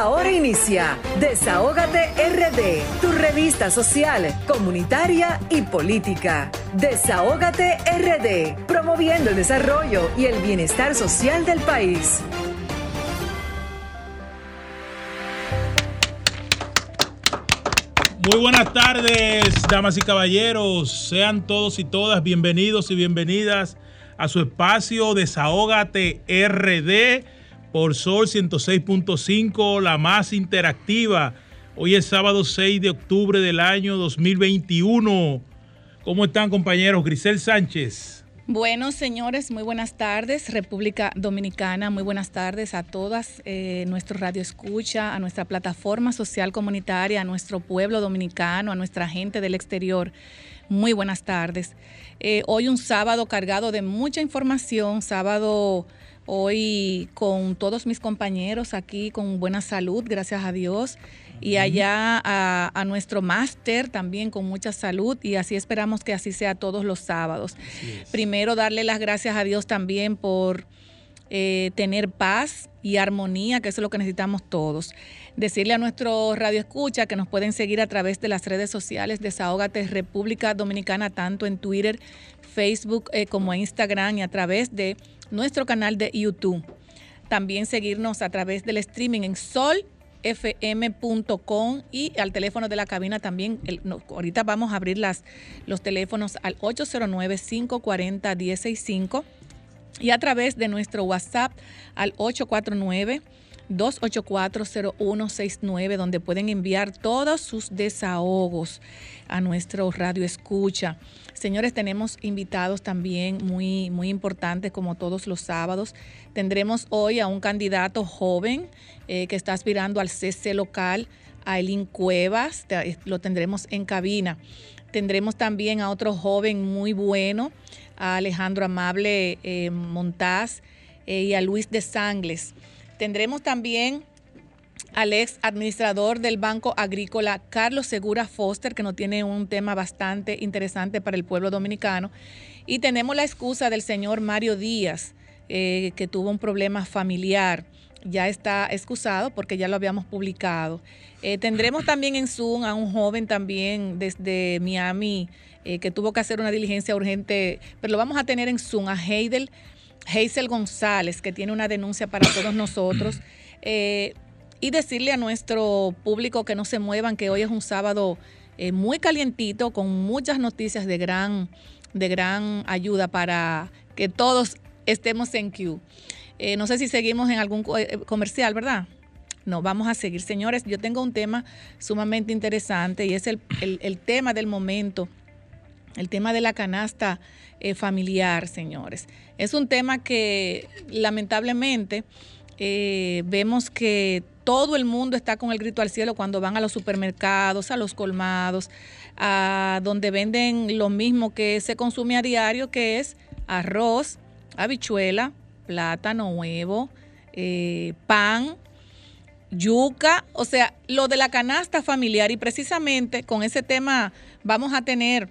Ahora inicia Desahógate RD, tu revista social, comunitaria y política. Desahógate RD, promoviendo el desarrollo y el bienestar social del país. Muy buenas tardes, damas y caballeros. Sean todos y todas bienvenidos y bienvenidas a su espacio Desahógate RD por Sol 106.5, la más interactiva. Hoy es sábado 6 de octubre del año 2021. ¿Cómo están compañeros? Grisel Sánchez. Bueno, señores, muy buenas tardes, República Dominicana, muy buenas tardes a todas, eh, nuestro radio escucha, a nuestra plataforma social comunitaria, a nuestro pueblo dominicano, a nuestra gente del exterior. Muy buenas tardes. Eh, hoy un sábado cargado de mucha información, sábado hoy con todos mis compañeros aquí con buena salud, gracias a Dios, y allá a, nuestro máster también con mucha salud y así esperamos que así sea todos los sábados. Primero darle las gracias a Dios también por eh, tener paz y armonía, que eso es lo que necesitamos todos. Decirle a nuestro radio escucha que nos pueden seguir a través de las redes sociales de Desahógate República Dominicana, tanto en Twitter, Facebook eh, como en Instagram y a través de nuestro canal de YouTube. También seguirnos a través del streaming en solfm.com y al teléfono de la cabina también. ahorita vamos a abrir las, los teléfonos al 809-540-165 y a través de nuestro WhatsApp al 849. 284-0169, donde pueden enviar todos sus desahogos a nuestro radio escucha. Señores, tenemos invitados también muy, muy importantes como todos los sábados. Tendremos hoy a un candidato joven eh, que está aspirando al CC local, a Elin Cuevas, eh, lo tendremos en cabina. Tendremos también a otro joven muy bueno, a Alejandro Amable eh, Montaz y a Luis de Sangles. Tendremos también al ex administrador del Banco Agrícola, Carlos Segura Foster, que nos tiene un tema bastante interesante para el pueblo dominicano. Y tenemos la excusa del señor Mario Díaz, eh, que tuvo un problema familiar. Ya está excusado porque ya lo habíamos publicado. Eh, tendremos también en Zoom a un joven también desde Miami eh, que tuvo que hacer una diligencia urgente, pero lo vamos a tener en Zoom a Heidel, Hazel González, que tiene una denuncia para todos nosotros y decirle a nuestro público que no se muevan, que hoy es un sábado eh, muy calientito, con muchas noticias de gran, de gran ayuda para que todos estemos en Q. Eh, no sé si seguimos en algún eh, comercial, ¿verdad? No, vamos a seguir. Señores, yo tengo un tema sumamente interesante y es el, tema del momento, el tema de la canasta familiar, señores. Es un tema que lamentablemente vemos que todo el mundo está con el grito al cielo cuando van a los supermercados, a los colmados, a donde venden lo mismo que se consume a diario, que es arroz, habichuela, plátano, huevo, eh, pan, yuca, o sea, lo de la canasta familiar. Y precisamente con ese tema vamos a tener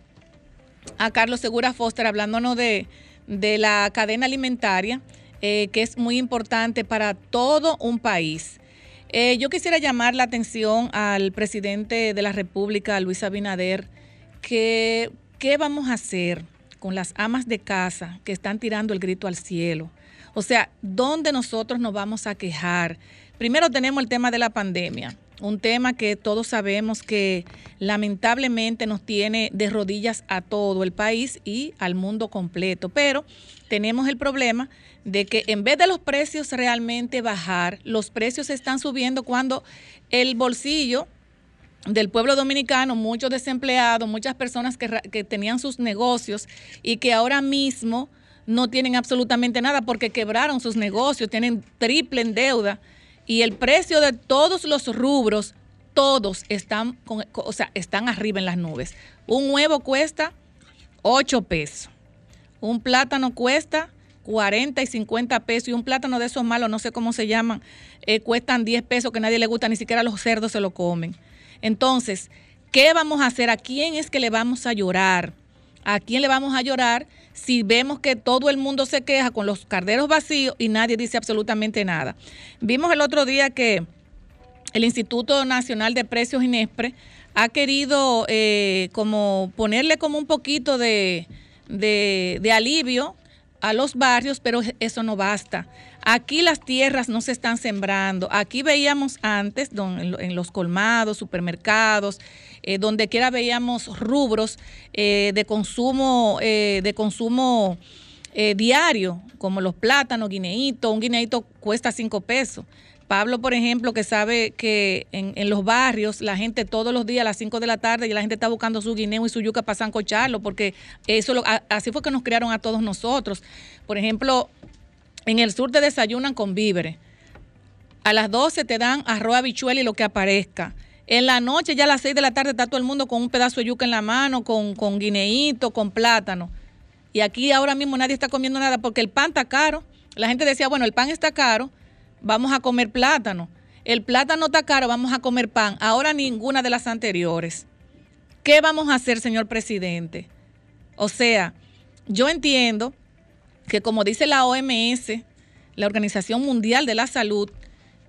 a Carlos Segura Foster hablándonos de, la cadena alimentaria, eh, que es muy importante para todo un país. Eh, yo quisiera llamar la atención al presidente de la República, Luis Abinader, que qué vamos a hacer con las amas de casa que están tirando el grito al cielo. O sea, ¿dónde nosotros nos vamos a quejar? Primero tenemos el tema de la pandemia, un tema que todos sabemos que lamentablemente nos tiene de rodillas a todo el país y al mundo completo, pero tenemos el problema de que en vez de los precios realmente bajar, los precios están subiendo cuando el bolsillo del pueblo dominicano, muchos desempleados, muchas personas que, tenían sus negocios y que ahora mismo no tienen absolutamente nada porque quebraron sus negocios, tienen triple en deuda y el precio de todos los rubros, todos están, o sea, están arriba en las nubes. Un huevo cuesta 8 pesos, un plátano cuesta 40 y 50 pesos y un plátano de esos malos, no sé cómo se llaman, eh, cuestan 10 pesos que nadie le gusta, ni siquiera los cerdos se lo comen. Entonces, ¿qué vamos a hacer? ¿A quién es que le vamos a llorar? ¿A quién le vamos a llorar si vemos que todo el mundo se queja con los carderos vacíos y nadie dice absolutamente nada? Vimos el otro día que el Instituto Nacional de Precios INESPRE ha querido eh, como ponerle como un poquito de, de, alivio a los barrios, pero eso no basta. Aquí las tierras no se están sembrando. Aquí veíamos antes en los colmados, supermercados, eh, donde quiera veíamos rubros eh, de consumo, de consumo diario, como los plátanos, guineitos. Un guineito cuesta cinco pesos. Pablo, por ejemplo, que sabe que en, los barrios la gente todos los días a las 5 de la tarde y la gente está buscando su guineo y su yuca para sancocharlo, porque eso así fue que nos criaron a todos nosotros. Por ejemplo, en el sur te desayunan con víveres. A las 12 te dan arroz, habichuela y lo que aparezca. En la noche, ya a las 6 de la tarde, está todo el mundo con un pedazo de yuca en la mano, con, con guineíto, con plátano. Y aquí ahora mismo nadie está comiendo nada porque el pan está caro. La gente decía, bueno, el pan está caro, vamos a comer plátano. El plátano está caro, vamos a comer pan. Ahora ninguna de las anteriores. ¿Qué vamos a hacer, señor presidente? O sea, yo entiendo que como dice la OMS, la Organización Mundial de la Salud,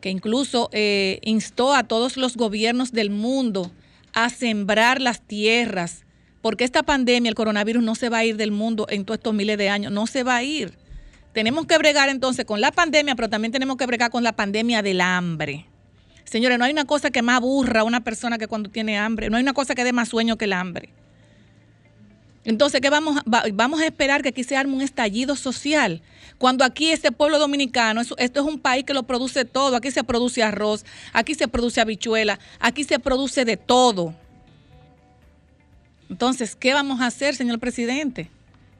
que incluso eh, instó a todos los gobiernos del mundo a sembrar las tierras, porque esta pandemia, el coronavirus, no se va a ir del mundo en todos estos miles de años, no se va a ir. Tenemos que bregar entonces con la pandemia, pero también tenemos que bregar con la pandemia del hambre. Señores, no hay una cosa que más aburra a una persona que cuando tiene hambre. No hay una cosa que dé más sueño que el hambre. Entonces, ¿qué vamos, vamos a esperar que aquí se arme un estallido social? Cuando aquí este pueblo dominicano, esto es un país que lo produce todo. Aquí se produce arroz, aquí se produce habichuela, aquí se produce de todo. Entonces, ¿qué vamos a hacer, señor presidente?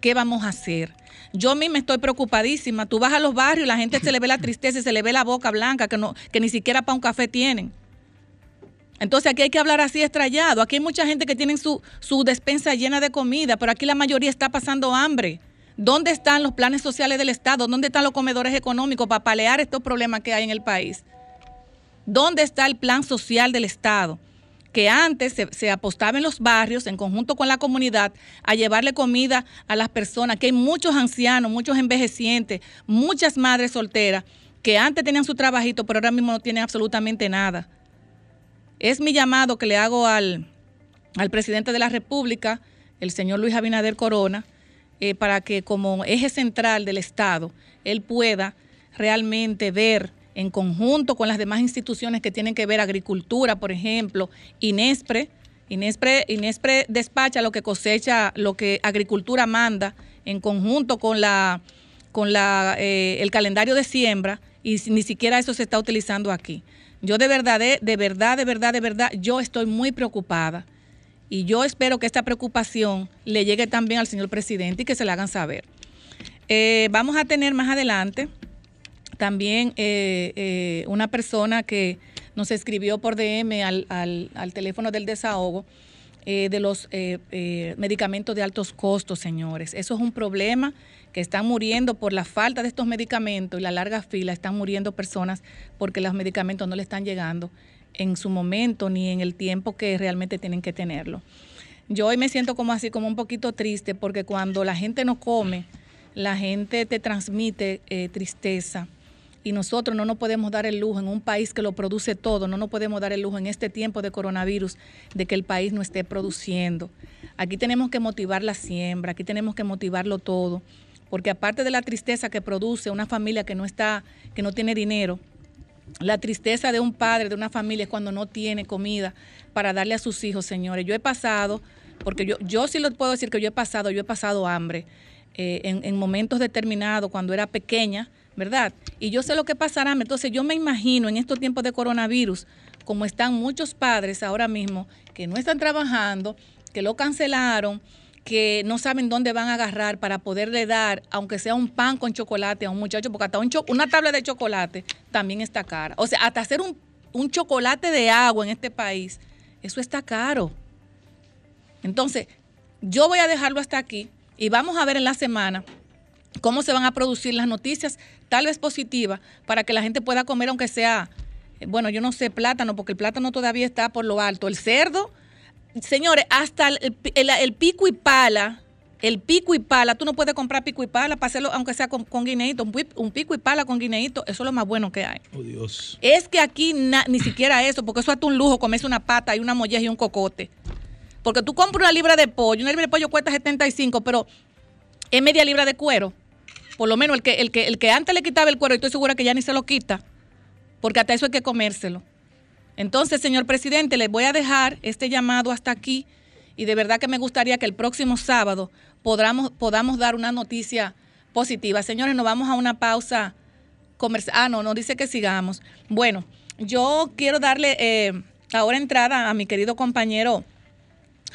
¿Qué vamos a hacer? Yo misma estoy preocupadísima. Tú vas a los barrios la gente se le ve la tristeza y se le ve la boca blanca, que, no, que ni siquiera para un café tienen. Entonces aquí hay que hablar así estrellado. Aquí hay mucha gente que tiene su, su despensa llena de comida, pero aquí la mayoría está pasando hambre. ¿Dónde están los planes sociales del Estado? ¿Dónde están los comedores económicos para palear estos problemas que hay en el país? ¿Dónde está el plan social del Estado? que antes se, apostaba en los barrios, en conjunto con la comunidad, a llevarle comida a las personas, que hay muchos ancianos, muchos envejecientes, muchas madres solteras, que antes tenían su trabajito, pero ahora mismo no tienen absolutamente nada. Es mi llamado que le hago al, presidente de la República, el señor Luis Abinader Corona, eh, para que como eje central del Estado, él pueda realmente ver en conjunto con las demás instituciones que tienen que ver agricultura, por ejemplo, Inespre. Inespre, Inespre despacha lo que cosecha, lo que agricultura manda en conjunto con la con la, eh, el calendario de siembra y ni siquiera eso se está utilizando aquí. Yo de verdad, de, verdad, de verdad, de verdad, yo estoy muy preocupada y yo espero que esta preocupación le llegue también al señor presidente y que se la hagan saber. Eh, vamos a tener más adelante también eh, eh, una persona que nos escribió por DM al, al, teléfono del desahogo de los medicamentos de altos costos, señores. Eso es un problema que están muriendo por la falta de estos medicamentos y la larga fila, están muriendo personas porque los medicamentos no le están llegando en su momento ni en el tiempo que realmente tienen que tenerlo. Yo hoy me siento como así, como un poquito triste, porque cuando la gente no come, la gente te transmite tristeza y nosotros no nos podemos dar el lujo en un país que lo produce todo, no nos podemos dar el lujo en este tiempo de coronavirus de que el país no esté produciendo. Aquí tenemos que motivar la siembra, aquí tenemos que motivarlo todo, porque aparte de la tristeza que produce una familia que no está que no tiene dinero, la tristeza de un padre, de una familia es cuando no tiene comida para darle a sus hijos, señores. Yo he pasado, porque yo, yo sí lo puedo decir que yo he pasado, yo he pasado hambre eh, en, en momentos determinados cuando era pequeña ¿verdad? Y yo sé lo que pasará. Entonces yo me imagino en estos tiempos de coronavirus, como están muchos padres ahora mismo que no están trabajando, que lo cancelaron, que no saben dónde van a agarrar para poderle dar, aunque sea un pan con chocolate a un muchacho, porque hasta una tabla de chocolate también está cara. O sea, hasta hacer un, un chocolate de agua en este país, eso está caro. Entonces, yo voy a dejarlo hasta aquí y vamos a ver en la semana cómo se van a producir las noticias, tal vez positivas, para que la gente pueda comer, aunque sea, eh, bueno, yo no sé, plátano, porque el plátano todavía está por lo alto. El cerdo, señores, hasta el, pico y pala el pico y pala, tú no puedes comprar pico y pala para hacerlo, aunque sea con, con guineíto, un, pico y pala con guineíto, eso es lo más bueno que hay. Oh, Dios. Es que aquí ni siquiera eso, porque eso es un lujo, comerse una pata y una molleja y un cocote. Porque tú compras una libra de pollo, una libra de pollo cuesta 75, pero es media libra de cuero. Por lo menos el que, el que, el que antes le quitaba el cuero, y estoy segura que ya ni se lo quita, porque hasta eso hay que comérselo. Entonces, señor presidente, les voy a dejar este llamado hasta aquí y de verdad que me gustaría que el próximo sábado podamos, podamos dar una noticia positiva. Señores, nos vamos a una pausa comercial. Ah, no, nos dice que sigamos. Bueno, yo quiero darle eh, ahora entrada a mi querido compañero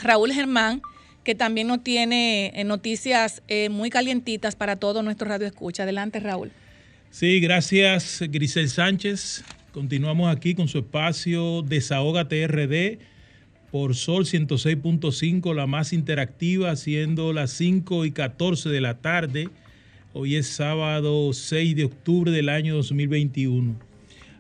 Raúl Germán, que también nos tiene eh, noticias eh, muy calientitas para todo nuestro radio escucha. Adelante, Raúl. Sí, gracias, Grisel Sánchez. Continuamos aquí con su espacio Desahógate RD por Sol 106.5, la más interactiva, siendo las 5 y 14 de la tarde. Hoy es sábado 6 de octubre del año 2021.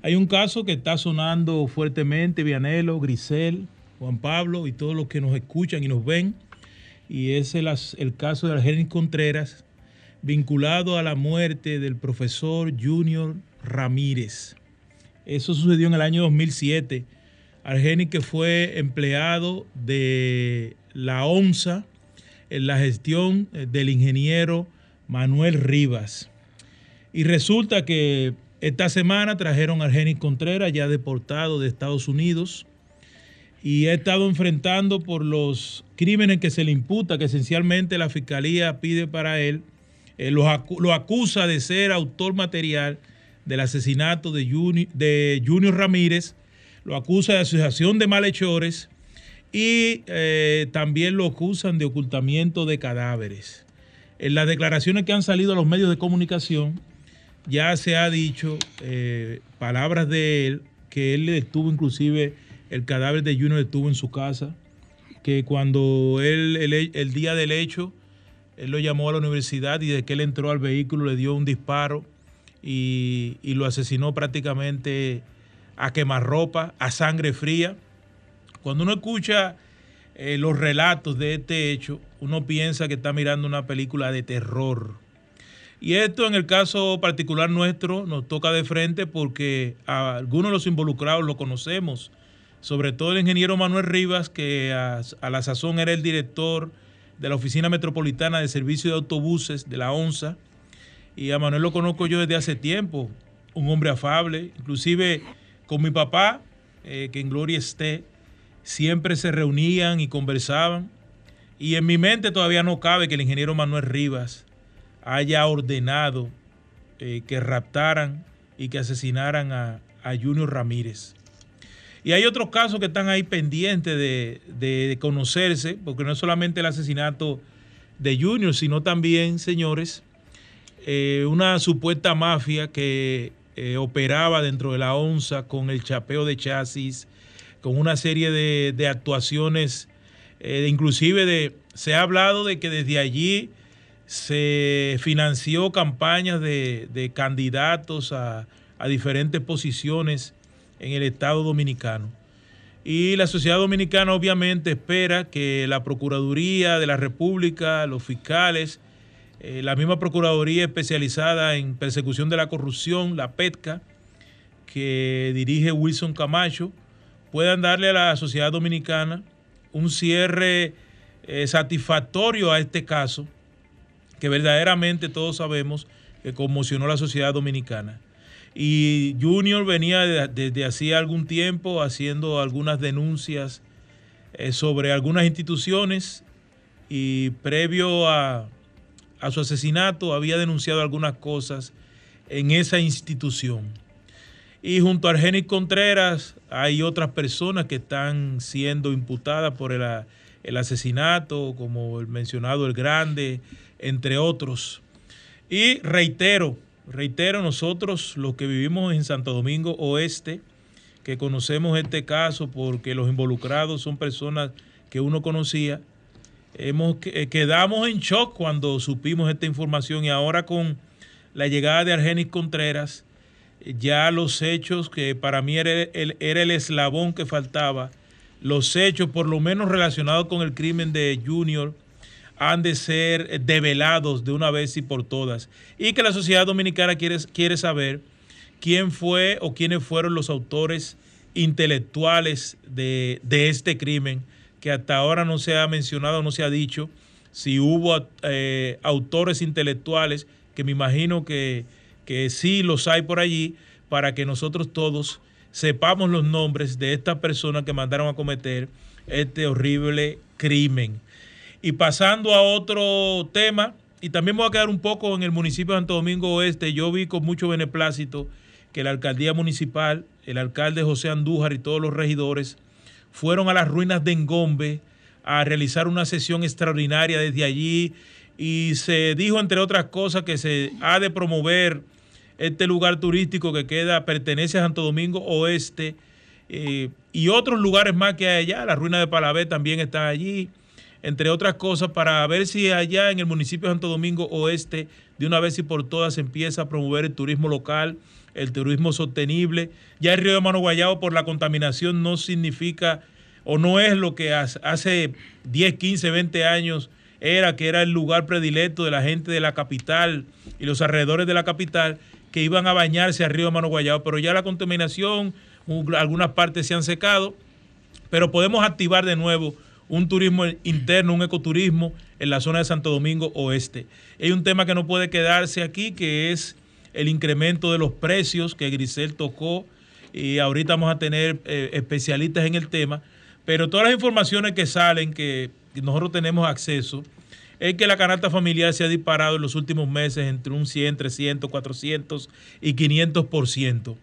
Hay un caso que está sonando fuertemente, Vianelo, Grisel, Juan Pablo y todos los que nos escuchan y nos ven, y es el, el caso de Argenis Contreras, vinculado a la muerte del profesor Junior Ramírez. Eso sucedió en el año 2007. Argenis que fue empleado de la ONSA en la gestión eh, del ingeniero Manuel Rivas. Y resulta que esta semana trajeron a Argenis Contreras, ya deportado de Estados Unidos, y ha estado enfrentando por los crímenes que se le imputa, que esencialmente la fiscalía pide para él, eh, lo, acusa de ser autor material del asesinato de, Junior Ramírez, lo acusa de asociación de malhechores y eh, también lo acusan de ocultamiento de cadáveres. En las declaraciones que han salido a los medios de comunicación, ya se ha dicho eh, palabras de él, que él detuvo inclusive el cadáver de Junior estuvo en su casa, que cuando él, el, día del hecho, él lo llamó a la universidad y de que él entró al vehículo le dio un disparo y, lo asesinó prácticamente a quemarropa, a sangre fría. Cuando uno escucha eh, los relatos de este hecho, uno piensa que está mirando una película de terror. Y esto en el caso particular nuestro nos toca de frente porque a algunos de los involucrados lo conocemos sobre todo el ingeniero Manuel Rivas, que a, la sazón era el director de la Oficina Metropolitana de Servicio de Autobuses de la ONSA. Y a Manuel lo conozco yo desde hace tiempo, un hombre afable, inclusive con mi papá, eh, que en gloria esté, siempre se reunían y conversaban. Y en mi mente todavía no cabe que el ingeniero Manuel Rivas haya ordenado eh, que raptaran y que asesinaran a Junior Ramírez. Y hay otros casos que están ahí pendientes de, conocerse, porque no es solamente el asesinato de Junior, sino también, señores, eh, una supuesta mafia que eh, operaba dentro de la ONSA con el chapeo de chasis, con una serie de, actuaciones, eh, inclusive se ha hablado de que desde allí se financió campañas de, candidatos a diferentes posiciones en el Estado Dominicano. Y la sociedad dominicana obviamente espera que la Procuraduría de la República, los fiscales, eh, la misma Procuraduría especializada en persecución de la corrupción, la PETCA, que dirige Wilson Camacho, puedan darle a la sociedad dominicana un cierre eh, satisfactorio a este caso, que verdaderamente todos sabemos que conmocionó a la sociedad dominicana. Y Junior venía desde hacía algún tiempo haciendo algunas denuncias eh, sobre algunas instituciones y previo a, su asesinato había denunciado algunas cosas en esa institución. Y junto a Argenis Contreras hay otras personas que están siendo imputadas por el, el, asesinato, como el mencionado El Grande, entre otros. Y reitero, Reitero, nosotros los que vivimos en Santo Domingo Oeste, que conocemos este caso porque los involucrados son personas que uno conocía, hemos, eh, quedamos en shock cuando supimos esta información y ahora con la llegada de Argenis Contreras, ya los hechos que para mí era el, era el eslabón que faltaba, los hechos por lo menos relacionados con el crimen de Junior, han de ser develados de una vez y por todas. Y que la sociedad dominicana quiere, quiere saber quién fue o quiénes fueron los autores intelectuales de, este crimen, que hasta ahora no se ha mencionado, no se ha dicho si hubo eh, autores intelectuales, que me imagino que, que sí los hay por allí, para que nosotros todos sepamos los nombres de estas personas que mandaron a cometer este horrible crimen. Y pasando a otro tema, y también voy a quedar un poco en el municipio de Santo Domingo Oeste, yo vi con mucho beneplácito que la alcaldía municipal, el alcalde José Andújar y todos los regidores fueron a las ruinas de Engombe a realizar una sesión extraordinaria desde allí y se dijo, entre otras cosas, que se ha de promover este lugar turístico que queda, pertenece a Santo Domingo Oeste eh, y otros lugares más que hay allá. La ruina de Palavé también está allí, entre otras cosas, para ver si allá en el municipio de Santo Domingo Oeste, de una vez y por todas, se empieza a promover el turismo local, el turismo sostenible. Ya el río de Mano Guayabo por la contaminación no significa o no es lo que hace 10, 15, 20 años era, que era el lugar predilecto de la gente de la capital y los alrededores de la capital que iban a bañarse al río Mano Guayabo, pero ya la contaminación, algunas partes se han secado, pero podemos activar de nuevo un turismo interno, un ecoturismo en la zona de Santo Domingo Oeste. Hay un tema que no puede quedarse aquí, que es el incremento de los precios que Grisel tocó y ahorita vamos a tener eh, especialistas en el tema, pero todas las informaciones que salen, que nosotros tenemos acceso, es que la canasta familiar se ha disparado en los últimos meses entre un 100, 300, 400 y 500%.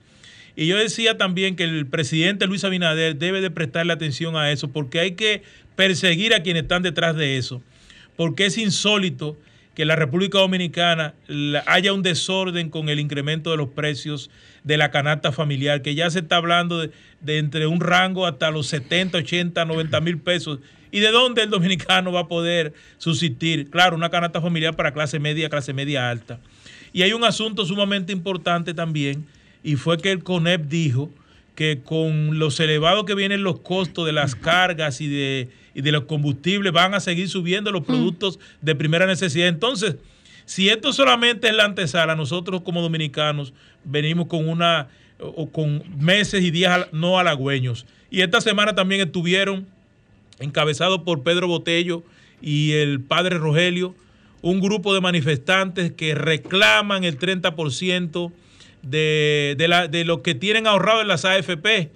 Y yo decía también que el presidente Luis Abinader debe de prestarle atención a eso porque hay que perseguir a quienes están detrás de eso. Porque es insólito que en la República Dominicana haya un desorden con el incremento de los precios de la canasta familiar, que ya se está hablando de, de entre un rango hasta los 70, 80, 90 mil pesos ¿Y de dónde el dominicano va a poder subsistir? Claro, una canasta familiar para clase media, clase media alta. Y hay un asunto sumamente importante también, y fue que el CONEP dijo que con los elevados que vienen los costos de las cargas y de, de los combustibles, van a seguir subiendo los mm. productos de primera necesidad. Entonces, si esto solamente es la antesala, nosotros como dominicanos venimos con una o con meses y días no halagüeños. Y esta semana también estuvieron encabezado por Pedro Botello y el padre Rogelio, un grupo de manifestantes que reclaman el 30% de, de, la, de lo que tienen ahorrado en las AFP.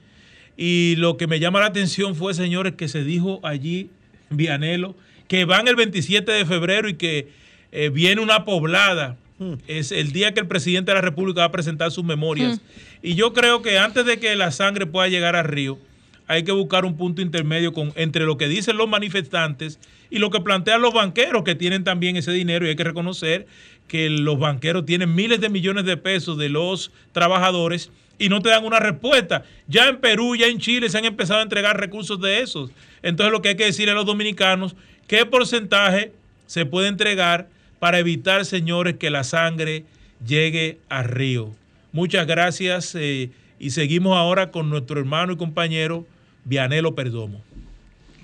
Y lo que me llama la atención fue, señores, que se dijo allí, Vianelo, que van el 27 de febrero y que eh, viene una poblada. Hmm. Es el día que el presidente de la República va a presentar sus memorias. Hmm. Y yo creo que antes de que la sangre pueda llegar a Río, hay que buscar un punto intermedio con, entre lo que dicen los manifestantes y lo que plantean los banqueros que tienen también ese dinero y hay que reconocer que los banqueros tienen miles de millones de pesos de los trabajadores y no te dan una respuesta. Ya en Perú, ya en Chile se han empezado a entregar recursos de esos. Entonces lo que hay que decir a los dominicanos, ¿qué porcentaje se puede entregar para evitar, señores, que la sangre llegue a río? Muchas gracias eh, y seguimos ahora con nuestro hermano y compañero Vianelo Perdomo.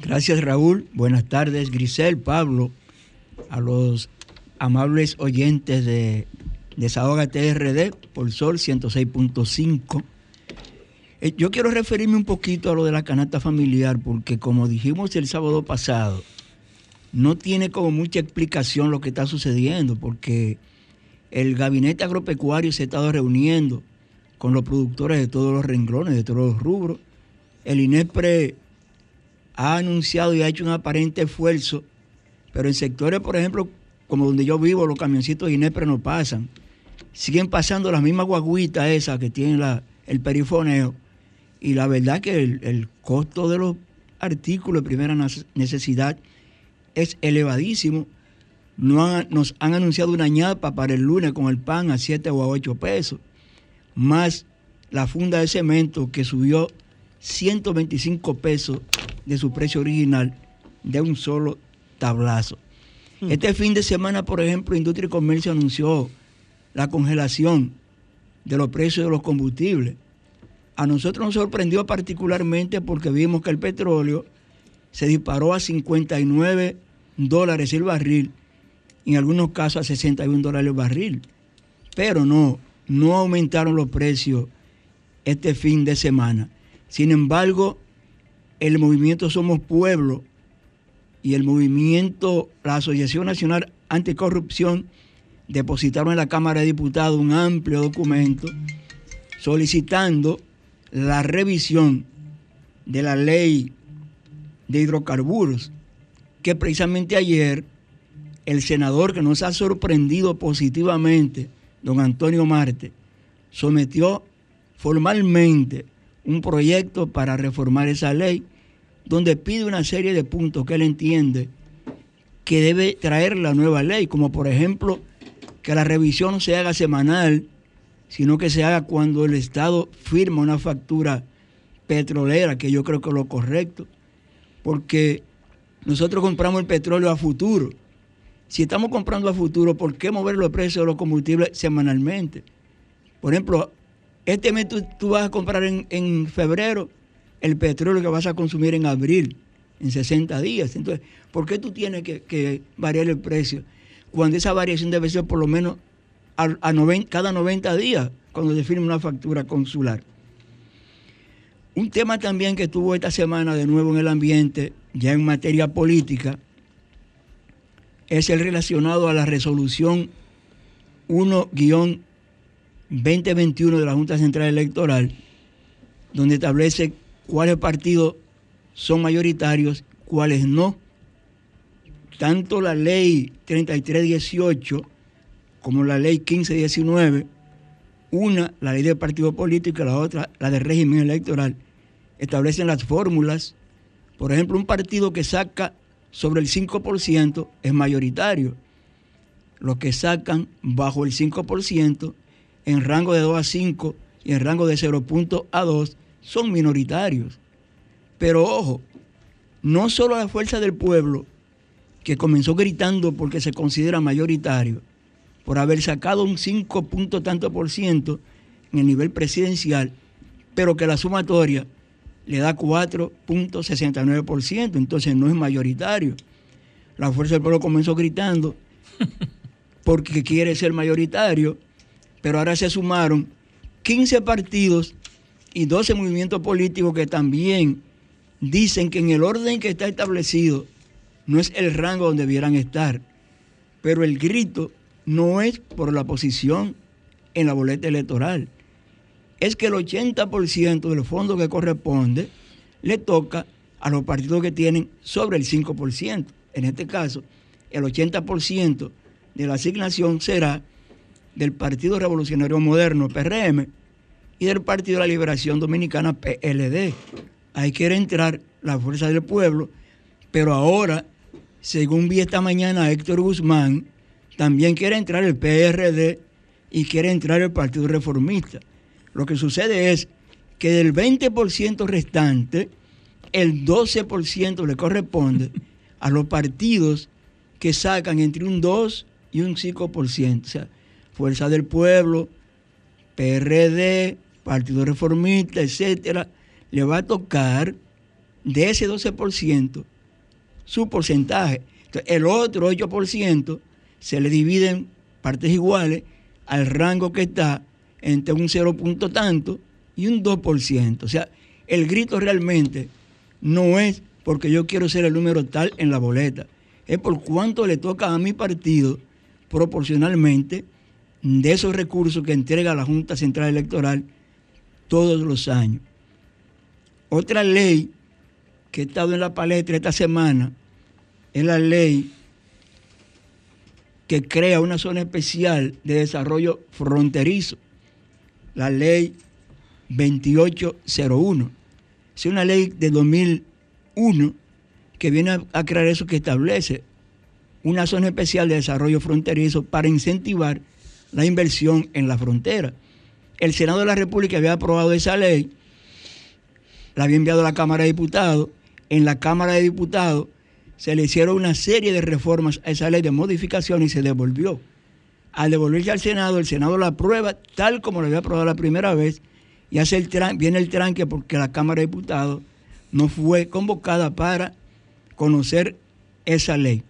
Gracias Raúl, buenas tardes Grisel, Pablo, a los amables oyentes de Desahoga TRD por Sol 106.5. Eh, yo quiero referirme un poquito a lo de la canasta familiar porque como dijimos el sábado pasado, no tiene como mucha explicación lo que está sucediendo porque el gabinete agropecuario se ha estado reuniendo con los productores de todos los renglones, de todos los rubros, el INEPRE ha anunciado y ha hecho un aparente esfuerzo, pero en sectores, por ejemplo, como donde yo vivo, los camioncitos de INEPRE no pasan. Siguen pasando las mismas guaguitas esas que tienen el perifoneo. Y la verdad que el, costo de los artículos de primera necesidad es elevadísimo. No nos han anunciado una ñapa para el lunes con el pan a 7 o a 8 pesos, más la funda de cemento que subió 125 pesos de su precio original de un solo tablazo. Hmm. Este fin de semana, por ejemplo, Industria y Comercio anunció la congelación de los precios de los combustibles. A nosotros nos sorprendió particularmente porque vimos que el petróleo se disparó a 59 dólares el barril, en algunos casos a 61 dólares el barril. Pero no, no aumentaron los precios este fin de semana. Sin embargo, el movimiento Somos Pueblo y el movimiento, la Asociación Nacional Anticorrupción, depositaron en la Cámara de Diputados un amplio documento solicitando la revisión de la ley de hidrocarburos, que precisamente ayer el senador que nos ha sorprendido positivamente, don Antonio Marte, sometió formalmente un proyecto para reformar esa ley, donde pide una serie de puntos que él entiende que debe traer la nueva ley, como por ejemplo que la revisión no se haga semanal, sino que se haga cuando el Estado firma una factura petrolera, que yo creo que es lo correcto, porque nosotros compramos el petróleo a futuro. Si estamos comprando a futuro, ¿por qué mover los precios de los combustibles semanalmente? Por ejemplo, este mes tú, vas a comprar en, febrero el petróleo que vas a consumir en abril, en 60 días. Entonces, ¿por qué tú tienes que, variar el precio? Cuando esa variación debe ser por lo menos a, cada 90 días, cuando se firme una factura consular. Un tema también que tuvo esta semana de nuevo en el ambiente, ya en materia política, es el relacionado a la resolución 1-2021 de la Junta Central Electoral, donde establece cuáles partidos son mayoritarios, cuáles no. Tanto la ley 3318 como la ley 1519 una, la ley del partido político, y la otra, la del régimen electoral, establecen las fórmulas. Por ejemplo, un partido que saca sobre el 5% es mayoritario. Los que sacan bajo el 5%, en rango de 2 a 5 y en rango de 0 a 2, son minoritarios. Pero ojo, no solo la fuerza del pueblo, que comenzó gritando porque se considera mayoritario, por haber sacado un 5 punto tanto por ciento en el nivel presidencial, pero que la sumatoria le da 4.69%, entonces no es mayoritario. La Fuerza del Pueblo comenzó gritando porque quiere ser mayoritario, pero ahora se sumaron 15 partidos y 12 movimientos políticos que también dicen que en el orden que está establecido no es el rango donde debieran estar, pero el grito no es por la posición en la boleta electoral. Es que el 80% del fondo que corresponde le toca a los partidos que tienen sobre el 5%. En este caso, el 80% de la asignación será del Partido Revolucionario Moderno, PRM, y del Partido de la Liberación Dominicana, PLD. Ahí quiere entrar la Fuerza del Pueblo, pero ahora, según vi esta mañana Héctor Guzmán, también quiere entrar el PRD y quiere entrar el Partido Reformista. Lo que sucede es que del 20% restante, el 12% le corresponde a los partidos que sacan entre un 2 y un 5%. O sea, Fuerza del Pueblo, PRD, Partido Reformista, etcétera, le va a tocar de ese 12% su porcentaje. el otro 8% se le dividen partes iguales al rango que está entre un 0 punto tanto y un 2%. O sea, el grito realmente no es porque yo quiero ser el número tal en la boleta, es por cuánto le toca a mi partido proporcionalmente de esos recursos que entrega la Junta Central Electoral todos los años. Otra ley que ha estado en la palestra esta semana es la ley que crea una zona especial de desarrollo fronterizo, la ley 2801. Es una ley de 2001 que viene a crear eso que establece una zona especial de desarrollo fronterizo para incentivar la inversión en la frontera. El Senado de la República había aprobado esa ley, la había enviado a la Cámara de Diputados. En la Cámara de Diputados se le hicieron una serie de reformas a esa ley de modificación y se devolvió. Al devolverse al Senado, el Senado la aprueba tal como lo había aprobado la primera vez y hace el viene el tranque porque la Cámara de Diputados no fue convocada para conocer esa ley.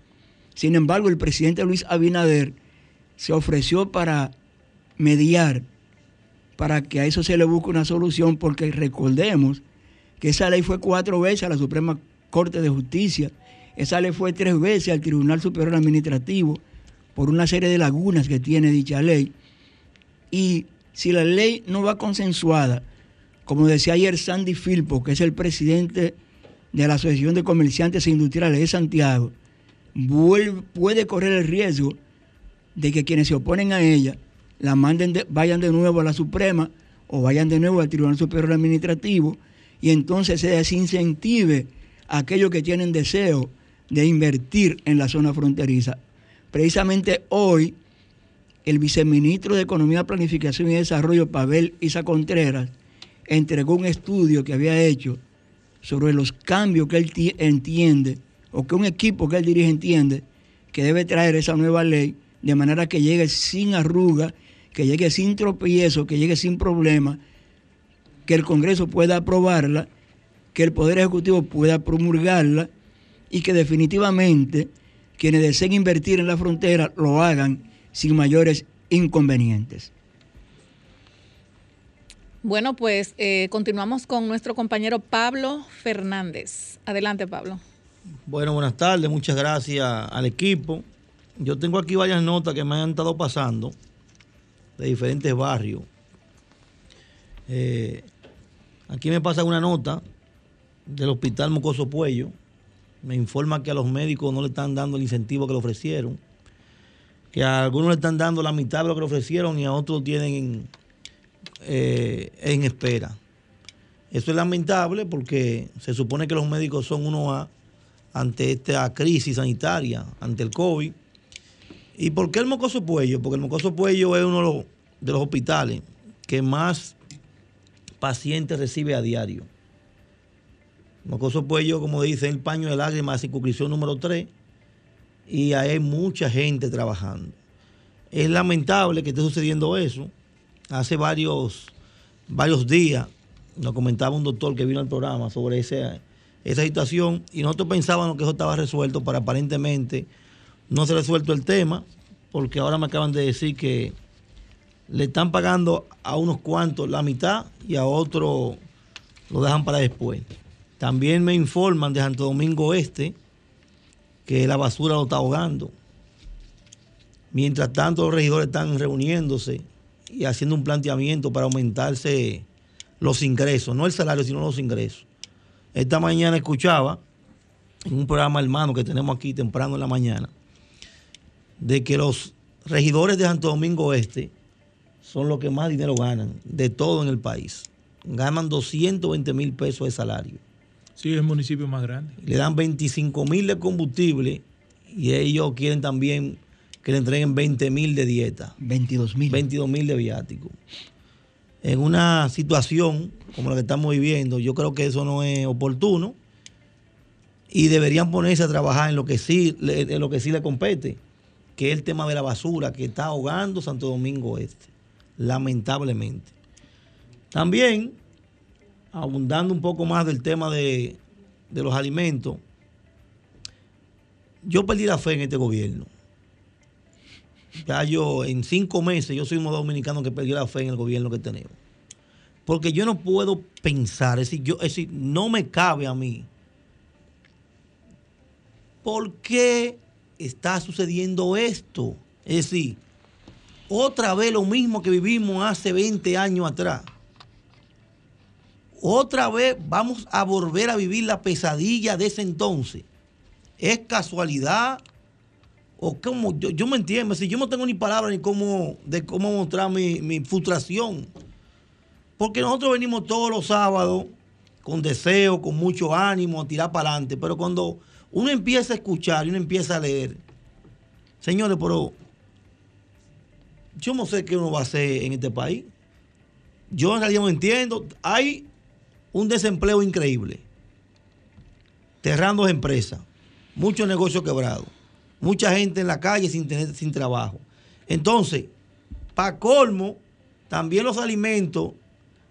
Sin embargo, el presidente Luis Abinader se ofreció para mediar, para que a eso se le busque una solución, porque recordemos que esa ley fue cuatro veces a la Suprema Corte de Justicia, esa ley fue tres veces al Tribunal Superior Administrativo por una serie de lagunas que tiene dicha ley. Y si la ley no va consensuada, como decía ayer Sandy Filpo, que es el presidente de la Asociación de Comerciantes e Industriales de Santiago, puede correr el riesgo de que quienes se oponen a ella la manden vayan de nuevo a la Suprema o vayan de nuevo al Tribunal Superior Administrativo y entonces se desincentive a aquellos que tienen deseo de invertir en la zona fronteriza. Precisamente hoy, el viceministro de Economía, Planificación y Desarrollo, Pavel Isa Contreras, entregó un estudio que había hecho sobre los cambios que él entiende, o que un equipo que él dirige entiende, que debe traer esa nueva ley, de manera que llegue sin arruga, que llegue sin tropiezo, que llegue sin problema, que el Congreso pueda aprobarla, que el Poder Ejecutivo pueda promulgarla y que definitivamente quienes deseen invertir en la frontera lo hagan sin mayores inconvenientes. Bueno, pues eh, continuamos con nuestro compañero Pablo Fernández. Adelante, Pablo. Bueno, buenas tardes, muchas gracias al equipo. Yo tengo aquí varias notas que me han estado pasando de diferentes barrios. Eh, aquí me pasa una nota del Hospital Mocoso Puello. Me informa que a los médicos no le están dando el incentivo que le ofrecieron. Que a algunos le están dando la mitad de lo que le ofrecieron y a otros tienen eh, en espera. Eso es lamentable porque se supone que los médicos son uno a ante esta crisis sanitaria, ante el COVID. ¿Y por qué el Mocoso Puello? Porque el Mocoso Puello es uno de los, hospitales que más pacientes recibe a diario. Mocoso Puello, como dice, el paño de lágrimas, circunscripción número 3, y hay mucha gente trabajando. Es lamentable que esté sucediendo eso hace varios, varios días nos comentaba un doctor que vino al programa sobre esa situación y nosotros pensábamos que eso estaba resuelto, pero aparentemente no se ha resuelto el tema, porque ahora me acaban de decir que le están pagando a unos cuantos la mitad y a otros lo dejan para después. También me informan de Santo Domingo Este que la basura lo está ahogando. Mientras tanto, los regidores están reuniéndose y haciendo un planteamiento para aumentarse los ingresos, no el salario, sino los ingresos. Esta mañana escuchaba en un programa hermano que tenemos aquí temprano en la mañana, de que los regidores de Santo Domingo Este son los que más dinero ganan de todo en el país. Ganan 220 mil pesos de salario. Sí, es el municipio más grande. Le dan 25 mil de combustible y ellos quieren también que le entreguen 20 mil de dieta. 22 mil. 22 mil de viático. En una situación como la que estamos viviendo, yo creo que eso no es oportuno y deberían ponerse a trabajar en lo que sí, en lo que sí le compete, que es el tema de la basura que está ahogando Santo Domingo Este, lamentablemente. También, abundando un poco más del tema de, de los alimentos, yo perdí la fe en este gobierno. Ya yo, en cinco meses, yo soy un dominicano que perdió la fe en el gobierno que tenemos. Porque yo no puedo pensar, es decir, yo, es decir, no me cabe a mí. ¿Por qué está sucediendo esto? Es decir, otra vez lo mismo que vivimos hace 20 años atrás. Otra vez vamos a volver a vivir la pesadilla de ese entonces. ¿Es casualidad o cómo, yo, me entiendo, si yo no tengo ni palabras ni cómo, de cómo mostrar mi, frustración. Porque nosotros venimos todos los sábados con deseo, con mucho ánimo, a tirar para adelante, pero cuando uno empieza a escuchar y uno empieza a leer, señores, pero yo no sé qué uno va a hacer en este país. Yo en realidad no entiendo. Hay un desempleo increíble. Cerrando empresas, muchos negocios quebrados mucha gente en la calle sin, tener, sin trabajo. Entonces, para colmo, también los alimentos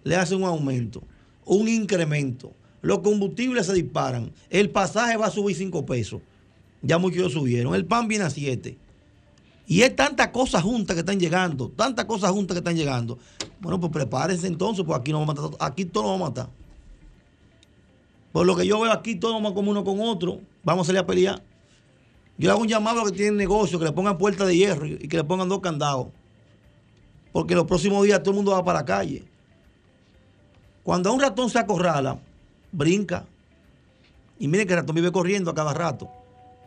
le hacen un aumento, un incremento. Los combustibles se disparan. El pasaje va a subir 5 pesos. Ya muchos subieron. El pan viene a 7. Y es tantas cosas juntas que están llegando, tantas cosas juntas que están llegando. Bueno, pues prepárense entonces, pues aquí, nos vamos a matar, aquí todos nos vamos a matar. Por lo que yo veo aquí, todos vamos como uno con otro. Vamos a salir a pelear. Yo le hago un llamado a los que tienen negocio, que le pongan puertas de hierro y que le pongan dos candados. Porque los próximos días todo el mundo va para la calle. Cuando a un ratón se acorrala, brinca. Y miren que el ratón vive corriendo a cada rato.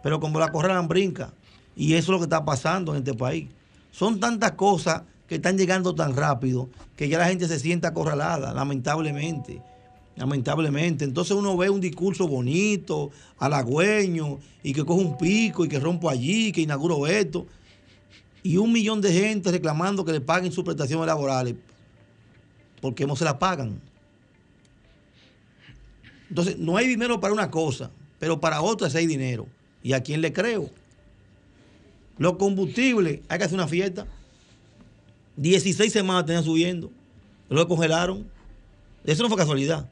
Pero como la acorralan, brinca. Y eso es lo que está pasando en este país. Son tantas cosas que están llegando tan rápido que ya la gente se siente acorralada, lamentablemente. Lamentablemente. Entonces uno ve un discurso bonito, halagüeño, y que coge un pico y que rompo allí, que inauguro esto. Y un millón de gente reclamando que le paguen sus prestaciones laborales. porque no se las pagan? Entonces, no hay dinero para una cosa, pero para otra sí hay dinero. ¿Y a quién le creo? Los combustibles, hay que hacer una fiesta. 16 semanas tenían subiendo. Lo congelaron. Eso no fue casualidad.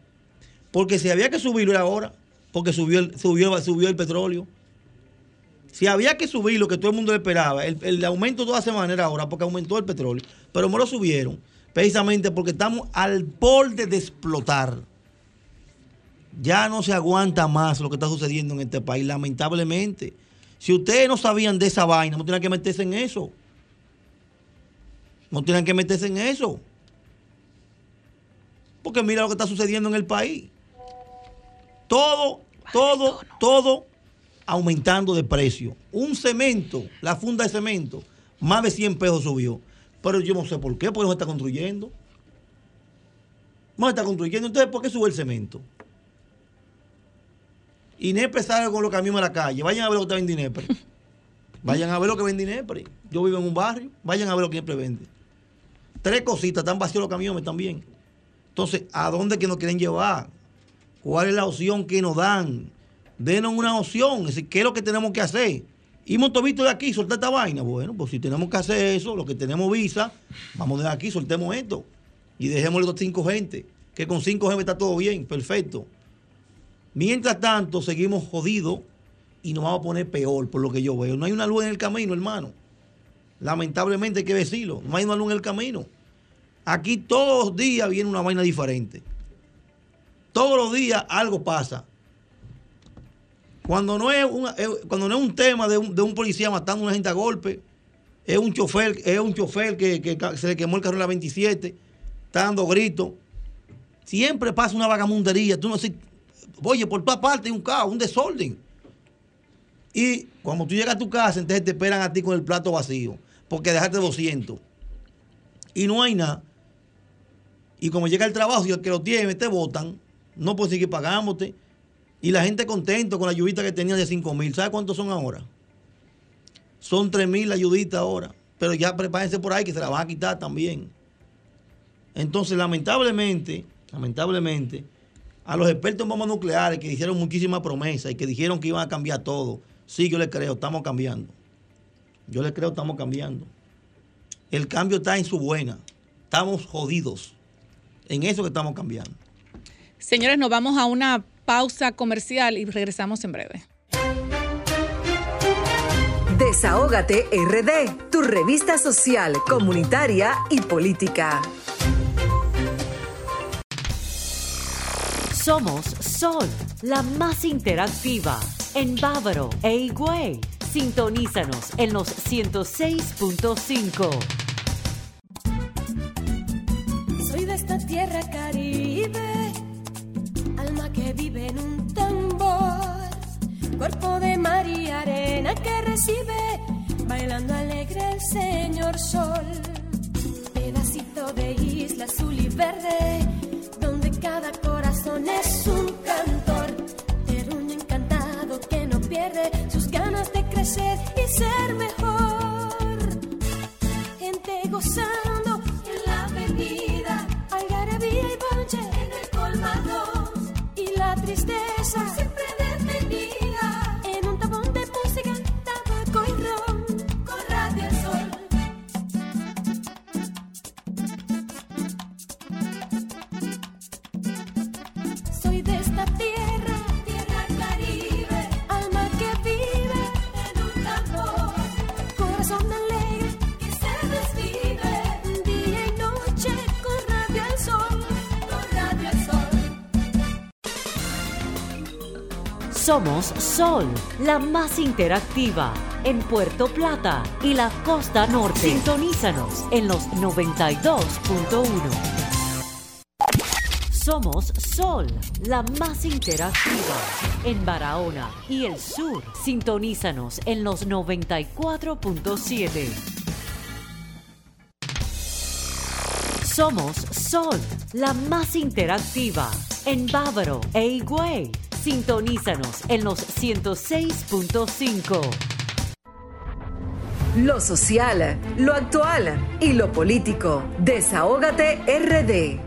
Porque si había que subirlo era ahora, porque subió el, subió, subió el petróleo. Si había que subir lo que todo el mundo esperaba, el, el aumento toda semana era ahora porque aumentó el petróleo. Pero no lo subieron precisamente porque estamos al borde de explotar. Ya no se aguanta más lo que está sucediendo en este país, lamentablemente. Si ustedes no sabían de esa vaina, no tienen que meterse en eso. No tienen que meterse en eso. Porque mira lo que está sucediendo en el país. Todo, todo, todo aumentando de precio. Un cemento, la funda de cemento, más de 100 pesos subió. Pero yo no sé por qué, porque no se está construyendo. No se está construyendo. Entonces, ¿por qué sube el cemento? Inepre sale con los camiones a la calle. Vayan a ver lo que está vendiendo Inepre. Vayan a ver lo que vende Inepre. Yo vivo en un barrio. Vayan a ver lo que Inepre vende. Tres cositas. Están vacíos los camiones también. Entonces, ¿a dónde que nos quieren llevar? ¿Cuál es la opción que nos dan? Denos una opción. Es decir, ¿qué es lo que tenemos que hacer? Y visto de aquí, soltar esta vaina. Bueno, pues si tenemos que hacer eso, lo que tenemos visa, vamos de aquí, soltemos esto. Y dejémosle los cinco gente. Que con cinco gente está todo bien, perfecto. Mientras tanto, seguimos jodidos y nos vamos a poner peor, por lo que yo veo. No hay una luz en el camino, hermano. Lamentablemente hay que decirlo. No hay una luz en el camino. Aquí todos los días viene una vaina diferente. Todos los días algo pasa. Cuando no es, cuando no es un tema de un, policía matando a una gente a golpe, es un chofer, es un chofer que, se le quemó el carro en la 27, está dando gritos. Siempre pasa una vagamundería. Tú no sé, oye, por todas partes hay un caos, un desorden. Y cuando tú llegas a tu casa, entonces te esperan a ti con el plato vacío, porque dejaste 200. Y no hay nada. Y como llega el trabajo, y el que lo tiene, te votan, no puedes seguir pagándote. Y la gente contento con la ayudita que tenía de 5 mil. ¿Sabe cuántos son ahora? Son 3 mil la ayudita ahora. Pero ya prepárense por ahí que se la van a quitar también. Entonces, lamentablemente, lamentablemente, a los expertos en bombas nucleares que hicieron muchísimas promesas y que dijeron que iban a cambiar todo, sí, yo les creo, estamos cambiando. Yo les creo, estamos cambiando. El cambio está en su buena. Estamos jodidos. En eso que estamos cambiando. Señores, nos vamos a una pausa comercial y regresamos en breve. Desahógate RD, tu revista social, comunitaria y política. Somos Sol, la más interactiva en Bávaro e Higüey. Sintonízanos en los 106.5. Soy de esta tierra caribe vive en un tambor, cuerpo de mar y arena que recibe, bailando alegre el señor sol, pedacito de isla azul y verde, donde cada corazón es un cantor, terruño encantado que no pierde sus ganas de crecer y ser mejor, gente gozando en la avenida, tristeza. Siempre detenida en un tabón de música, tabaco y ron, con radio sol. Soy de esta tierra, Somos Sol, la más interactiva en Puerto Plata y la costa norte. Sintonízanos en los 92.1. Somos Sol, la más interactiva en Barahona y el sur. Sintonízanos en los 94.7. Somos Sol, la más interactiva en Bávaro e Higüey. Sintonízanos en los 106.5. Lo social, lo actual y lo político. Desahógate RD.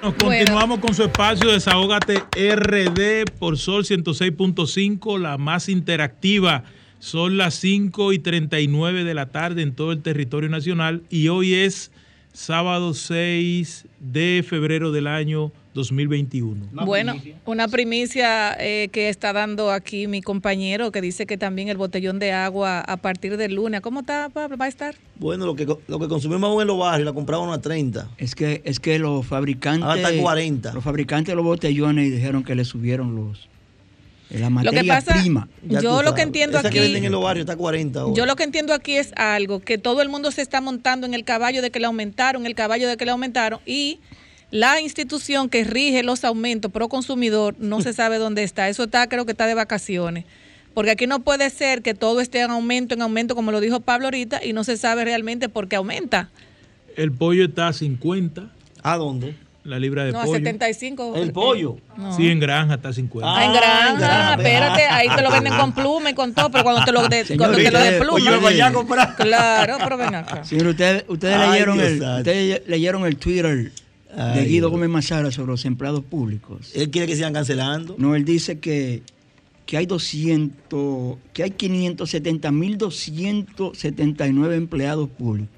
Nos continuamos con su espacio Desahógate RD por Sol 106.5, la más interactiva. Son las 5 y 39 de la tarde en todo el territorio nacional y hoy es sábado 6 de febrero del año 2021. Bueno, una primicia eh, que está dando aquí mi compañero que dice que también el botellón de agua a partir del lunes. ¿Cómo está, Pablo? ¿Va a estar? Bueno, lo que, lo que consumimos en los barrios la compraban a 30. Es que, es que los fabricantes. Ahora está 40. Los fabricantes de los botellones dijeron que le subieron los. La Lo materia que pasa, prima. Ya yo lo que entiendo Esa aquí, que venden en los barrios está a 40 ahora. yo lo que entiendo aquí es algo que todo el mundo se está montando en el caballo de que le aumentaron, el caballo de que le aumentaron y la institución que rige los aumentos pro consumidor no se sabe dónde está. Eso está, creo que está de vacaciones. Porque aquí no puede ser que todo esté en aumento, en aumento, como lo dijo Pablo ahorita, y no se sabe realmente por qué aumenta. El pollo está a 50, ¿A dónde? La libra de No, a pollo. 75. El pollo. No. Sí, en granja está a 50. Ah, en Ah, granja, en granja. espérate, ahí te lo venden con pluma y con todo, pero cuando te lo de, Señor, cuando te lo de usted- pluma. Oye, lo vaya a comprar. Claro, pero ven acá. Señor, ustedes, ustedes Ay, leyeron el, ustedes leyeron el Twitter de Ay, Guido. Gómez Mazara sobre los empleados públicos. Él quiere que sigan cancelando. No, él dice que, que hay 200, que hay 570.279 empleados públicos,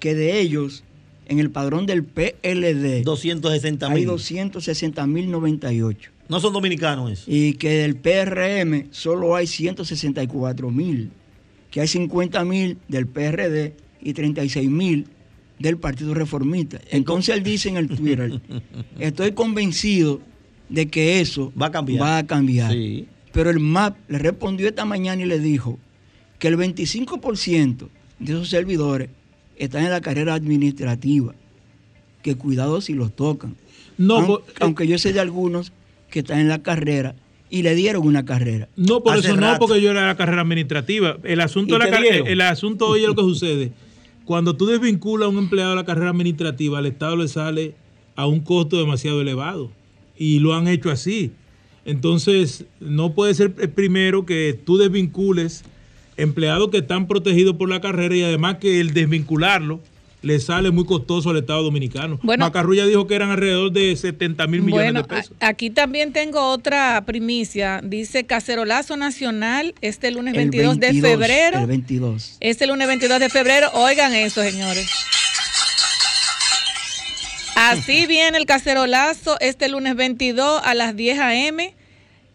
que de ellos en el padrón del PLD 260 hay mil. 260.098 No son dominicanos eso. y que del PRM solo hay 164.000, que hay 50.000 del PRD y 36.000 del Partido Reformista. Entonces él dice en el Twitter, estoy convencido de que eso Va a cambiar. Va a cambiar. Sí. Pero el MAP le respondió esta mañana y le dijo que el 25% de esos servidores están en la carrera administrativa, que cuidado si los tocan. No, por- aunque yo sé de algunos que están en la carrera y le dieron una carrera. No, por eso no, porque yo era la carrera administrativa. El asunto, ¿Y de la el asunto hoy es lo que sucede. Cuando tú desvinculas a un empleado de la carrera administrativa, al Estado le sale a un costo demasiado elevado. Y lo han hecho así. Entonces, no puede ser el primero que tú desvincules empleados que están protegidos por la carrera y además que el desvincularlo le sale muy costoso al Estado Dominicano. Bueno. Macarrulla dijo que eran alrededor de 70 mil millones Bueno, de pesos. a- aquí también tengo otra primicia. Dice Cacerolazo Nacional este lunes El 22, 22, de febrero. El 22. Este lunes 22 de febrero. Oigan eso, señores. Así viene el cacerolazo este lunes 22 a las 10 a.m.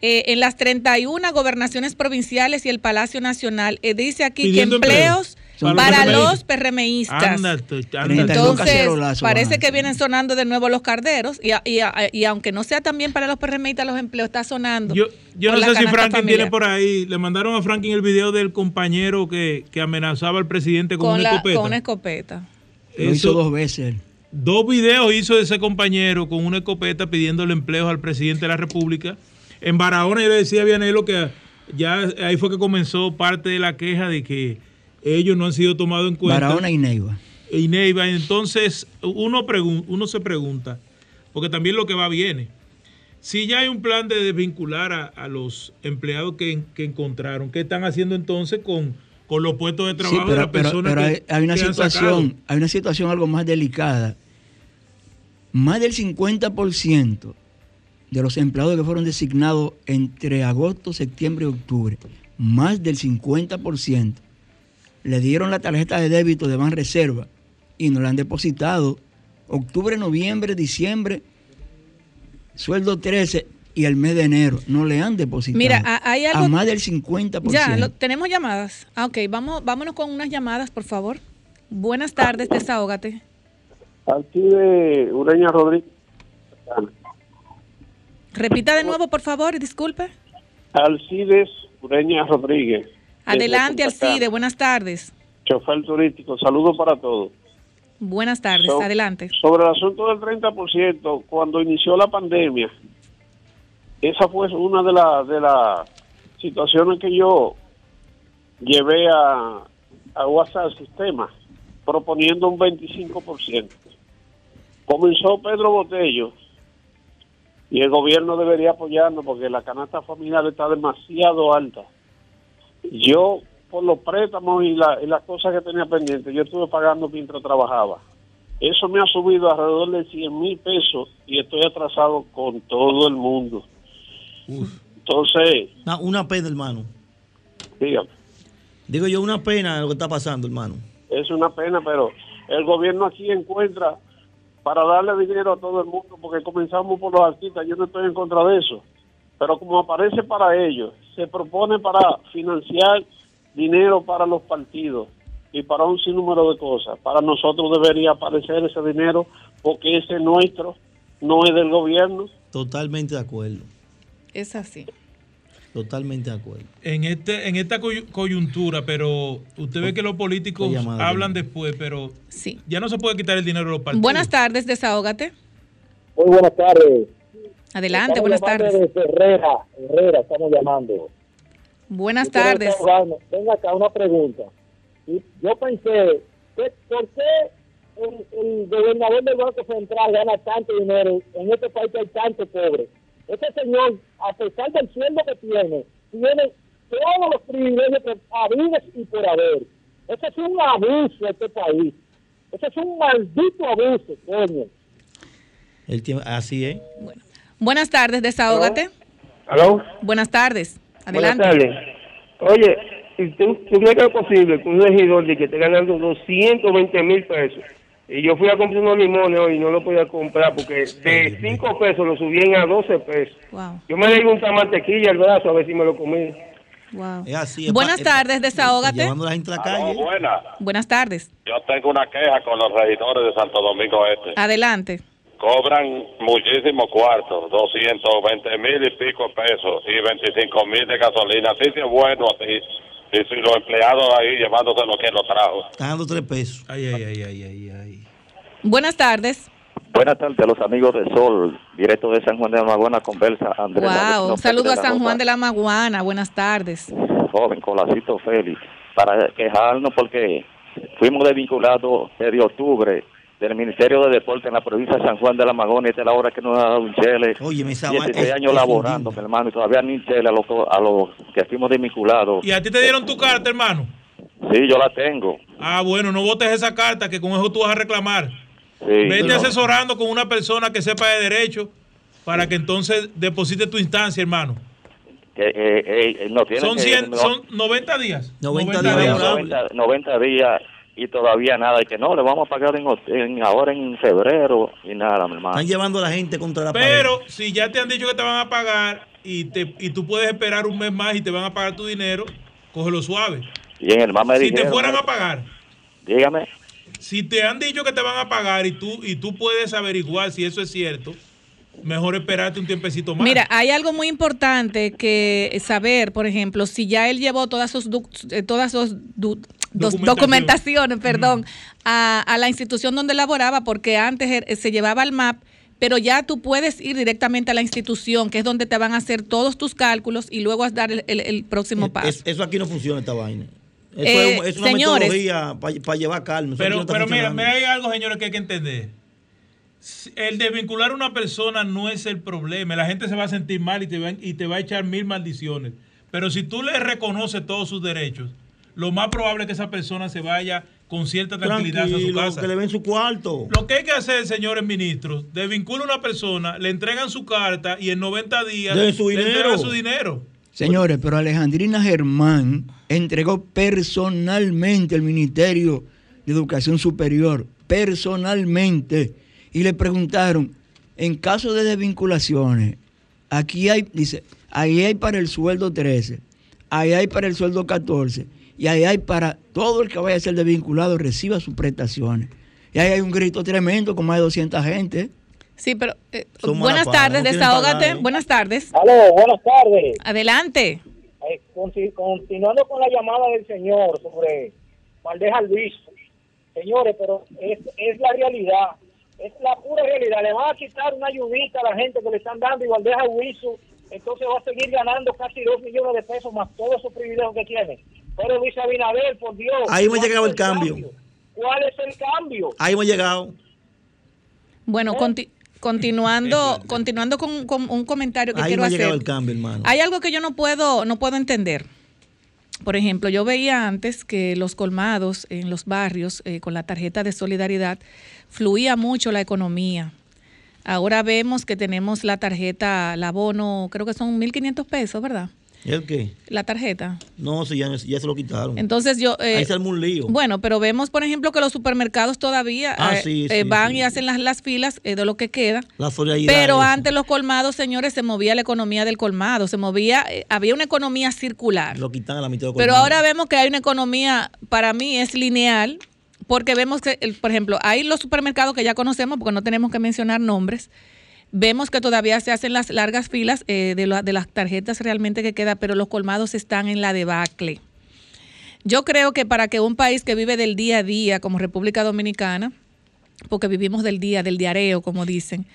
eh, en las 31 gobernaciones provinciales y el Palacio Nacional. Eh, dice aquí Pidiendo que empleos empleo. para Para los PRMistas. Anda, tú- anda. 32 Entonces, parece que vienen sonando de nuevo los carderos y, a- y a- y aunque no sea también para los PRMistas los empleos, está sonando. Yo, yo no sé si Franklin familiar. tiene por ahí. Le mandaron a Franklin el video del compañero que, que amenazaba al presidente con, con, una la, escopeta. con una escopeta. Lo hizo dos veces. Dos videos hizo ese compañero con una escopeta pidiéndole empleos al presidente de la República. En Barahona yo le decía a Vianelo que ya ahí fue que comenzó parte de la queja de que ellos no han sido tomados en cuenta. Barahona y Neiva. y Neiva. Entonces, uno, uno se pregunta, porque también lo que va viene. Si ya hay un plan de desvincular a, a los empleados que, que encontraron, ¿qué están haciendo entonces con, con los puestos de Sí, trabajo de pero, las pero- personas pero que, hay, hay una que han sacado? situación, hay una situación algo más delicada. Más del 50% de los empleados que fueron designados entre agosto, septiembre y octubre, más del 50% le dieron la tarjeta de débito de Banreserva y no la han depositado. Octubre, noviembre, diciembre, sueldo 13 y el mes de enero no le han depositado. Mira, a- hay algo- a más del 50%. Ya, lo- tenemos llamadas. Ah, ok, vamos, vámonos con unas llamadas, por favor. Buenas tardes, desahógate. Aquí de Ureña Rodríguez. Repita de nuevo, por favor, disculpe. Alcides Ureña Rodríguez. Adelante, Alcide. Buenas tardes. Chofer turístico. Saludos para todos. Buenas tardes. So- Adelante. Sobre el asunto del 30%, cuando inició la pandemia, esa fue una de las de las situaciones que yo llevé a, a WhatsApp al sistema, proponiendo un 25%. Comenzó Pedro Botello y el gobierno debería apoyarnos porque la canasta familiar está demasiado alta. Yo, por los préstamos y, la- y las cosas que tenía pendientes, yo estuve pagando mientras trabajaba. Eso me ha subido alrededor de 100 mil pesos y estoy atrasado con todo el mundo. Entonces, Una, una pena, hermano. dígame, Digo yo, una pena lo que está pasando, hermano. es una pena, pero el gobierno aquí encuentra para darle dinero a todo el mundo, porque comenzamos por los artistas, yo no estoy en contra de eso, pero como aparece para ellos, se propone para financiar dinero para los partidos y para un sinnúmero de cosas. Para nosotros debería aparecer ese dinero porque ese es nuestro, no es del gobierno. Totalmente de acuerdo. Es así. Totalmente de acuerdo. En este en esta coyu- coyuntura, pero usted ve que los políticos hablan después, pero Sí. ya no se puede quitar el dinero de los partidos. Buenas tardes, desahógate. Muy buenas tardes. Adelante, Estamos buenas tardes. desde Herrera, Herrera, estamos llamando. Buenas Yo tardes. Venga acá una pregunta. Y Yo pensé, ¿qué- ¿por qué el, el gobernador del Banco Central gana tanto dinero en este país que hay tanto pobre? Ese señor, a pesar del sueldo que tiene, tiene todos los privilegios que habidos y por haber. Ese es un abuso de este país. Ese es un maldito abuso, coño. El tiempo, así es. Buenas tardes, desahógate. ¿Aló? Buenas tardes. Adelante. Buenas tardes. Oye, ¿y ¿tú, tú crees que es posible que un regidor de que esté ganando 220 mil pesos? Y yo fui a comprar unos limones hoy y no lo podía comprar porque de 5 pesos lo subían a 12 pesos. Wow, Yo me di un mantequilla al brazo a ver si me lo comí. wow. Es así. es Buenas tardes, desahógate. Llevando a la gente a la calle. buena. Buenas tardes. Yo tengo una queja con los regidores de Santo Domingo Este. Adelante. Cobran muchísimos cuartos, 220 mil y pico pesos y 25 mil de gasolina. Así sí es bueno, así. Y si los empleados ahí llevándose lo que lo trajo. Está dando tres pesos. Ay, ay, ay, ay, ay, ay. Buenas tardes. Buenas tardes a los amigos de Sol, directo de San Juan de la Maguana, conversa Andrés. Wow. Un saludo a San Juan de la Maguana. Buenas tardes. Joven, Colacito Félix, para quejarnos porque fuimos desvinculados desde octubre del Ministerio de Deporte en la provincia de San Juan de la Maguana y esta es la hora que nos ha dado un chele. Oye, me 16 años laborando, mi hermano, y todavía ni un chele a los, a los que fuimos desvinculados. ¿Y a ti te dieron tu carta, hermano? Sí, yo la tengo. Ah, bueno, no votes esa carta, que con eso tú vas a reclamar. Sí, Vete asesorando con una persona que sepa de derecho para que entonces deposite tu instancia, hermano. que, eh, eh, no tiene Son, que- 100, no- son 90 días. 90 90, días. 90, 90 días y todavía nada. Y que no, le vamos a pagar en, en- ahora en febrero y nada, mi hermano. Están llevando a la gente contra la Pero si ya te han dicho que te van a pagar y, te, y tú puedes esperar un mes más y te van a pagar tu dinero, cógelo suave. Y en el más me Si te fueran a pagar, Dígame. Si te han dicho que te van a pagar y tú, y tú puedes averiguar si eso es cierto, mejor esperarte un tiempecito más. Mira, hay algo muy importante que saber, por ejemplo, si ya él llevó todas sus, eh, todas sus Documentación. documentaciones, perdón, a, a la institución donde laboraba, porque antes er- se llevaba al MAP, pero ya tú puedes ir directamente a la institución, que es donde te van a hacer todos tus cálculos y luego vas a dar el, el- el próximo paso. Es- eso aquí no funciona, esta vaina. Eso Eh, es, es una señores. metodología para llevar calma. Pero, no pero mira, mira, hay algo, señores, que hay que entender. El desvincular a una persona no es el problema. La gente se va a sentir mal y te va, y te va a echar mil maldiciones. Pero si tú le reconoces todos sus derechos, lo más probable es que esa persona se vaya con cierta tranquilidad a su Tranquilo, casa. que le ven su cuarto. Lo que hay que hacer, señores ministros, desvincula a una persona, le entregan su carta y en 90 días su le entregan su dinero. Señores, pero Alejandrina Germán entregó personalmente el Ministerio de Educación Superior, personalmente, y le preguntaron, en caso de desvinculaciones, aquí hay, dice, ahí hay para el sueldo 13, ahí hay para el sueldo 14, y ahí hay para todo el que vaya a ser desvinculado reciba sus prestaciones. Y ahí hay un grito tremendo con más de 200 gente. Sí, pero eh, buenas tardes, no desahógate. pagar, ¿eh? Buenas tardes. Aló, buenas tardes. Adelante. Eh, conti- continuando con la llamada del señor sobre Valdés Alviso. Señores, pero es, es la realidad. Es la pura realidad. Le van a quitar una ayudita a la gente que le están dando y Valdés Alviso, entonces va a seguir ganando casi dos millones de pesos más todos esos privilegios que tiene. Pero Luis Abinader, por Dios. Ahí ¿cuál llegado el cambio. ¿Cuál es el cambio? Ahí hemos llegado. Bueno, conti- continuando, continuando con, con un comentario que Ahí quiero hacer. llegado el cambio, hermano. Hay algo que yo no puedo, no puedo entender. Por ejemplo, yo veía antes que los colmados en los barrios eh, con la tarjeta de solidaridad fluía mucho la economía. Ahora vemos que tenemos la tarjeta, la bono, creo que son 1.500 pesos, ¿verdad? ¿Y el qué? La tarjeta. No, si ya, ya se lo quitaron. Entonces yo... eh, Ahí se armó un lío. bueno, pero vemos, por ejemplo, que los supermercados todavía Ah, eh, sí, eh, sí, van sí, y hacen las, las filas de lo que queda. La solidaridad. Pero antes los colmados, señores, se movía la economía del colmado, se movía, había una economía circular. Lo quitan a la mitad de Pero ahora vemos que hay una economía, para mí es lineal, porque vemos que, por ejemplo, hay los supermercados que ya conocemos, porque no tenemos que mencionar nombres. Vemos que todavía se hacen las largas filas eh, de, de las tarjetas realmente que queda, pero los colmados están en la debacle. Yo creo que para que un país que vive del día a día, como República Dominicana, porque vivimos del día, del diareo, como dicen,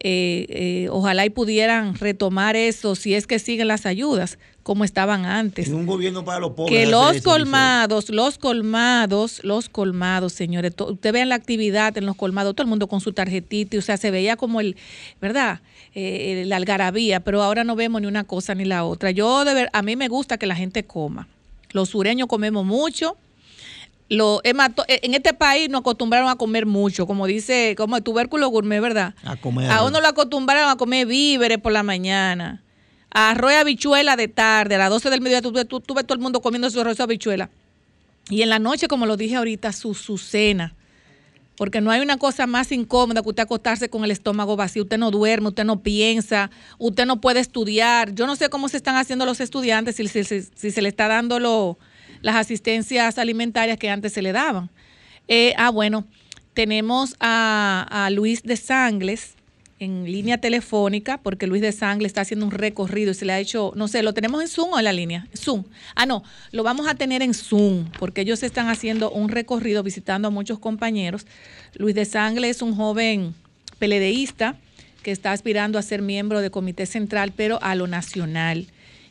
eh, eh, ojalá y pudieran retomar eso si es que siguen las ayudas como estaban antes En un gobierno para los pobres. que los eso, colmados, los colmados, los colmados, señores, usted vean la actividad en los colmados, todo el mundo con su tarjetita, o sea, se veía como el, ¿verdad? Eh, la algarabía, pero ahora no vemos ni una cosa ni la otra. Yo, de ver, a mí me gusta que la gente coma. Los sureños comemos mucho. Lo, en este país nos acostumbraron a comer mucho, como dice, como el tubérculo gourmet, ¿verdad? A comer. A uno lo acostumbraron a comer víveres por la mañana. Arroz y habichuela de tarde, a las 12 del mediodía, tú, tú- tú ves todo el mundo comiendo su arroz y habichuela. Y en la noche, como lo dije ahorita, su, su cena. Porque no hay una cosa más incómoda que usted acostarse con el estómago vacío. Usted no duerme, usted no piensa, usted no puede estudiar. Yo no sé cómo se están haciendo los estudiantes, si, si- si- si se le está dando lo- las asistencias alimentarias que antes se le daban. Eh, ah, bueno, tenemos a, Luis de Sangles en línea telefónica, porque Luis de Sangles está haciendo un recorrido y se le ha hecho, no sé, ¿lo tenemos en Zoom o en la línea? Zoom. Ah, no, lo vamos a tener en Zoom, porque ellos están haciendo un recorrido visitando a muchos compañeros. Luis de Sangles es un joven peledeísta que está aspirando a ser miembro del Comité Central, pero a lo nacional.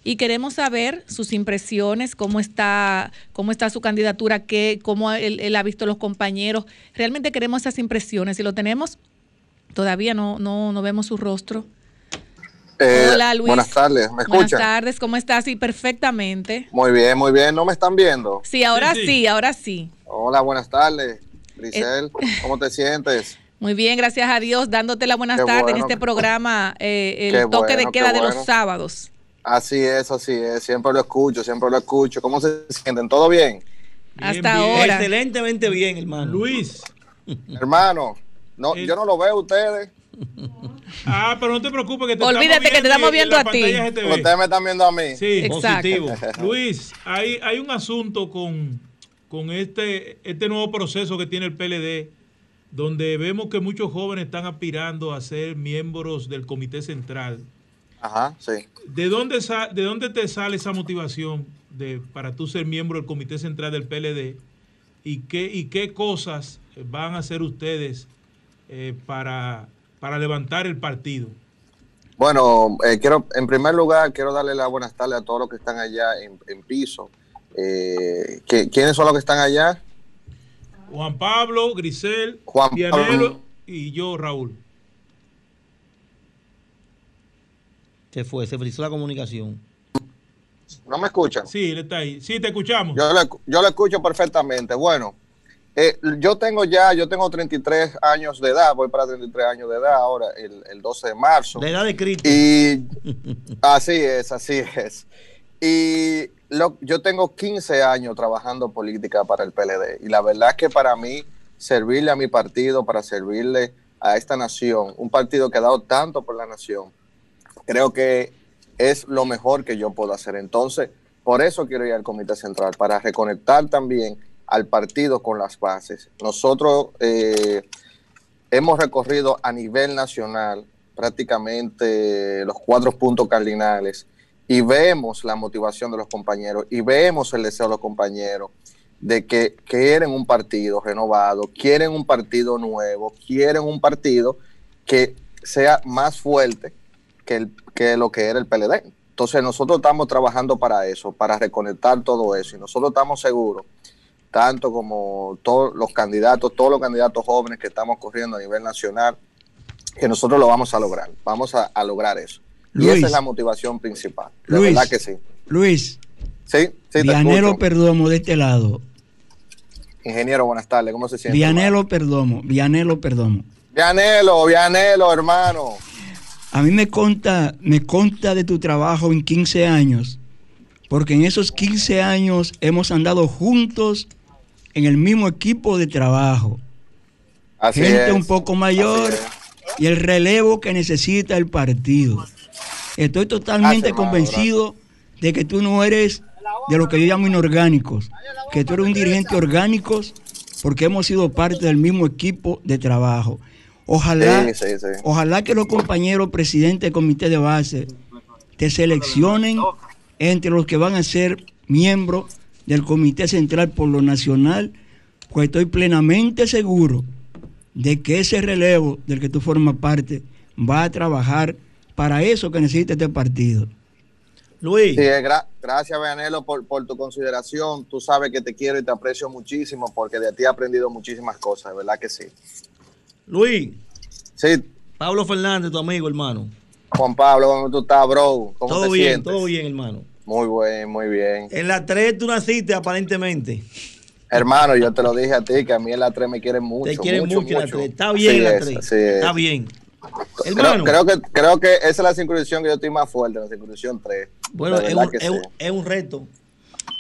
Y queremos saber sus impresiones, cómo está, cómo está su candidatura, qué, cómo él, él ha visto los compañeros. Realmente queremos esas impresiones. Si lo tenemos, todavía no, no, no vemos su rostro. Eh, Hola, Luis. Buenas tardes, ¿me Buenas escuchan? tardes, ¿cómo estás? Sí, perfectamente. Muy bien, muy bien. ¿No me están viendo? Sí, ahora sí, ahora sí. Hola, buenas tardes. Grisel, Eh, ¿cómo te sientes? Muy bien, gracias a Dios, dándote la buenas tardes en este programa, eh, el toque de bueno, queda de los sábados. Así es, así es. Siempre lo escucho, siempre lo escucho. ¿Cómo se sienten? ¿Todo bien? Hasta ahora. Excelentemente bien, hermano. Luis. Hermano, no, yo no lo veo a ustedes. Ah, pero no te preocupes que te Olvídate que te estamos viendo a ti. Ustedes me están viendo a mí. Sí, Exacto. positivo. Luis, hay, hay un asunto con, con este, este nuevo proceso que tiene el PLD, donde vemos que muchos jóvenes están aspirando a ser miembros del Comité Central. Ajá, sí. ¿De dónde, sa- de dónde te sale esa motivación de, para tú ser miembro del Comité Central del PLD? ¿Y qué, y qué cosas van a hacer ustedes eh, para, para levantar el partido? Bueno, eh, quiero, en primer lugar, quiero darle las buenas tardes a todos los que están allá en, en piso. Eh, ¿qui- ¿Quiénes son los que están allá? Juan Pablo, Grisel, Juan Pablo. y yo, Raúl. Se fue, se frizó la comunicación. ¿No me escuchan? Sí, él está ahí. Sí, te escuchamos. Yo lo, yo lo escucho perfectamente. Bueno, eh, yo tengo ya, yo tengo 33 años de edad, voy para 33 años de edad ahora, el, el 12 de marzo. La edad de Cristo. Y así es, así es. Y lo- yo tengo 15 años trabajando política para el PLD. Y la verdad es que para mí, servirle a mi partido, para servirle a esta nación, un partido que ha dado tanto por la nación, creo que es lo mejor que yo puedo hacer. Entonces, por eso quiero ir al Comité Central, para reconectar también al partido con las bases. Nosotros, eh, hemos recorrido a nivel nacional prácticamente los cuatro puntos cardinales y vemos la motivación de los compañeros y vemos el deseo de los compañeros de que quieren un partido renovado, quieren un partido nuevo, quieren un partido que sea más fuerte que, el, que lo que era el PLD. Entonces nosotros estamos trabajando para eso, para reconectar todo eso y nosotros estamos seguros, tanto como todos los candidatos, todos los candidatos jóvenes que estamos corriendo a nivel nacional, que nosotros lo vamos a lograr, vamos a, a lograr eso. y Luis. esa es la motivación principal. Luis. verdad que sí. Luis, Sí, sí, Vianelo. Perdomo de este lado. Ingeniero, buenas tardes. ¿Cómo se siente? Vianelo Perdomo, Vianelo Perdomo. Vianelo, Vianelo, hermano. A mí me conta, me conta de tu trabajo en 15 años, porque en esos 15 años hemos andado juntos en el mismo equipo de trabajo. Así Gente es. un poco mayor y el relevo que necesita el partido. Estoy totalmente convencido de que tú no eres de lo que yo llamo inorgánicos, que tú eres un dirigente orgánico porque hemos sido parte del mismo equipo de trabajo. Ojalá, Sí, sí, sí. ojalá que los compañeros presidentes del comité de base te seleccionen entre los que van a ser miembros del comité central por lo nacional, pues estoy plenamente seguro de que ese relevo del que tú formas parte va a trabajar para eso que necesita este partido. Luis. Sí, eh, gra- gracias, Vianelo, por, por tu consideración. Tú sabes que te quiero y te aprecio muchísimo porque de ti he aprendido muchísimas cosas, de verdad que sí. Luis. Sí. Pablo Fernández, tu amigo, hermano. Juan Pablo, ¿cómo tú estás, bro? ¿Cómo Todo te bien, sientes? todo bien, hermano. Muy bien, muy bien. En la 3 tú naciste aparentemente. Hermano, yo te lo dije a ti que a mí en la 3 me quieren mucho. Te quieren mucho, en la 3. Está bien en la es, 3. así es. Está bien. Creo, Hermano. creo que, creo que esa es la circunscripción que yo estoy más fuerte, la circunscripción 3. Bueno, es un, es sí. un- es un reto.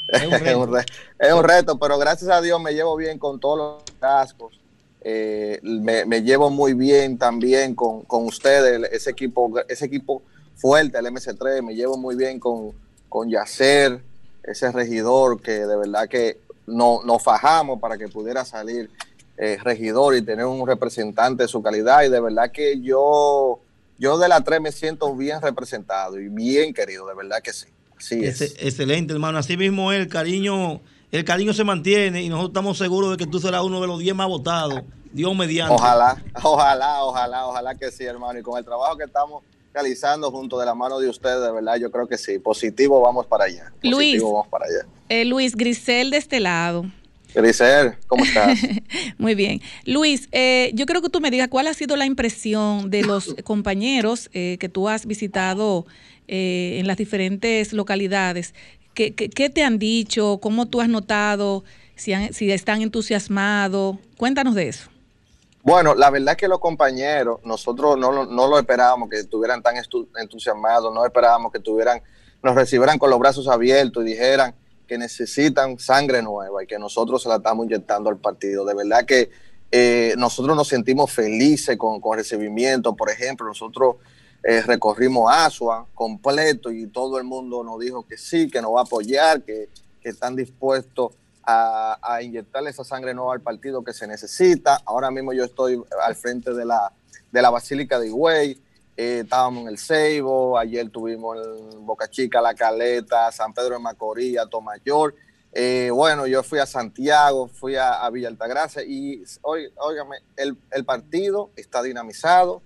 Es un, re- es un reto, pero gracias a Dios me llevo bien con todos los cascos. Eh, me, me llevo muy bien también con, con ustedes, ese equipo, ese equipo fuerte, el MC3. Me llevo muy bien con, con Yacer, ese regidor que de verdad que no, nos fajamos para que pudiera salir eh, regidor y tener un representante de su calidad. Y de verdad que yo, yo de la 3 me siento bien representado y bien querido, de verdad que sí. Así es. Excelente, hermano. Así mismo el cariño, el cariño se mantiene y nosotros estamos seguros de que tú serás uno de los 10 más votados. Dios mediante. Ojalá, ojalá, ojalá, ojalá que sí, hermano. Y con el trabajo que estamos realizando junto de la mano de ustedes, de verdad, yo creo que sí. Positivo, vamos para allá. Positivo, Luis. vamos para allá. Eh, Luis Grisel de este lado. Grisel, ¿cómo estás? Muy bien. Luis, eh, yo creo que tú me digas cuál ha sido la impresión de los compañeros eh, que tú has visitado eh, en las diferentes localidades. ¿Qué, te han dicho? ¿Cómo tú has notado? Si, están entusiasmados. Cuéntanos de eso. Bueno, la verdad es que los compañeros, nosotros no, no lo esperábamos que estuvieran tan entusiasmados, no esperábamos que tuvieran, nos recibieran con los brazos abiertos y dijeran que necesitan sangre nueva y que nosotros se la estamos inyectando al partido. De verdad que eh, nosotros nos sentimos felices con, con recibimiento. Por ejemplo, nosotros eh, recorrimos Asua completo y todo el mundo nos dijo que sí, que nos va a apoyar, que, que están dispuestos a, a inyectarle esa sangre nueva al partido que se necesita. Ahora mismo yo estoy al frente de la, de la Basílica de Higüey, eh, estábamos en el Ceibo, ayer tuvimos en Boca Chica, La Caleta, San Pedro de Macorís, Tomayor. Eh, bueno, yo fui a Santiago, fui a, a Villa Altagracia y, óigame, el, el partido está dinamizado,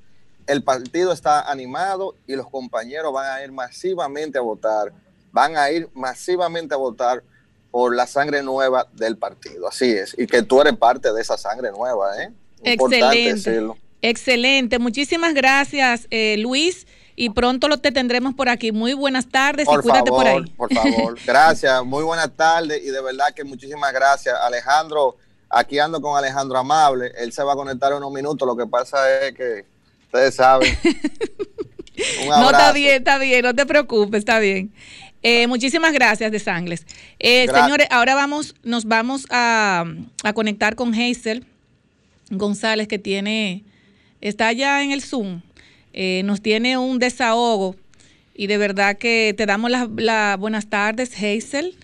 el partido está animado y los compañeros van a ir masivamente a votar, van a ir masivamente a votar por la sangre nueva del partido, así es, y que tú eres parte de esa sangre nueva, ¿eh? Importante Excelente. decirlo. Excelente. Muchísimas gracias, eh, Luis. Y pronto lo te tendremos por aquí. Muy buenas tardes y Por cuídate favor, por ahí. por favor. Gracias, muy buenas tardes y de verdad que muchísimas gracias. Alejandro, aquí ando con Alejandro Amable, él se va a conectar en unos minutos, lo que pasa es que ustedes saben. Un No, está bien, está bien, no te preocupes, está bien. Eh, muchísimas gracias, de Sangles. Eh, señores, ahora vamos, nos vamos a, a conectar con Hazel González, que tiene, está allá en el Zoom, Eh, nos tiene un desahogo y de verdad que te damos las las buenas tardes, Hazel.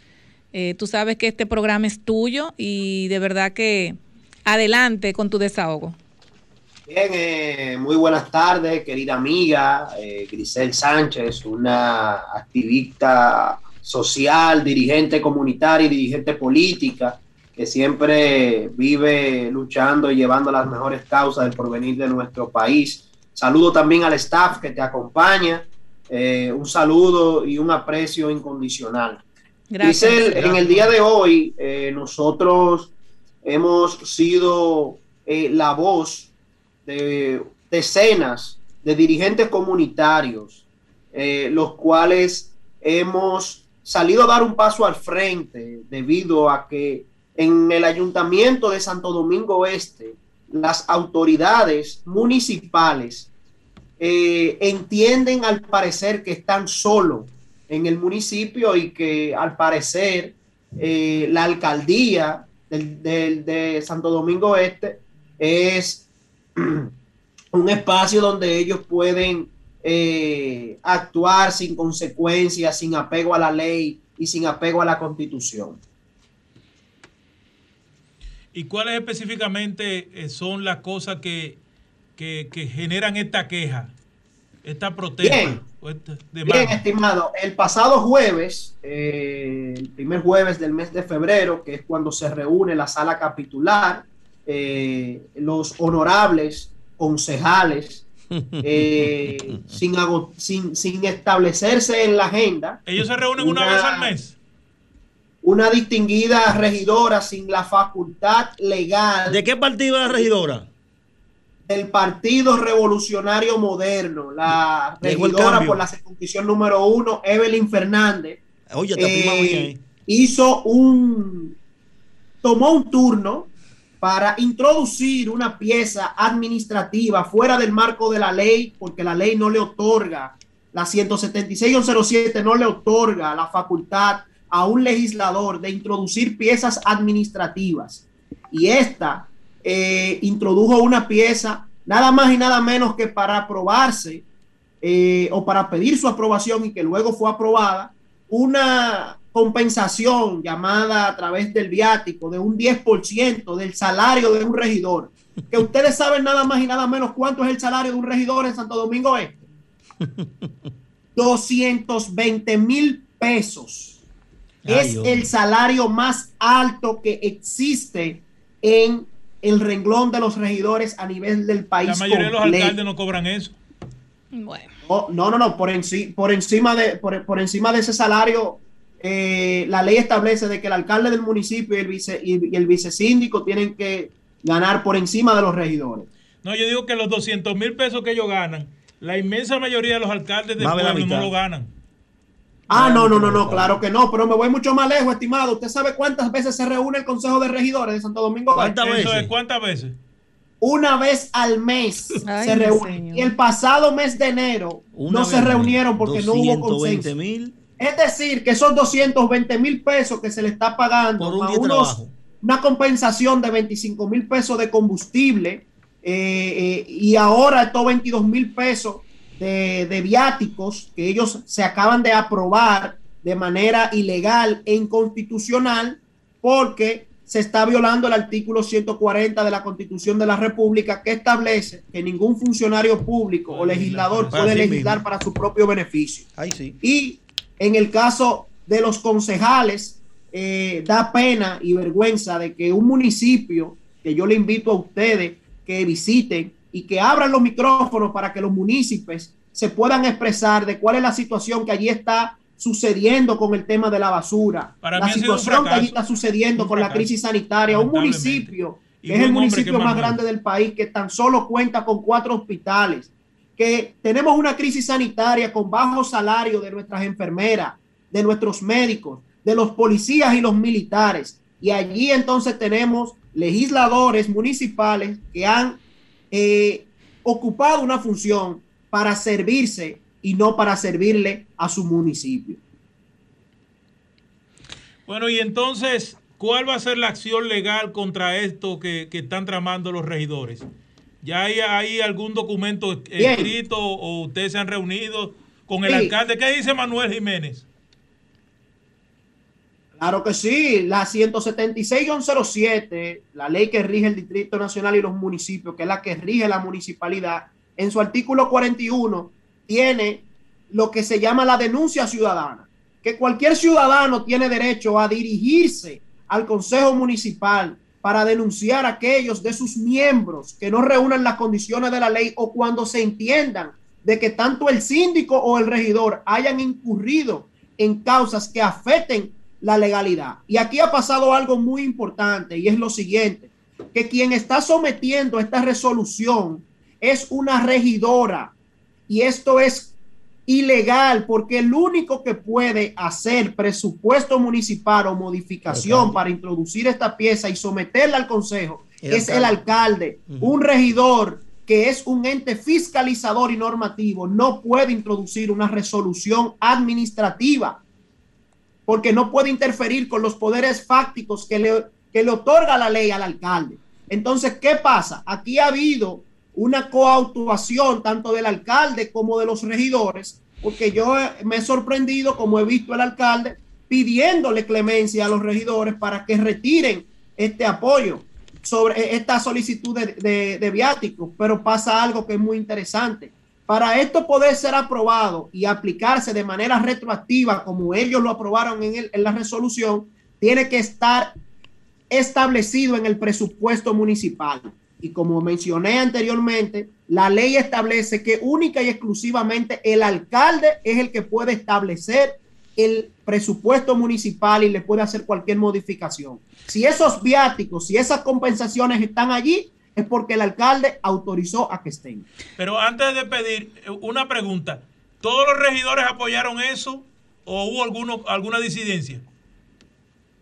Eh, tú sabes que este programa es tuyo y de verdad que adelante con tu desahogo. Bien, eh, muy buenas tardes, querida amiga eh, Grisel Sánchez, una activista social, dirigente comunitaria y dirigente política que siempre vive luchando y llevando las mejores causas del porvenir de nuestro país. Saludo también al staff que te acompaña. Eh, un saludo y un aprecio incondicional. Gracias. Grisel, en el día de hoy eh, nosotros hemos sido eh, la voz de decenas de dirigentes comunitarios, eh, los cuales hemos salido a dar un paso al frente debido a que en el ayuntamiento de Santo Domingo Este, las autoridades municipales eh, entienden al parecer que están solo en el municipio y que al parecer eh, la alcaldía del- de Santo Domingo Este es un espacio donde ellos pueden eh, actuar sin consecuencias, sin apego a la ley y sin apego a la constitución. ¿Y cuáles específicamente eh, son las cosas que, que- que generan esta queja, esta protesta? Bien. o esta Bien, estimado, el pasado jueves, eh, el primer jueves del mes de febrero, que es cuando se reúne la sala capitular, eh, los honorables concejales, eh, sin, sin, sin establecerse en la agenda. Ellos se reúnen una, vez al mes. Una distinguida regidora sin la facultad legal. ¿De qué partido es la regidora? Del Partido Revolucionario Moderno, la regidora por la circunscripción número uno, Evelyn Fernández. Oye, está prima eh, hizo un tomó un turno para introducir una pieza administrativa fuera del marco de la ley, porque la ley no le otorga, la 176-107 no le otorga la facultad a un legislador de introducir piezas administrativas. Y esta eh, introdujo una pieza nada más y nada menos que para aprobarse eh, o para pedir su aprobación y que luego fue aprobada, una compensación llamada a través del viático de un 10% del salario de un regidor. Que ustedes saben nada más y nada menos cuánto es el salario de un regidor en Santo Domingo Este. 220 mil pesos. Ay, es hombre. el salario más alto que existe en el renglón de los regidores a nivel del país. La mayoría de los completo. alcaldes no cobran eso. Bueno. Oh, no, no, no, por, enci- por, encima, de, por, por encima de ese salario, eh, la ley establece de que el alcalde del municipio y el, vice, y, y el vicesíndico tienen que ganar por encima de los regidores. No, yo digo que los 200 mil pesos que ellos ganan, la inmensa mayoría de los alcaldes del pueblo no lo ganan. Ah, no, no, no, no, claro que no, pero me voy mucho más lejos, estimado. ¿Usted sabe cuántas veces se reúne el Consejo de Regidores de Santo Domingo? ¿Cuántas veces? es, ¿Cuántas veces? Una vez al mes Ay, se reúne. Y el pasado mes de enero Una no se reunieron porque no hubo 220 consenso. mil Es decir, que esos 220 mil pesos que se le está pagando por un a unos- una compensación de 25 mil pesos de combustible eh, eh, y ahora estos 22 mil pesos de, de viáticos que ellos se acaban de aprobar de manera ilegal e inconstitucional porque se está violando el artículo 140 de la Constitución de la República que establece que ningún funcionario público o legislador puede legislar para su propio beneficio. Ahí sí. Y en el caso de los concejales, eh, da pena y vergüenza de que un municipio, que yo le invito a ustedes que visiten y que abran los micrófonos para que los municipios se puedan expresar de cuál es la situación que allí está sucediendo con el tema de la basura, Para la situación que allí está sucediendo con la crisis sanitaria, un municipio que es el municipio más grande del país, que tan solo cuenta con cuatro hospitales, que tenemos una crisis sanitaria con bajo salario de nuestras enfermeras, de nuestros médicos, de los policías y los militares. Y allí entonces tenemos legisladores municipales que han eh, ocupado una función para servirse y no para servirle a su municipio. Bueno, y entonces, ¿cuál va a ser la acción legal contra esto que, que están tramando los regidores? ¿Ya hay, hay algún documento Bien. escrito o ustedes se han reunido con el Sí. alcalde? ¿Qué dice Manuel Jiménez? Claro que sí, la 176-107, la ley que rige el Distrito Nacional y los municipios, que es la que rige la municipalidad, en su artículo 41 tiene lo que se llama la denuncia ciudadana, que cualquier ciudadano tiene derecho a dirigirse al Consejo Municipal para denunciar a aquellos de sus miembros que no reúnan las condiciones de la ley o cuando se entiendan de que tanto el síndico o el regidor hayan incurrido en causas que afecten la legalidad. Y aquí ha pasado algo muy importante y es lo siguiente, que quien está sometiendo esta resolución es una regidora y esto es ilegal porque el único que puede hacer presupuesto municipal o modificación para introducir esta pieza y someterla al consejo El es el alcalde, un regidor que es un ente fiscalizador y normativo, no puede introducir una resolución administrativa porque no puede interferir con los poderes fácticos que le, que le otorga la ley al alcalde. Entonces, ¿qué pasa? Aquí ha habido una coautuación tanto del alcalde como de los regidores, porque yo me he sorprendido como he visto al alcalde pidiéndole clemencia a los regidores para que retiren este apoyo sobre esta solicitud de, de, de viáticos, pero pasa algo que es muy interesante. Para esto poder ser aprobado y aplicarse de manera retroactiva, como ellos lo aprobaron en, el- en la resolución, tiene que estar establecido en el presupuesto municipal. Y como mencioné anteriormente, la ley establece que única y exclusivamente el alcalde es el que puede establecer el presupuesto municipal y le puede hacer cualquier modificación. Si esos viáticos, si esas compensaciones están allí, es porque el alcalde autorizó a que estén. Pero antes de pedir, eh, una pregunta. ¿Todos los regidores apoyaron eso o hubo alguno, alguna disidencia?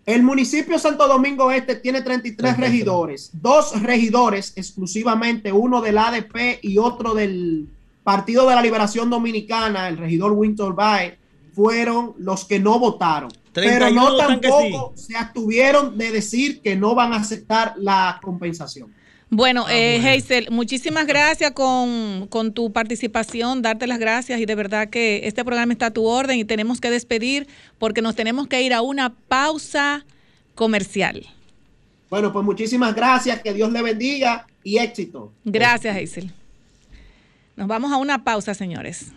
El municipio Santo Domingo Este tiene 33 regidores, dos regidores exclusivamente, uno del ADP y otro del Partido de la Liberación Dominicana, el regidor Winter Bay, fueron los que no votaron. Pero 31 no tampoco se abstuvieron de decir que no van a aceptar la compensación. Bueno, eh, Hazel, muchísimas gracias con, con tu participación, darte las gracias y de verdad que este programa está a tu orden y tenemos que despedir porque nos tenemos que ir a una pausa comercial. Bueno, pues muchísimas gracias, que Dios le bendiga y éxito. Gracias, Hazel. Nos vamos a una pausa, señores.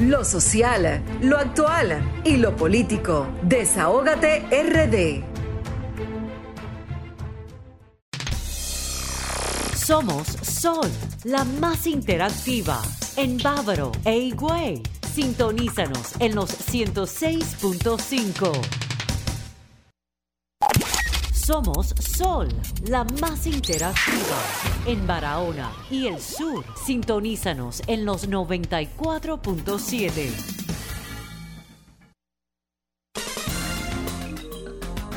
Lo social, lo actual y lo político. Desahógate RD. Somos Sol, la más interactiva en Bávaro e Higüey. Sintonízanos en los 106.5. Somos Sol, la más interactiva en Barahona y el sur. Sintonízanos en los 94.7.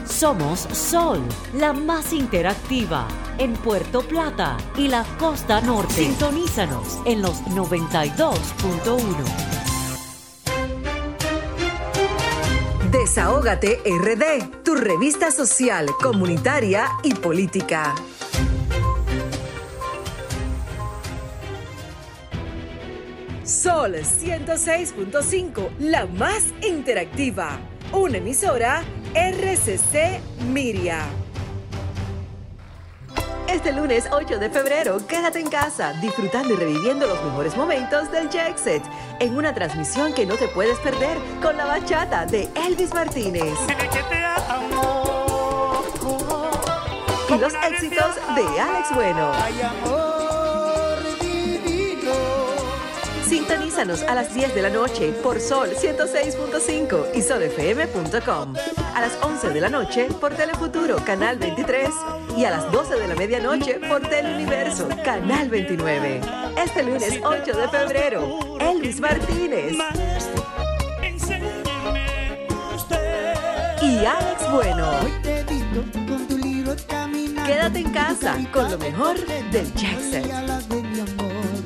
Somos Sol, la más interactiva en Puerto Plata y la costa norte. Sintonízanos en los 92.1. Desahógate RD, tu revista social, comunitaria y política. Sol 106.5, la más interactiva. Una emisora RCC Miria. Este lunes 8 de febrero, quédate en casa, disfrutando y reviviendo los mejores momentos del Jet Set, en una transmisión que no te puedes perder con la bachata de Elvis Martínez. Y los éxitos de Alex Bueno. Sintonízanos a las 10 de la noche por Sol 106.5 y solfm.com. A las 11 de la noche por Telefuturo, Canal 23. Y a las 12 de la medianoche por Teleuniverso, Canal 29. Este lunes 8 de febrero, Elvis Martínez. Y Alex Bueno. Quédate en casa con lo mejor del Jackson.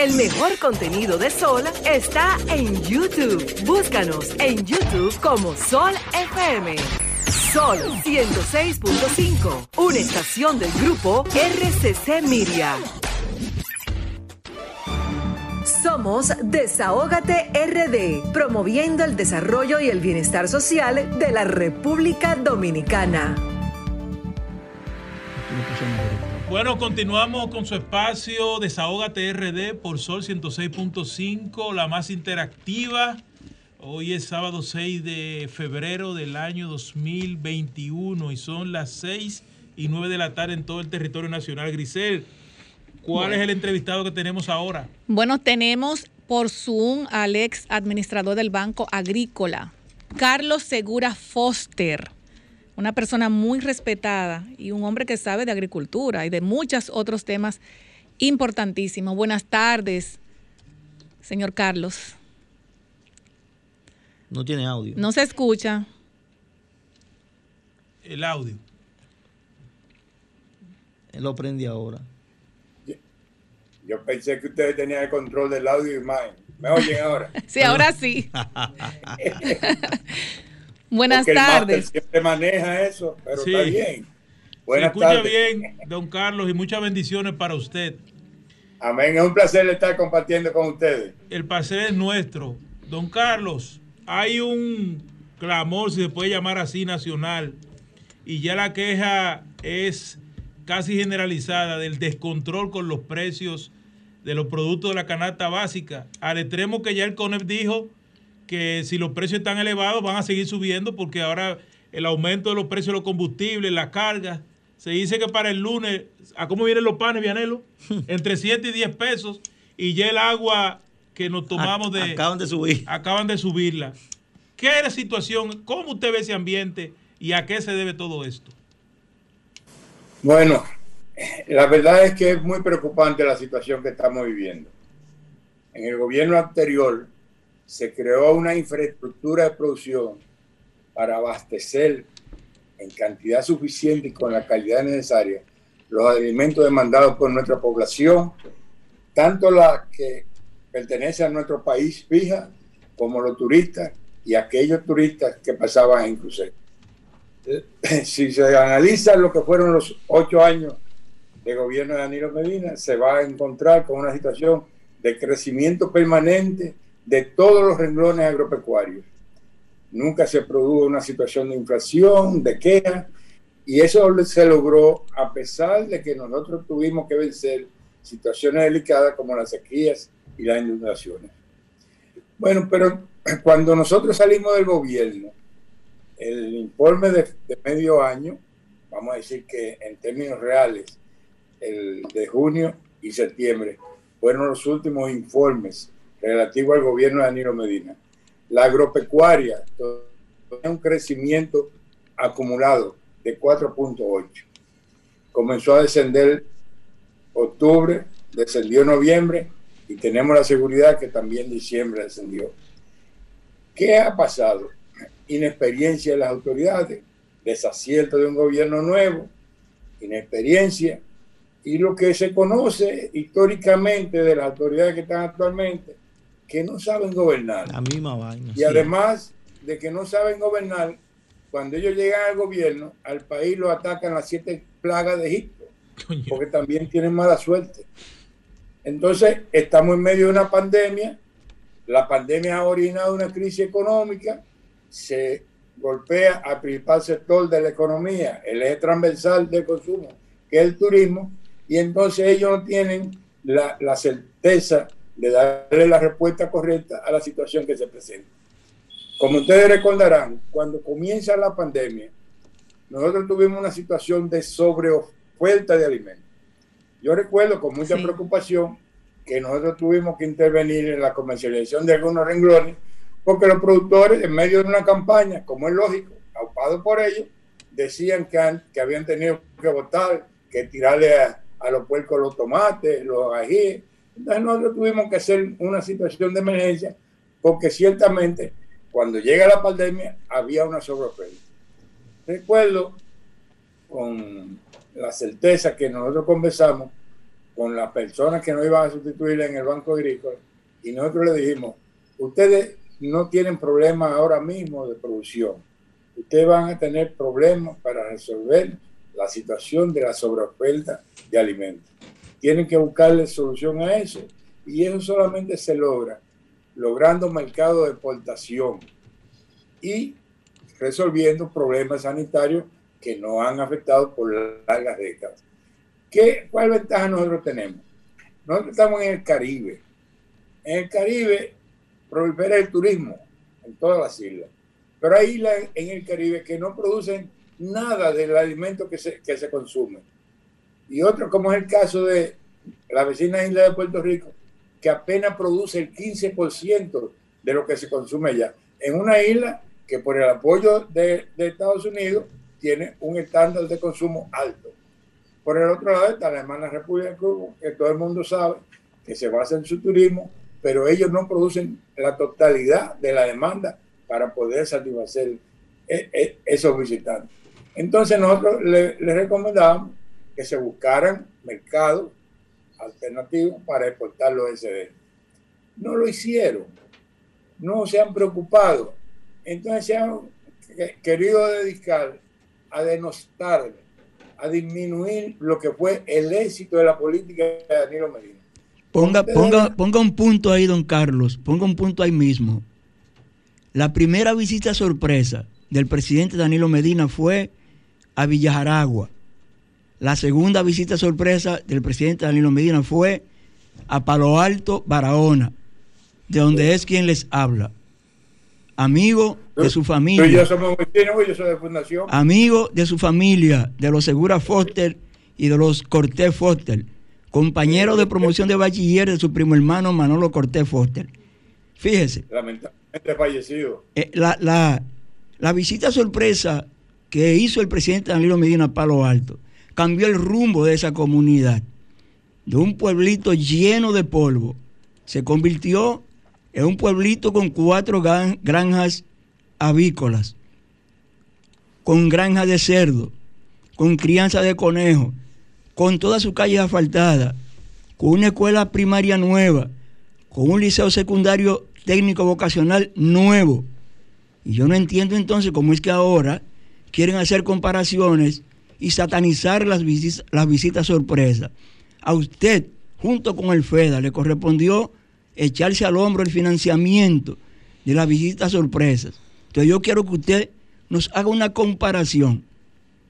El mejor contenido de Sol está en YouTube. Búscanos en YouTube como Sol FM. Sol 106.5, una estación del grupo RCC Miria. Somos Desahógate RD, promoviendo el desarrollo y el bienestar social de la República Dominicana. Bueno, continuamos con su espacio Desahógate RD por Sol 106.5, la más interactiva. Hoy es sábado 6 de febrero del año 2021 y son las 6 y 9 de la tarde en todo el territorio nacional. Grisel, ¿cuál es el entrevistado que tenemos ahora? Bueno, tenemos por Zoom al ex administrador del Banco Agrícola, Carlos Segura Foster, una persona muy respetada y un hombre que sabe de agricultura y de muchos otros temas importantísimos. Buenas tardes, señor Carlos. No tiene audio. No se escucha. El audio. Él lo prende ahora. Yo pensé que ustedes tenían el control del audio y imagen. ¿Me oyen ahora? sí, ahora sí. Buenas Porque el tardes. máster siempre maneja eso, pero Sí. está bien. Se Buenas escucha tardes. bien, don Carlos, y muchas bendiciones para usted. Amén. Es un placer estar compartiendo con ustedes. El paseo es nuestro. Don Carlos, hay un clamor, si se puede llamar así, nacional, y ya la queja es casi generalizada del descontrol con los precios de los productos de la canasta básica, al extremo que ya el CONEP dijo que si los precios están elevados van a seguir subiendo porque ahora el aumento de los precios de los combustibles, las cargas, se dice que para el lunes, ¿a cómo vienen los panes, Vianelo? Entre 7 y 10 pesos y ya el agua que nos tomamos de... Acaban de subir. Acaban de subirla. ¿Qué es la situación? ¿Cómo usted ve ese ambiente y a qué se debe todo esto? Bueno, la verdad es que es muy preocupante la situación que estamos viviendo. En el gobierno anterior se creó una infraestructura de producción para abastecer en cantidad suficiente y con la calidad necesaria los alimentos demandados por nuestra población, tanto la que pertenece a nuestro país fija como los turistas y aquellos turistas que pasaban en crucero. Si se analiza lo que fueron los ocho años de gobierno de Danilo Medina, se va a encontrar con una situación de crecimiento permanente de todos los renglones agropecuarios. Nunca se produjo una situación de inflación, de queja, y eso se logró a pesar de que nosotros tuvimos que vencer situaciones delicadas como las sequías y las inundaciones. Bueno, pero cuando nosotros salimos del gobierno, el informe de, medio año, vamos a decir que en términos reales, el de junio y septiembre, fueron los últimos informes relativos al gobierno de Danilo Medina. La agropecuaria un crecimiento acumulado de 4.8. Comenzó a descender octubre, descendió noviembre y tenemos la seguridad que también diciembre descendió. ¿Qué ha pasado? Inexperiencia de las autoridades, desacierto de un gobierno nuevo, inexperiencia y lo que se conoce históricamente de las autoridades que están actualmente, que no saben gobernar. La misma vaina. Y además de que no saben gobernar, cuando ellos llegan al gobierno, al país lo atacan las siete plagas de Egipto, porque también tienen mala suerte. Entonces, estamos en medio de una pandemia, la pandemia ha originado una crisis económica, se golpea al principal sector de la economía, el eje transversal del consumo, que es el turismo, y entonces ellos no tienen la, la certeza de darle la respuesta correcta a la situación que se presenta. Como ustedes recordarán, cuando comienza la pandemia, nosotros tuvimos una situación de sobreoferta de alimentos. Yo recuerdo con mucha Sí. preocupación que nosotros tuvimos que intervenir en la comercialización de algunos renglones, porque los productores, en medio de una campaña, como es lógico, aupados por ellos, decían que, han- que habían tenido que votar, que tirarle a, a los puercos los tomates, los ajíes. Entonces nosotros tuvimos que hacer una situación de emergencia, porque ciertamente cuando llega la pandemia había una sobreoferta. Recuerdo con la certeza que nosotros conversamos con las personas que nos iban a sustituir en el Banco Agrícola y nosotros le dijimos, ustedes no tienen problemas ahora mismo de producción, ustedes van a tener problemas para resolver la situación de la sobreoferta de alimentos. Tienen que buscarle solución a eso Y eso solamente se logra logrando mercado de exportación y resolviendo problemas sanitarios que nos han afectado por largas décadas. ¿Qué, ¿Cuál ventaja nosotros tenemos? Nosotros estamos en el Caribe. En el Caribe prolifera el turismo en todas las islas. Pero hay islas en el Caribe que no producen nada del alimento que se, que se consume. Y otro, como es el caso de la vecina isla de Puerto Rico, que apenas produce el 15% de lo que se consume allá. En una isla que por el apoyo de, Estados Unidos tiene un estándar de consumo alto. Por el otro lado está la hermana República de Cuba, que todo el mundo sabe que se basa en su turismo, pero ellos no producen la totalidad de la demanda para poder satisfacer e, e, esos visitantes. Entonces nosotros le, le recomendamos que se buscaran mercados alternativos para exportar los SD. No lo hicieron, no se han preocupado. Entonces se han querido dedicar a denostar, a disminuir lo que fue el éxito de la política de Danilo Medina. Ponga, ponga, ponga un punto ahí, don Carlos, ponga un punto ahí mismo. La primera visita sorpresa del presidente Danilo Medina fue a Villajaragua. La segunda visita sorpresa del presidente Danilo Medina fue a Palo Alto, Barahona, de donde es quien les habla. Amigo de su familia. Yo somos vecinos, yo soy de fundación. Amigo de su familia, de los Segura Foster y de los Cortés Foster. Compañero de promoción de bachiller de su primo hermano Manolo Cortés Foster. Fíjese. Lamentablemente fallecido. Eh, la, la, la visita sorpresa que hizo el presidente Danilo Medina a Palo Alto cambió el rumbo de esa comunidad. De un pueblito lleno de polvo, se convirtió en un pueblito con cuatro granjas avícolas, con granja de cerdo, con crianza de conejos, con todas sus calles asfaltadas, con una escuela primaria nueva, con un liceo secundario técnico vocacional nuevo. Y yo no entiendo entonces cómo es que ahora quieren hacer comparaciones y satanizar las visitas, las visitas sorpresas. A usted, junto con el FEDA, le correspondió echarse al hombro el financiamiento de las visitas sorpresas. Entonces yo quiero que usted nos haga una comparación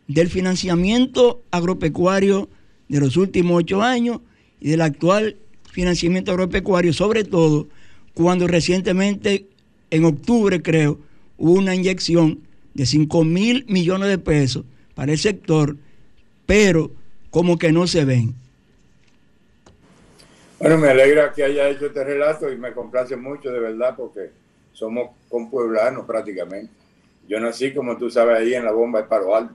del financiamiento agropecuario de los últimos ocho años y del actual financiamiento agropecuario, sobre todo cuando recientemente, en octubre creo, hubo una inyección de 5 mil millones de pesos para el sector, pero como que no se ven. Bueno, me alegra que haya hecho este relato y me complace mucho de verdad porque somos compueblanos prácticamente. Yo nací, como tú sabes, ahí en la bomba de Paro Alto.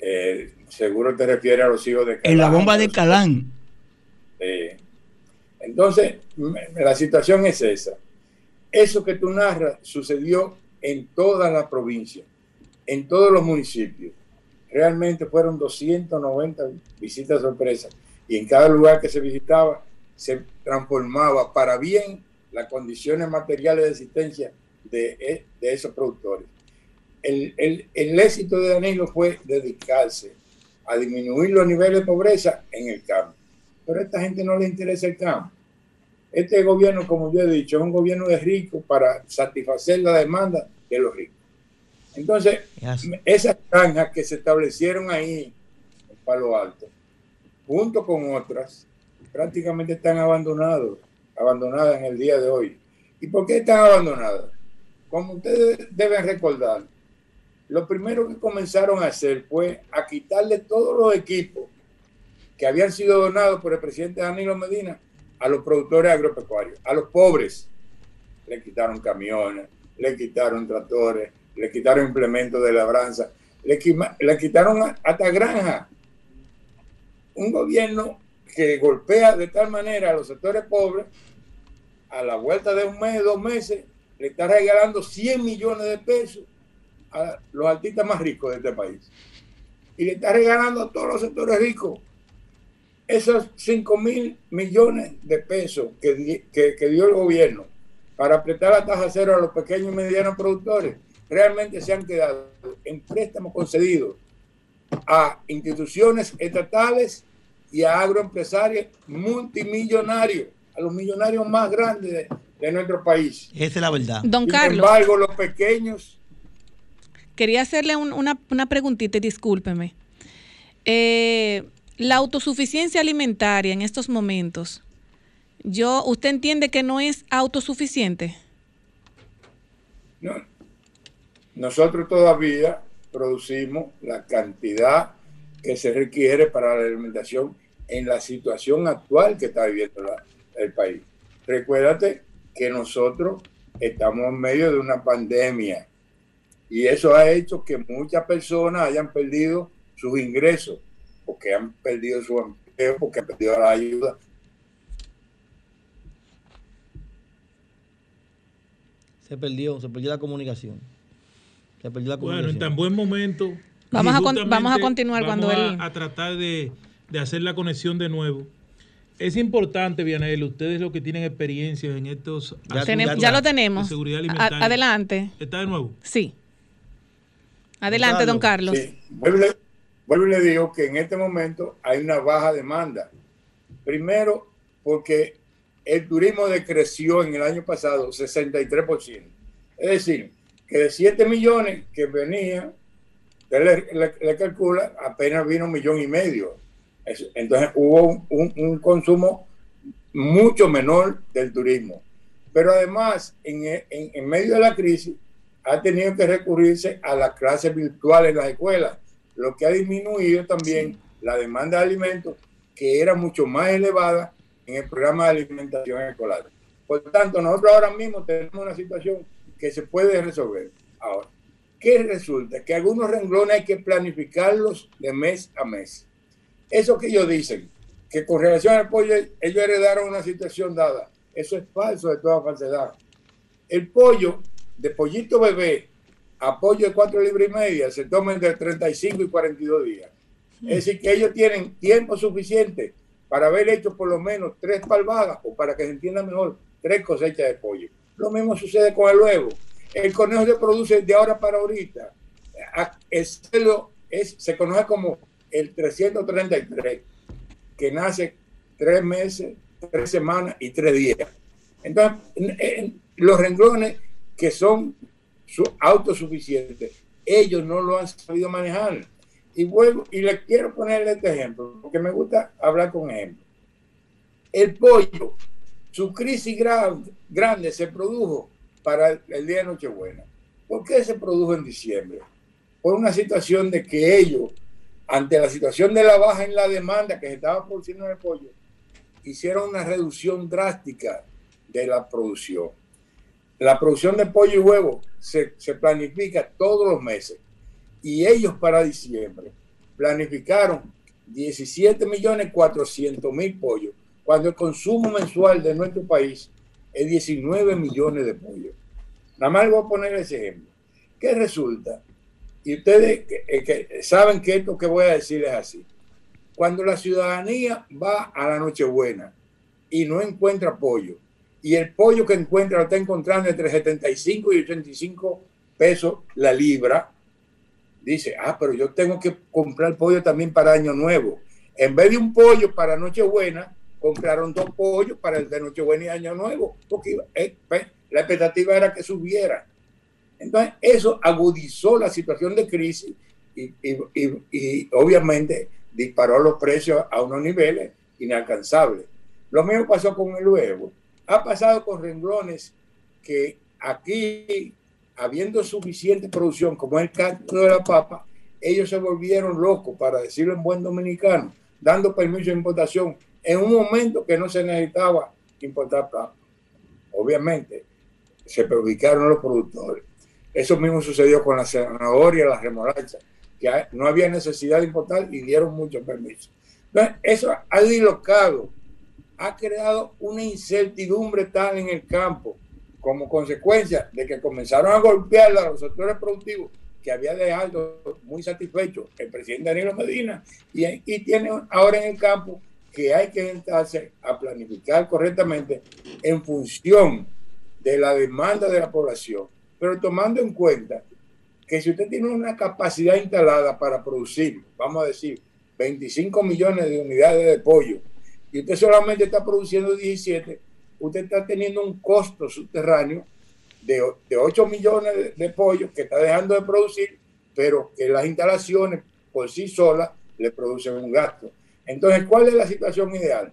Eh, seguro te refieres a los hijos de Calán. En la bomba de Calán. entonces, la situación es esa. Eso que tú narras sucedió en toda la provincia en todos los municipios. Realmente fueron 290 visitas sorpresas y en cada lugar que se visitaba se transformaba para bien las condiciones materiales de existencia de, de esos productores. El, el, el, éxito de Danilo fue dedicarse a disminuir los niveles de pobreza en el campo. Pero a esta gente no le interesa el campo. Este gobierno, como yo he dicho, es un gobierno de ricos para satisfacer la demanda de los ricos. Entonces, esas granjas que se establecieron ahí en Palo Alto, junto con otras, prácticamente están abandonadas, abandonadas en el día de hoy. ¿Y por qué están abandonadas? Como ustedes deben recordar, lo primero que comenzaron a hacer fue a quitarle todos los equipos que habían sido donados por el presidente Danilo Medina a los productores agropecuarios, a los pobres. Le quitaron camiones, le quitaron tractores, le quitaron implementos de labranza, le, le quitaron hasta granja. Un gobierno que golpea de tal manera a los sectores pobres, a la vuelta de un mes, dos meses, le está regalando 100 millones de pesos a los artistas más ricos de este país. Y le está regalando a todos los sectores ricos esos 5 mil millones de pesos que, que, dio el gobierno para apretar la tasa cero a los pequeños y medianos productores realmente se han quedado en préstamos concedidos a instituciones estatales y a agroempresarios multimillonarios, a los millonarios más grandes de, de nuestro país. Esa es la verdad. Don Sin Carlos. embargo, los pequeños Quería hacerle un- una, una preguntita, y discúlpeme. Eh, la autosuficiencia alimentaria en estos momentos, yo, ¿usted entiende que no es autosuficiente? No. Nosotros todavía producimos la cantidad que se requiere para la alimentación en la situación actual que está viviendo el país. Recuérdate que nosotros estamos en medio de una pandemia y eso ha hecho que muchas personas hayan perdido sus ingresos, porque han perdido su empleo, porque han perdido la ayuda. Se perdió, se perdió la comunicación. Se perdió la Bueno, en tan buen momento. Vamos a con- vamos a continuar vamos cuando a- él- a tratar de, de hacer la conexión de nuevo. Es importante, Vianel, ustedes los que tienen experiencia en estos Ya- asuntos Tenem- ya lo de tenemos. seguridad A- alimentaria. adelante. ¿Está de nuevo? Sí. Adelante, don Carlos. Sí. Vuelvo, y le- vuelvo y le digo que en este momento hay una baja demanda. Primero, porque el turismo decreció en el año pasado 63%. Es decir, que de 7 millones que venían, usted le, le- le calcula, apenas vino un millón y medio. Es- Entonces hubo un, un- un consumo mucho menor del turismo. Pero además, en, en- en medio de la crisis, ha tenido que recurrirse a las clases virtuales en las escuelas, lo que ha disminuido también la demanda de alimentos, que era mucho más elevada en el programa de alimentación escolar. Por tanto, nosotros ahora mismo tenemos una situación que se puede resolver. Ahora, ¿qué resulta? Que algunos renglones hay que planificarlos de mes a mes. Eso que ellos dicen, que con relación al pollo ellos heredaron una situación dada, eso es falso de toda falsedad. El pollo de pollito bebé a pollo de 4 libras y media se toma entre 35 y 42 días. Es decir, que ellos tienen tiempo suficiente para haber hecho por lo menos tres palvadas o para que se entienda mejor, tres cosechas de pollo. Lo mismo sucede con el huevo. El conejo se produce de ahora para ahorita. El celo es, se conoce como el 333, que nace tres meses, tres semanas y tres días. Entonces, en- en- los renglones que son su- autosuficientes, ellos no lo han sabido manejar. Y vuelvo, y le quiero ponerle este ejemplo, porque me gusta hablar con ejemplos. El pollo, su crisis grande, se produjo para el, día de Nochebuena. ¿Por qué se produjo en diciembre? Por una situación de que ellos, ante la situación de la baja en la demanda que se estaba produciendo en el pollo, hicieron una reducción drástica de la producción. La producción de pollo y huevo se, se planifica todos los meses y ellos para diciembre planificaron 17 millones 400 mil pollos, cuando el consumo mensual de nuestro país es 19 millones de pollos. Nada más voy a poner ese ejemplo. ¿Qué resulta? Y ustedes eh, saben que esto que voy a decir es así. Cuando la ciudadanía va a la Nochebuena y no encuentra pollo, y el pollo que encuentra está encontrando entre 75 y 85 pesos la libra, dice, ah, pero yo tengo que comprar pollo también para Año Nuevo. En vez de un pollo para Nochebuena, compraron dos pollos para el de Nochebuena y Año Nuevo, porque eh, pues, la expectativa era que subiera. Entonces, eso agudizó la situación de crisis y, y- y- y obviamente disparó los precios a unos niveles inalcanzables. Lo mismo pasó con el huevo. Ha pasado con renglones que aquí, habiendo suficiente producción, como es el caso de la papa, ellos se volvieron locos, para decirlo en buen dominicano, dando permiso de importación en un momento que no se necesitaba importar papa. Obviamente, se perjudicaron los productores. Eso mismo sucedió con la zanahoria, la remolacha, que no había necesidad de importar y dieron muchos permisos. Entonces, eso ha dislocado, ha creado una incertidumbre tal en el campo como consecuencia de que comenzaron a golpear a los sectores productivos que había dejado muy satisfecho el presidente Danilo Medina y tiene ahora en el campo que hay que sentarse a planificar correctamente en función de la demanda de la población, pero tomando en cuenta que si usted tiene una capacidad instalada para producir, vamos a decir, 25 millones de unidades de pollo y usted solamente está produciendo 17, usted está teniendo un costo subterráneo de, de 8 millones de, de pollos que está dejando de producir, pero que las instalaciones por sí solas le producen un gasto. Entonces, ¿cuál es la situación ideal?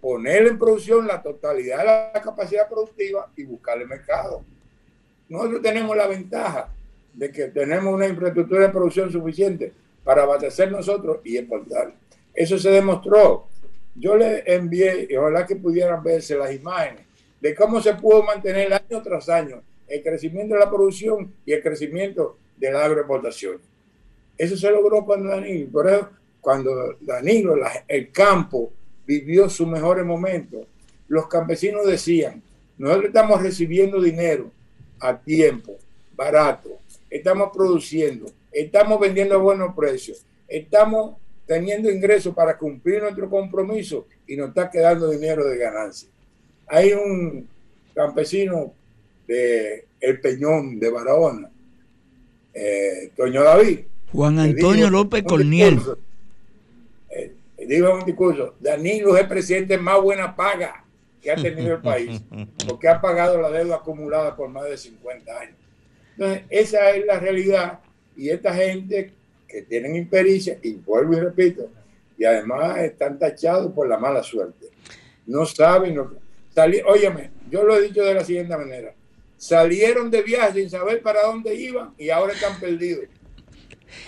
Poner en producción la totalidad de la capacidad productiva y buscarle mercado. Nosotros tenemos la ventaja de que tenemos una infraestructura de producción suficiente para abastecer nosotros y exportar. Eso se demostró. Yo le envié, y ojalá que pudieran verse las imágenes, de cómo se pudo mantener año tras año el crecimiento de la producción y el crecimiento de la agroexportación. Eso se logró cuando Danilo, por eso, cuando Danilo, la- el campo, vivió sus mejores momentos, los campesinos decían, nosotros estamos recibiendo dinero a tiempo, barato, estamos produciendo, estamos vendiendo a buenos precios, estamos teniendo ingresos para cumplir nuestro compromiso y nos está quedando dinero de ganancia. Hay un campesino de El Peñón de Barahona, eh, Toño David, Juan Antonio dijo López Corniel. discurso, dijo en un discurso, Danilo es el presidente más buena paga que ha tenido el país, porque ha pagado la deuda acumulada por más de 50 años. Entonces, esa es la realidad y esta gente que tienen impericia, y vuelvo y repito, y además están tachados por la mala suerte. No saben lo que... Sali- Óyeme, yo lo he dicho de la siguiente manera. Salieron de viaje sin saber para dónde iban y ahora están perdidos.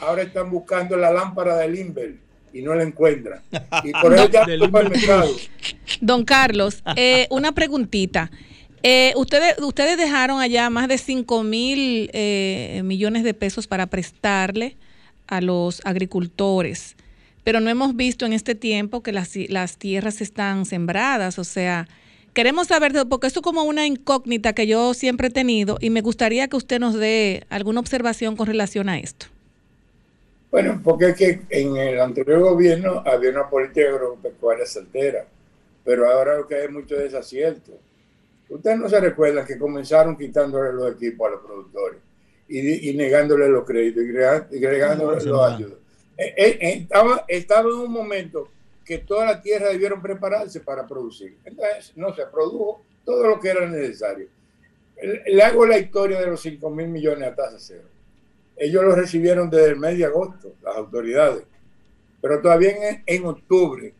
Ahora están buscando la lámpara del Inver y no la encuentran. Y por eso ya supermercado. Don Carlos, eh, una preguntita. Eh, ustedes, ustedes dejaron allá más de 5 mil eh, millones de pesos para prestarle a los agricultores, pero no hemos visto en este tiempo que las, las tierras están sembradas, o sea, queremos saber, porque esto es como una incógnita que yo siempre he tenido y me gustaría que usted nos dé alguna observación con relación a esto. Bueno, porque es que en el anterior gobierno había una política agropecuaria certera, pero ahora lo que hay es mucho desacierto. Ustedes no se recuerdan que comenzaron quitándole los equipos a los productores y, y negándole los créditos y, grega- y agregándole No, los ayudas. Eh, eh, eh, estaba, estaba en un momento que toda la tierra debieron prepararse para producir. Entonces, no se produjo todo lo que era necesario. Le, le hago la historia de los 5 mil millones a tasa cero. Ellos lo recibieron desde el mes de agosto, las autoridades. Pero todavía en, en octubre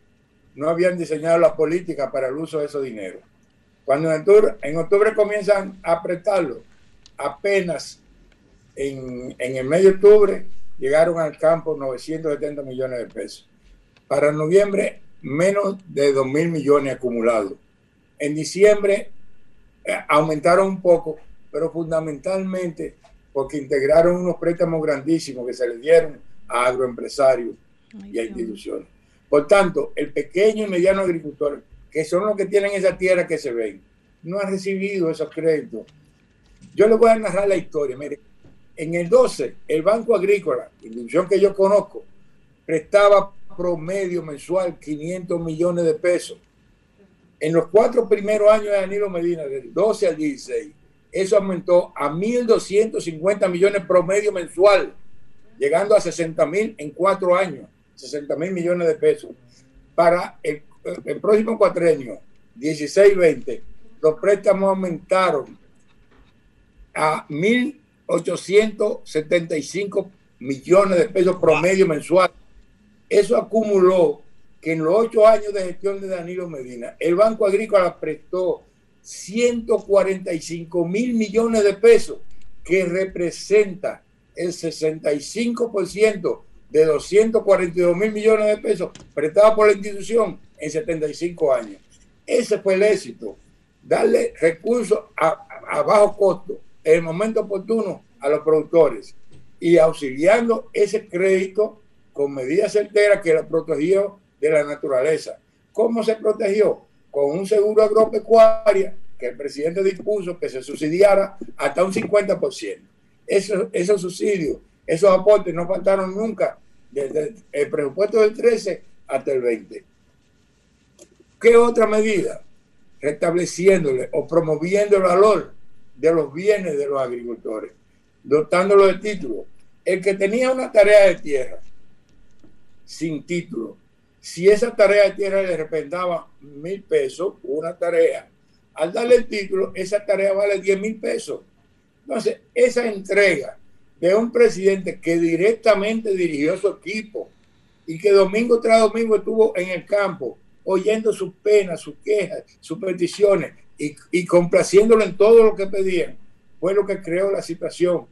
no habían diseñado la política para el uso de esos dineros. Cuando en octubre, en octubre comienzan a prestarlo, apenas en, en el mes de octubre llegaron al campo 970 millones de pesos. Para noviembre, menos de 2 mil millones acumulados. En diciembre eh, aumentaron un poco, pero fundamentalmente porque integraron unos préstamos grandísimos que se les dieron a agroempresarios y a instituciones. Por tanto, el pequeño y mediano agricultor, que son los que tienen esa tierra que se ven, no han recibido esos créditos. Yo les voy a narrar la historia. Mire, en el 12, el Banco Agrícola, institución que yo conozco, prestaba promedio mensual 500 millones de pesos. En los cuatro primeros años de Danilo Medina, del 12 al 16, eso aumentó a 1.250 millones promedio mensual, llegando a 60 mil en cuatro años, 60 mil millones de pesos. Para el, el próximo cuatrenio, 16-20, los préstamos aumentaron a 1.875 millones de pesos promedio mensual. Eso acumuló que en los ocho años de gestión de Danilo Medina, el Banco Agrícola prestó 145 mil millones de pesos, que representa el 65% de 242 mil millones de pesos prestados por la institución en 75 años. Ese fue el éxito, darle recursos a, a bajo costo en el momento oportuno a los productores y auxiliando ese crédito con medidas certeras que lo protegió de la naturaleza. ¿Cómo se protegió? Con un seguro agropecuario que el presidente dispuso que se subsidiara hasta un 50%. Eso, esos subsidios, esos aportes no faltaron nunca desde el presupuesto del 13 hasta el 20. ¿Qué otra medida? Restableciéndole o promoviendo el valor de los bienes de los agricultores, dotándolo de títulos. El que tenía una tarea de tierra sin título. Si esa tarea de tierra le representaba mil pesos, una tarea, al darle el título, esa tarea vale 10 mil pesos. Entonces, esa entrega de un presidente que directamente dirigió su equipo y que domingo tras domingo estuvo en el campo oyendo sus penas, sus quejas, sus peticiones y, y complaciéndolo en todo lo que pedían, fue lo que creó la situación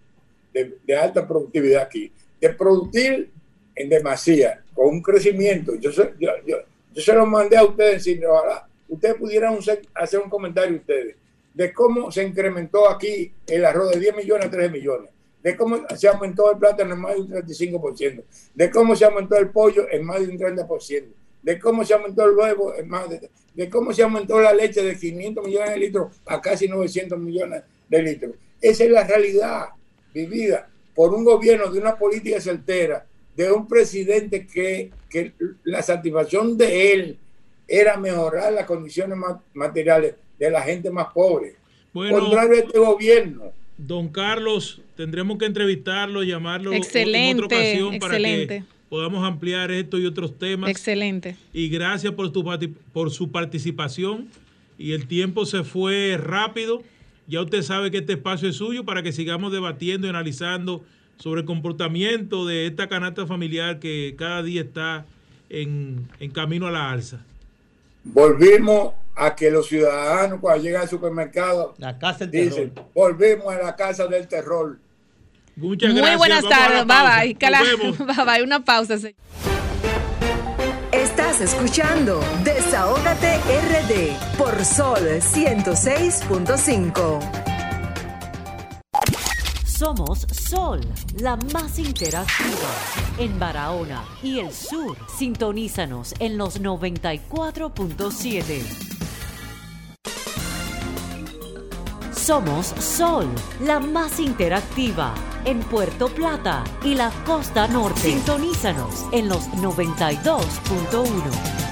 de, de alta productividad aquí. De producir en demasía, con un crecimiento. Yo, se- yo, yo, lo mandé a ustedes, sin ojalá ustedes pudieran hacer- un comentario ustedes de cómo se incrementó aquí el arroz de 10 millones a 13 millones, de cómo se aumentó el plátano en más de un 35%, de cómo se aumentó el pollo en más de un 30%, de cómo se aumentó el huevo en más de, de cómo se aumentó la leche de 500 millones de litros a casi 900 millones de litros. Esa es la realidad vivida por un gobierno de una política certera, de un presidente que, que la satisfacción de él era mejorar las condiciones ma- materiales de la gente más pobre. Bueno. Contrario a este gobierno. Don Carlos, tendremos que entrevistarlo, llamarlo en Excelente, otra ocasión para excelente. que podamos ampliar esto y otros temas. Excelente. Y gracias por, tu, por su participación. Y el tiempo se fue rápido. Ya usted sabe que este espacio es suyo para que sigamos debatiendo y analizando sobre el comportamiento de esta canasta familiar que cada día está en, en camino a la alza. Volvimos a que los ciudadanos cuando llegan al supermercado la casa dicen, volvimos a la casa del terror. Muchas Muy gracias. buenas Vamos tardes. Bye bye. La- Nos vemos. Bye bye. Una pausa. señor. Estás escuchando Desahógate RD por Sol 106.5. Somos Sol, la más interactiva en Barahona y el sur. Sintonízanos en los 94.7. Somos Sol, la más interactiva en Puerto Plata y la costa norte. Sintonízanos en los 92.1.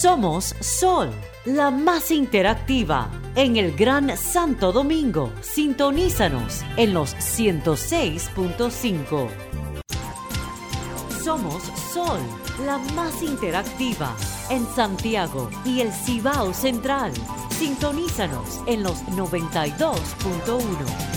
Somos Sol, la más interactiva en el Gran Santo Domingo. Sintonízanos en los 106.5. Somos Sol, la más interactiva en Santiago y el Cibao Central. Sintonízanos en los 92.1.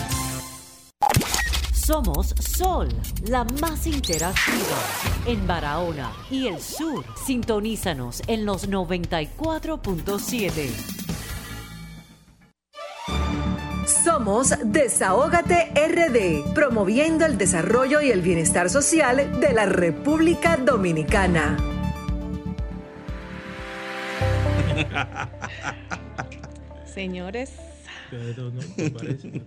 Somos Sol, la más interactiva en Barahona y el sur. Sintonízanos en los 94.7. Somos Desahógate RD, promoviendo el desarrollo y el bienestar social de la República Dominicana. Señores. Pero no, me parece.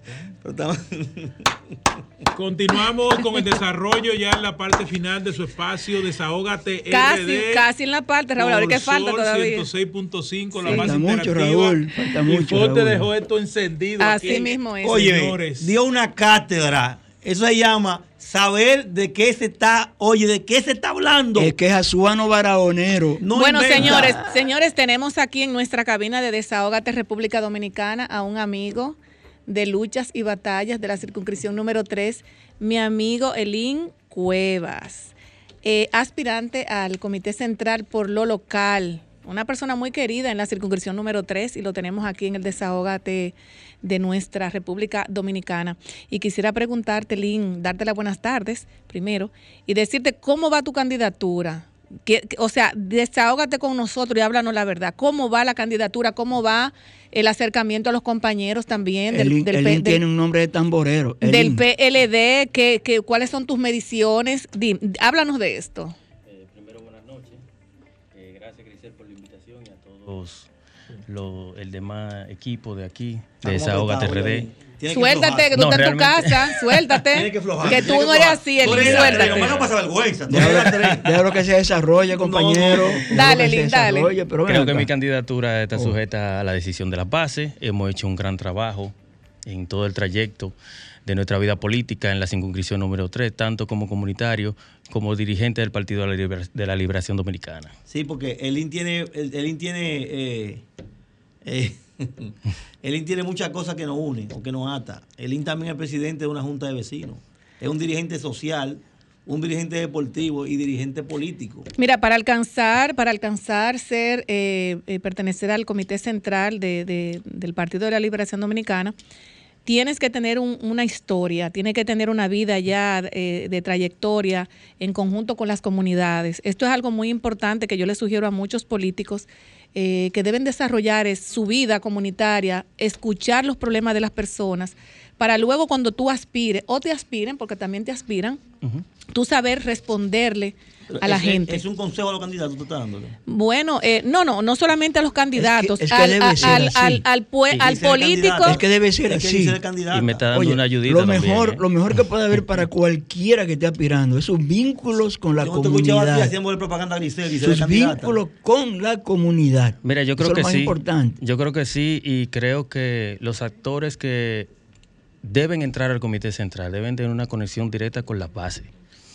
Continuamos con el desarrollo ya en la parte final de su espacio Desahógate Casi, RD. casi en la parte, Raúl. Ahora que falta todavía. 106.5, la Sí. más Falta mucho. Raúl, falta y mucho, Fonte Raúl. dejó esto encendido. Así aquí. mismo es. Oye, Señores. dio una cátedra. Eso se llama saber de qué se está, oye, de qué se está hablando. Es que es azuano baraonero. No bueno, inventa. señores, señores, tenemos aquí en nuestra cabina de Desahógate República Dominicana a un amigo de luchas y batallas de la circunscripción número 3, mi amigo Elín Cuevas, eh, aspirante al Comité Central por lo local, una persona muy querida en la circunscripción número 3 y lo tenemos aquí en el Desahógate de nuestra República Dominicana. Y quisiera preguntarte, Lynn, darte las buenas tardes primero y decirte cómo va tu candidatura. Que- que- o sea, desahógate con nosotros y háblanos la verdad. ¿Cómo va la candidatura? ¿Cómo va el acercamiento a los compañeros también del, Elín, del, Elín P- del- tiene un nombre de tamborero. del. PLD? ¿Qué, qué, cuáles son tus mediciones? Di- háblanos de esto. primero, buenas noches. Eh, gracias, Grisel, por la invitación y a todos lo- el demás equipo de aquí, de apretados, RD. Que Suéltate, que tú No, estás en tu realmente- casa. Suéltate. Tiene que aflojar, que tú que no eres así, eres Suéltate. Pasa vergüenza. Déjalo, que se desarrolle, compañero. Dale, Elín, dale. Creo que mi candidatura está Oh. sujeta a la decisión de las bases. Hemos hecho un gran trabajo en todo el trayecto de nuestra vida política en la circunscripción número 3, tanto como comunitario como dirigente del Partido de la, Liber- de la Liberación Dominicana. Sí, porque Elín tiene, el- tiene, eh, eh, Elín tiene muchas cosas que nos unen o que nos ata. Elín también es presidente de una junta de vecinos. Es un dirigente social un dirigente deportivo y dirigente político. Mira, para alcanzar, para alcanzar ser, eh, eh, pertenecer al comité central de- de- del Partido de la Liberación Dominicana, tienes que tener un- una historia, tienes que tener una vida ya eh, de trayectoria en conjunto con las comunidades. Esto es algo muy importante que yo le sugiero a muchos políticos eh, que deben desarrollar es su vida comunitaria, escuchar los problemas de las personas, para luego cuando tú aspires, o te aspiren, porque también te aspiran, tú saber responderle a la Es- gente. Es un consejo a los candidatos, tú estás dándole. Bueno, eh, no, no, no solamente a los candidatos, es que al, ser al, así. al, al Sí, al candidato. político. Es que debe ser Es que así. dice el candidato. Y me está dando Oye, una ayudita lo también, mejor, ¿eh? lo mejor que puede haber para cualquiera que esté aspirando, esos vínculos con la Yo te comunidad. haciendo propaganda a Grisel, Grisel es Sus vínculos con la comunidad. Mira, yo creo Eso que es lo más sí. importante. Yo creo que sí y creo que los actores que deben entrar al comité central deben tener una conexión directa con las bases,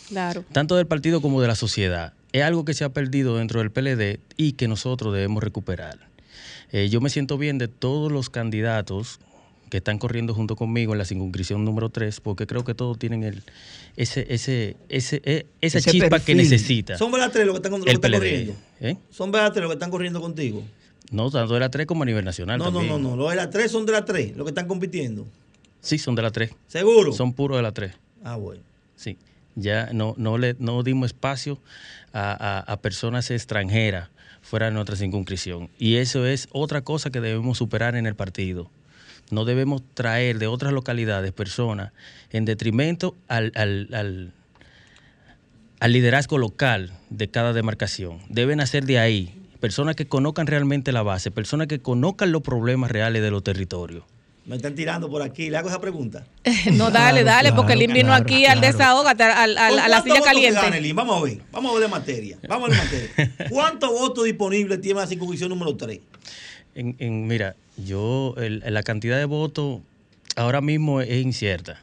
Claro. tanto del partido como de la sociedad. Es algo que se ha perdido dentro del PLD y que nosotros debemos recuperar. Eh, yo me siento bien de todos los candidatos que están corriendo junto conmigo en la circunscripción número 3, porque creo que todos tienen el, ese, ese, ese, eh, esa Ese chispa que necesita. Son verdad tres los que están, los que están PLD. corriendo. ¿eh? Son verdad tres los que están corriendo contigo. No, tanto de la 3 como a nivel nacional No, no, también. no, no. Los de las tres son de las tres, los que están compitiendo. Sí, son de la 3. ¿Seguro? Son puros de la 3. Ah, bueno. Sí. Ya no, no le no dimos espacio a, a- personas extranjeras fuera de nuestra circunscripción. Y eso es otra cosa que debemos superar en el partido. No debemos traer de otras localidades personas en detrimento al, al- al- al liderazgo local de cada demarcación. Deben hacer de ahí personas que conozcan realmente la base, personas que conozcan los problemas reales de los territorios. Me están tirando por aquí. Le hago esa pregunta. No, dale, dale, porque Lin vino claro, aquí al claro. desahogate, al- al- ¿Con a la silla caliente. gana, Lin? Vamos a ver. Vamos a ver de materia. Vamos a ver de materia. ¿Cuántos votos disponibles tiene la circunscripción número 3? En, en- mira, yo, el- la cantidad de votos ahora mismo es incierta.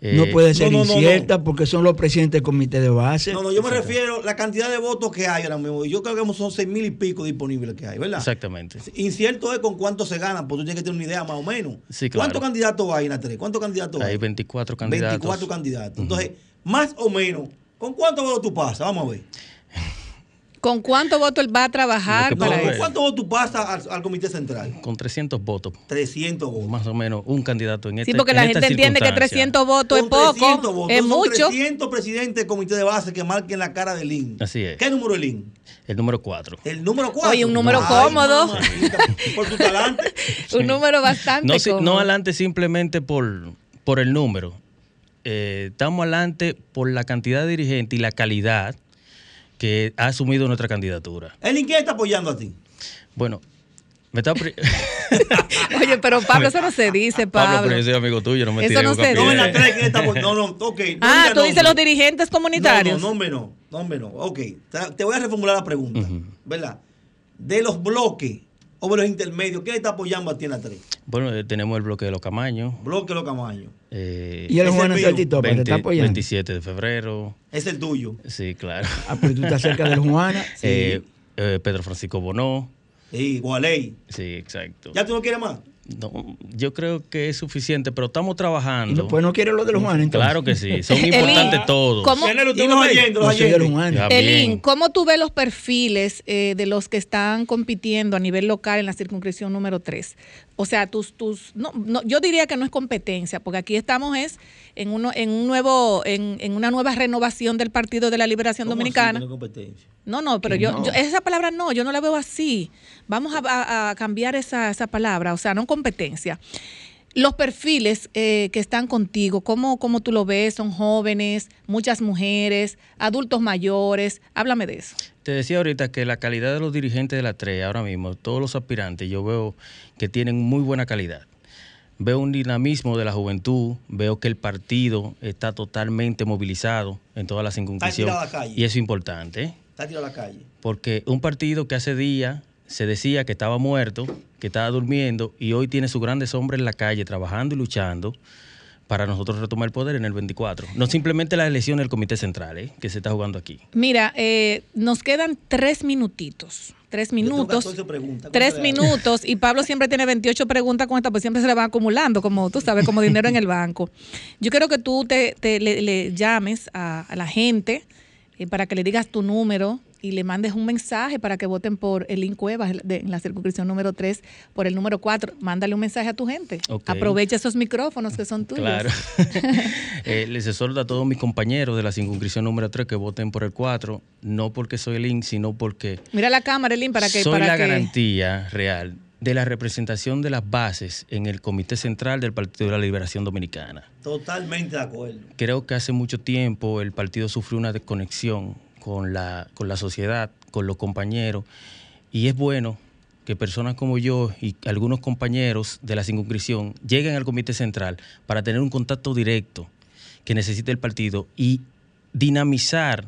No Eh, puede ser no, no, no, incierta porque son los presidentes del comité de base. No, no, yo me refiero a la cantidad de votos que hay ahora mismo. Yo creo que son seis mil y pico disponibles que hay, ¿verdad? Exactamente. Incierto es con cuánto se gana, porque tú tienes que tener una idea más o menos. Sí, claro. ¿Cuántos candidatos hay en la 3? ¿Cuántos candidatos hay? Hay 24 candidatos. 24 candidatos. Entonces, más o menos, ¿con cuántos votos tú pasas? Vamos a ver. ¿Con cuánto voto él va a trabajar que para pasa ¿Con eso? votos tú pasas al, al comité central? Con 300 votos. 300 votos. Más o menos un candidato en este Sí, porque la gente entiende que 300 votos es Con 300 poco, votos. es Son mucho. 300 presidentes del comité de base que marquen la cara de Lin. Así es. ¿Qué número es Lin? El número 4. El número 4. Oye, un número cómodo. Por tu talante. Un número bastante No, si- cómodo. no adelante simplemente por, por el número. Eh, estamos adelante por la cantidad de dirigentes y la calidad que ha asumido nuestra candidatura. ¿El quién está apoyando a ti? Bueno, me está... Oye, pero Pablo, eso no se dice, Pablo, Pablo. pero yo soy amigo tuyo, no me Eso no se piedra. No, en la 3 quién está apoyando. No, no, ok. no ah, tú dices los dirigentes comunitarios. No, no, nombre no. Nombre no. Ok. Te, te voy a reformular la pregunta. ¿Verdad? De los bloques o de los intermedios, ¿quién está apoyando a ti en la 3? Bueno, eh, tenemos el bloque de los Camaños. Bloque Los Camaños. eh, Y el Juan. Saltitopa, te está 20 apoyando. 27 de febrero. Es el tuyo. Sí, claro. Ah, pero tú estás cerca del Juana. Eh, eh, Pedro Francisco Bonó. Sí, Gualey. Sí, exacto. ¿Ya tú no quieres más? No, yo creo que es suficiente, pero estamos trabajando. Pues no quiere lo del Juan, entonces. Claro que sí, son importantes todos. ¿cómo- Y los Elín, bien. ¿cómo tú ves los perfiles eh, de los que están compitiendo a nivel local en la circunscripción número 3? O sea, tus, tus, no, no, yo diría que no es competencia, porque aquí estamos es en uno, en un nuevo, en, en una nueva renovación del Partido de la Liberación ¿Cómo así Dominicana. que no competencia? No, no, pero yo, no. yo- esa palabra no, yo no la veo así. Vamos a, a- a cambiar esa, esa palabra, o sea, no competencia. Los perfiles eh, que están contigo, ¿cómo, ¿cómo tú lo ves? ¿Son jóvenes, muchas mujeres, adultos mayores? Háblame de eso. Te decía ahorita que la calidad de los dirigentes de la TRE ahora mismo, todos los aspirantes, yo veo que tienen muy buena calidad. Veo un dinamismo de la juventud, veo que el partido está totalmente movilizado en toda la circunscripción. tirado a la calle. Y eso es importante, ¿eh? Está tirado a la calle. porque un partido que hace días se decía que estaba muerto, que estaba durmiendo, y hoy tiene sus grandes hombres en la calle trabajando y luchando para nosotros retomar el poder en el 24. No simplemente la elección del Comité Central, ¿eh? que se está jugando aquí. Mira, eh, nos quedan tres minutitos tres minutos. 14 preguntas. Tres ¿cuánto le minutos y Pablo siempre tiene 28 preguntas con esta, pues siempre se le van acumulando, como tú sabes, como dinero en el banco. Yo quiero que tú te, te- le, le llames a, a la gente eh, para que le digas tu número y le mandes un mensaje para que voten por el link Cuevas de- en la circunscripción número 3, por el número 4. Mándale un mensaje a tu gente. Ok. Aprovecha esos micrófonos que son tuyos. Claro. Eh, les exhorto a todos mis compañeros de la circunscripción número 3 que voten por el 4, no porque soy el IN, sino porque Mira la cámara, Elin, para que... soy para la que- garantía real de la representación de las bases en el Comité Central del Partido de la Liberación Dominicana. Totalmente de acuerdo. Creo que hace mucho tiempo el partido sufrió una desconexión con la, con la sociedad, con los compañeros, y es bueno que personas como yo y algunos compañeros de la circunscripción lleguen al Comité Central para tener un contacto directo que necesita el partido y dinamizar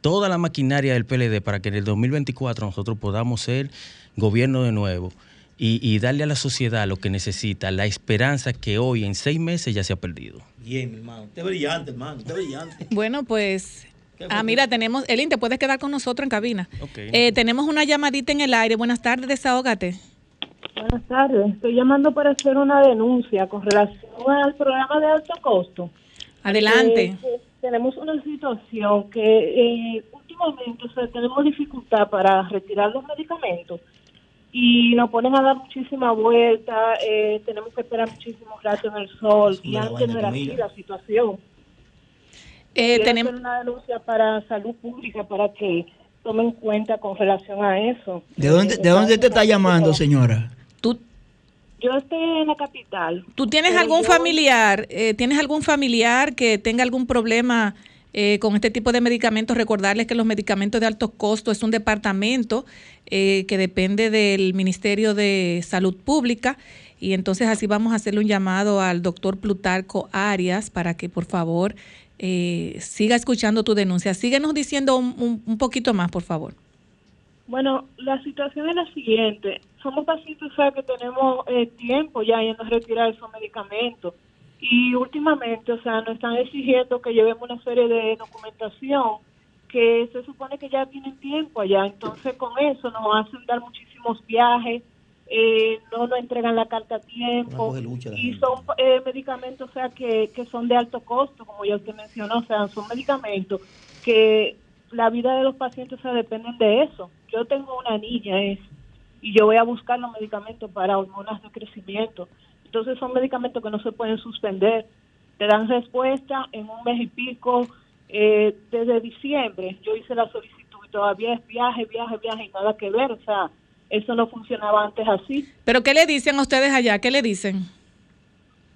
toda la maquinaria del PLD para que en el 2024 nosotros podamos ser gobierno de nuevo y, y darle a la sociedad lo que necesita, la esperanza que hoy en seis meses ya se ha perdido. Bien, mi hermano. Usted es brillante, hermano. Usted es brillante. Bueno, pues... Ah, mira, tenemos... Elin, te puedes quedar con nosotros en cabina. Eh, tenemos una llamadita en el aire. Buenas tardes, desahógate. Buenas tardes. Estoy llamando para hacer una denuncia con relación al programa de alto costo. Adelante. Eh, eh, tenemos una situación que eh, últimamente o sea, tenemos dificultad para retirar los medicamentos y nos ponen a dar muchísima vuelta, eh, tenemos que esperar muchísimo rato en el sol y antes no era así la situación. Eh, tenemos- hacer una denuncia para salud pública para que tomen cuenta con relación a eso. ¿De dónde, ¿De dónde te está llamando, señora? Yo estoy en la capital. ¿Tú tienes algún yo- familiar, eh, tienes algún familiar que tenga algún problema eh, con este tipo de medicamentos? Recordarles que los medicamentos de alto costo es un departamento eh, que depende del Ministerio de Salud Pública y entonces así vamos a hacerle un llamado al doctor Plutarco Arias para que por favor eh, siga escuchando tu denuncia. Síguenos diciendo un, poquito más, por favor. Bueno, la situación es la siguiente. Somos pacientes o sea, que tenemos eh, tiempo ya yendo a retirar esos medicamentos. Y últimamente, o sea, nos están exigiendo que llevemos una serie de documentación que se supone que ya tienen tiempo allá. Entonces, con eso nos hacen dar muchísimos viajes, eh, no nos entregan la carta a tiempo. Y son eh, medicamentos, o sea, que, que son de alto costo, como ya usted mencionó. O sea, son medicamentos que la vida de los pacientes se dependen de eso. Yo tengo una niña es y yo voy a buscar los medicamentos para hormonas de crecimiento. Entonces son medicamentos que no se pueden suspender. Te dan respuesta en un mes y pico. Eh, desde diciembre yo hice la solicitud y todavía es viaje, viaje, viaje y nada que ver. O sea, eso no funcionaba antes así. ¿Pero qué le dicen a ustedes allá? ¿Qué le dicen?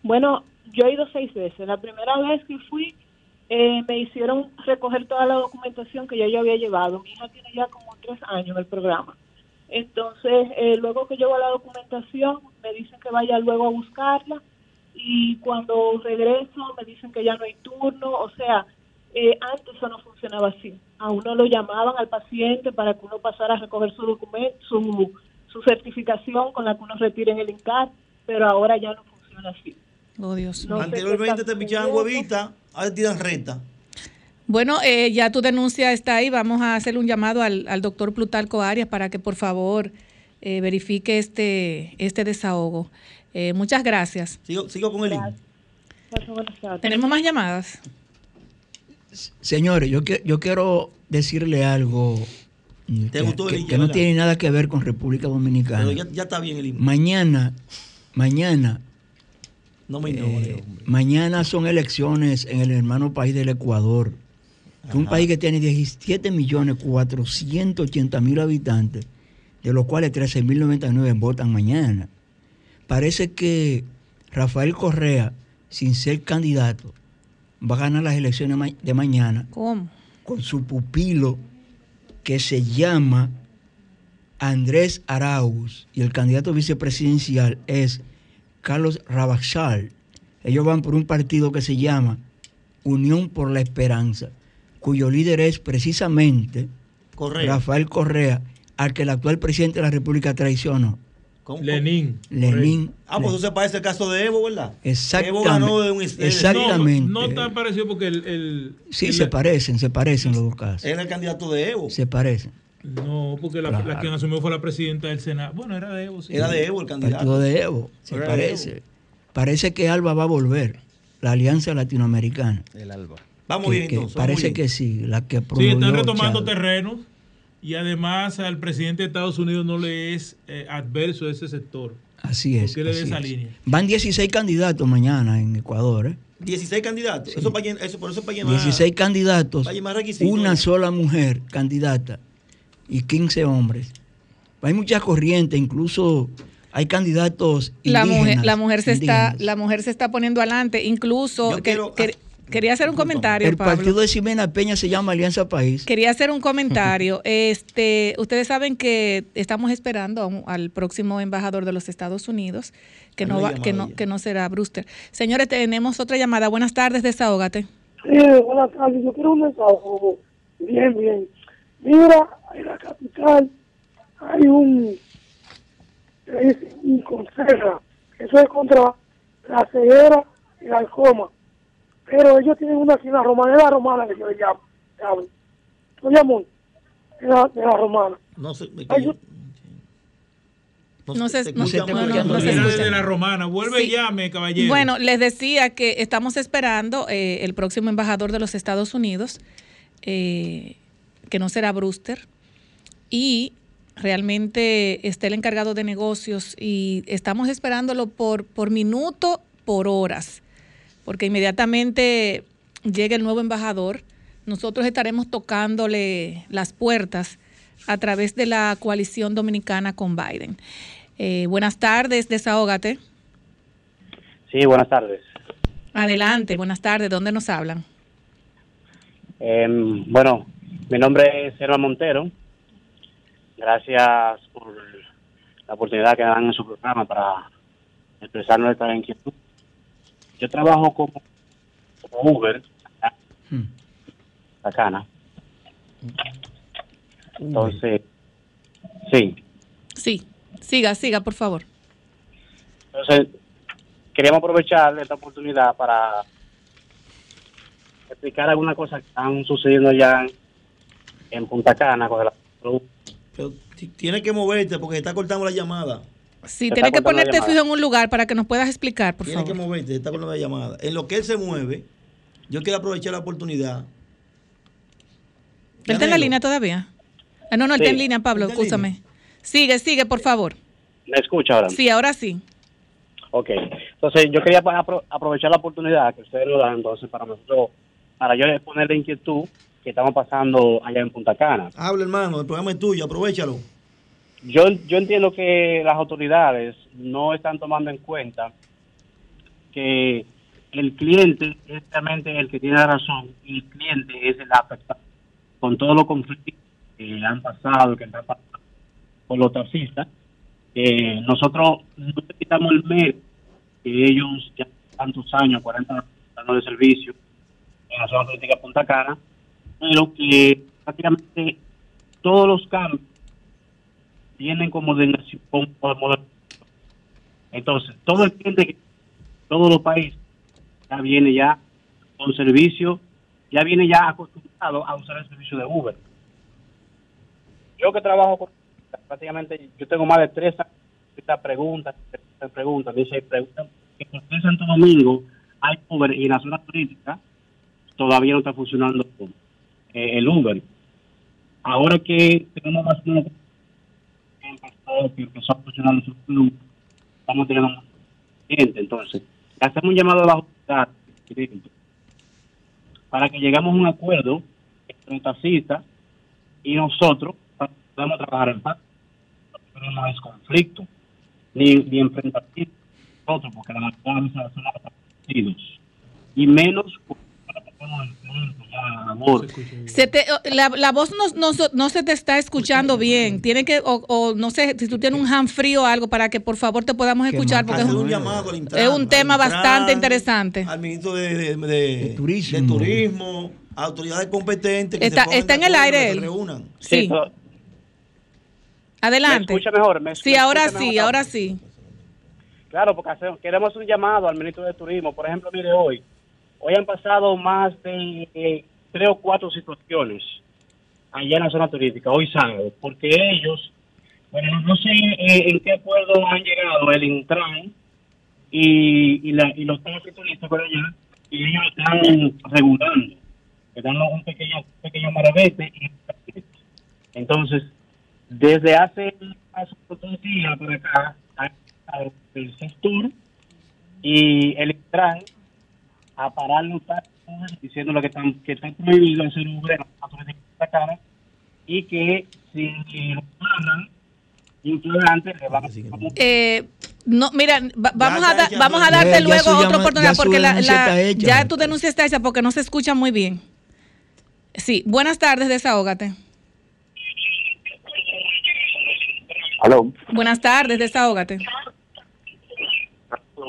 Bueno, yo he ido seis veces. La primera vez que fui, eh, me hicieron recoger toda la documentación que ya yo había llevado. Mi hija tiene ya como tres años en el programa. Entonces, eh, luego que llevo la documentación, me dicen que vaya luego a buscarla y cuando regreso me dicen que ya no hay turno. O sea, eh, antes eso no funcionaba así. A uno lo llamaban al paciente para que uno pasara a recoger su documento, su, su certificación con la que uno retire en el INCAR, pero ahora ya no funciona así. Oh, Dios No Anteriormente te pichaban huevita, ahora te tiran recta. Bueno, eh, ya tu denuncia está ahí. Vamos a hacerle un llamado al, al doctor Plutarco Arias para que por favor eh, verifique este, este desahogo. Eh, muchas gracias. Sigo, sigo con el link. ¿Tenemos más llamadas? Señores, yo, que- yo quiero decirle algo que, gustó el que- Inge, que no tiene nada que ver con República Dominicana. Pero ya, ya está bien el link. Mañana, mañana, No me eh, mañana son elecciones en el hermano país del Ecuador, que es un país que tiene 17 millones 480 mil habitantes, de los cuales 13 mil 99 votan mañana. Parece que Rafael Correa, sin ser candidato, va a ganar las elecciones de mañana ¿Cómo? con su pupilo que se llama Andrés Arauz y el candidato vicepresidencial es Carlos Rabachal. Ellos van por un partido que se llama Unión por la Esperanza, cuyo líder es precisamente Correa. Rafael Correa, al que el actual presidente de la República traicionó. Lenín. Lenín. Ah, pues eso se parece al caso de Evo, ¿verdad? Exactamente. Evo ganó de un de- Exactamente. No, no tan parecido porque el, el- Sí, el- se parecen, se parecen los dos casos. Era el candidato de Evo. Se parecen. No, porque la, la quien asumió fue la presidenta del Senado. Bueno, era de Evo. sí. Era de Evo el candidato. Partido de Evo, se Era parece. Parece que Alba va a volver, la Alianza Latinoamericana. El Alba. Vamos Que- bien que entonces. Parece bien. que sí, la que Sí, están retomando terrenos y además al presidente de Estados Unidos no le es eh, adverso ese sector. Así es. Porque él es de así esa es. línea. Van 16 candidatos mañana en Ecuador. ¿eh? 16 candidatos. Eso, para, eso por eso es para llevar. 16 candidatos, para una sola mujer candidata y 15 hombres. Hay muchas corrientes, incluso hay candidatos La mujer, indígenas, la mujer se está, indígenas. la mujer se está poniendo adelante. Incluso Yo que- quiero- que- quería hacer un comentario, El Pablo. partido de Ximena Peña se llama Alianza País. Quería hacer un comentario. Este, ustedes saben que estamos esperando a un- al próximo embajador de los Estados Unidos, que no va, que no, que no será Brewster. Señores, tenemos otra llamada. Buenas tardes, desahógate. Sí, buenas tardes. Yo quiero un desahogo. Bien, bien. Mira, en la capital hay un, dicen un consejo. Eso es contra la ceguera y la alcoma. Pero ellos tienen una aquí en la romana, es la romana que yo le llamo. ¿sabes? ¿Tú llamas? De la, de la romana. No sé. Ay, yo- No se, no se- no, no, no se escucha. de la romana. Vuelve Sí. y llame, caballero. Bueno, les decía que estamos esperando eh, el próximo embajador de los Estados Unidos, eh, que no será Brewster, y realmente está el encargado de negocios y estamos esperándolo por, por minuto, por horas, porque inmediatamente llegue el nuevo embajador, nosotros estaremos tocándole las puertas a través de la coalición dominicana con Biden. Eh, buenas tardes, desahógate. Sí, buenas tardes. Adelante, buenas tardes. ¿Dónde nos hablan? Em, bueno, mi nombre es Herman Montero. Gracias por la oportunidad que dan en su programa para expresar nuestra inquietud. Yo trabajo como, como Uber, bacana. Entonces, sí. Sí, siga, siga, por favor. Entonces, queríamos aprovechar esta oportunidad para explicar algunas cosas que están sucediendo ya en, en Punta Cana con el Pero ti- tienes que moverte porque está cortando la llamada. Sí, tienes que ponerte fijo en un lugar para que nos puedas explicar, por Tienes favor. que moverte, está cortando la llamada. En lo que él se mueve, yo quiero aprovechar la oportunidad. ¿Él está en la línea todavía? Ah, no, no, él está en línea, Pablo, ¿Está en escúchame. Sigue, sigue, por favor. ¿Me escucha ahora? Sí, ahora sí. Ok. Entonces, yo quería apro- aprovechar la oportunidad que ustedes nos dan, entonces, para nosotros, para yo exponer la inquietud que estamos pasando allá en Punta Cana. Habla, hermano, el programa es tuyo, aprovechalo. Yo, yo entiendo que las autoridades no están tomando en cuenta que el cliente es realmente el que tiene razón y el cliente es el afectado con todos los conflictos que han pasado, que están pasando con los taxistas. eh, nosotros no quitamos el mérito que ellos ya tantos años, 40 años de servicio en la zona de Punta Cana, pero que prácticamente todos los cambios vienen como de. Entonces, todo el cliente, que- todos los países, ya viene ya con servicio, ya viene ya acostumbrado a usar el servicio de Uber. Yo que trabajo prácticamente, yo tengo más de tres preguntas, preguntas, dice, qué en Santo Domingo hay Uber y en la zona turística todavía no está funcionando eh, el Uber. Ahora que tenemos más que empezó, a funcionar el Uber, estamos teniendo más clientes. Entonces, hacemos un llamado a la autoridad para que lleguemos a un acuerdo entre el taxista y nosotros para que podamos trabajar en paz. Pero no es conflicto, ni, ni enfrentamiento nosotros, porque la mayoría de son partidos. Y menos para labor. Se te- o- la, la voz no, no, so- no se te está escuchando bien. Tiene que, o, o no sé, si tú tienes un hand free o algo para que por favor te podamos escuchar, porque es un, un llamado al Intran, es un tema al Intran, bastante interesante. Al ministro de, de- de- de turismo. a autoridades competentes. Que Está- se está en el aire que él. se reúnan. Sí. Adelante. ¿Me escucha mejor? ¿Me- sí, me ahora sí, mejor? ahora sí. Claro, porque hacemos- queremos hacer un llamado al ministro de Turismo. Por ejemplo, mire hoy, hoy han pasado más de tres o cuatro situaciones allá en la zona turística, hoy sábado, porque ellos, bueno, no- sé eh, en qué acuerdo han llegado el Intran y, y, la, y los taxis turísticos allá, y ellos están regulando, dan un pequeño, pequeño maravete. Entonces, desde hace hace dos días por acá, ha estado el sector y el Intran a parar los taxis diciendo lo que están que están prohibido hacer Uber zona turística de Sacana y que si lo paran influente le van a Eh, no, mira, va- vamos, Ya a, está da- hecha, vamos a ya. darte Ya luego otra llama- oportunidad ya porque la, la- está hecha. ya tu denuncia está hecha porque no se escucha muy bien. Sí, buenas tardes, desahógate. Aló. Buenas tardes, desahógate.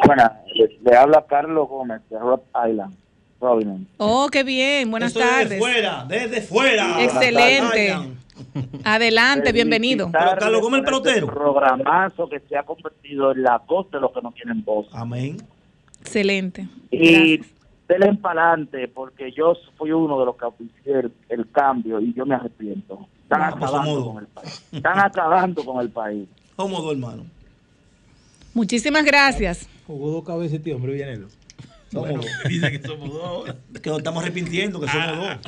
Buenas, le, le habla Carlos Gómez de Rhode Island, Providence. Oh, qué bien, buenas Eso desde tardes. fuera, desde fuera. Excelente. Adelante, bienvenido. Carlos Gómez, el este pelotero. programazo que se ha convertido en la voz de los que no tienen voz. Amén. Excelente. Y denle para adelante, porque yo fui uno de los que oficié el, el cambio y yo me arrepiento. Están Ah, pues acabando con el país. Están acabando con el país. Somos dos hermanos. Muchísimas gracias. Jugó dos cabezas este hombre, Villanelo. Somos Bueno, dos. dice que somos dos ahora. Que nos estamos arrepintiendo, que somos Ah.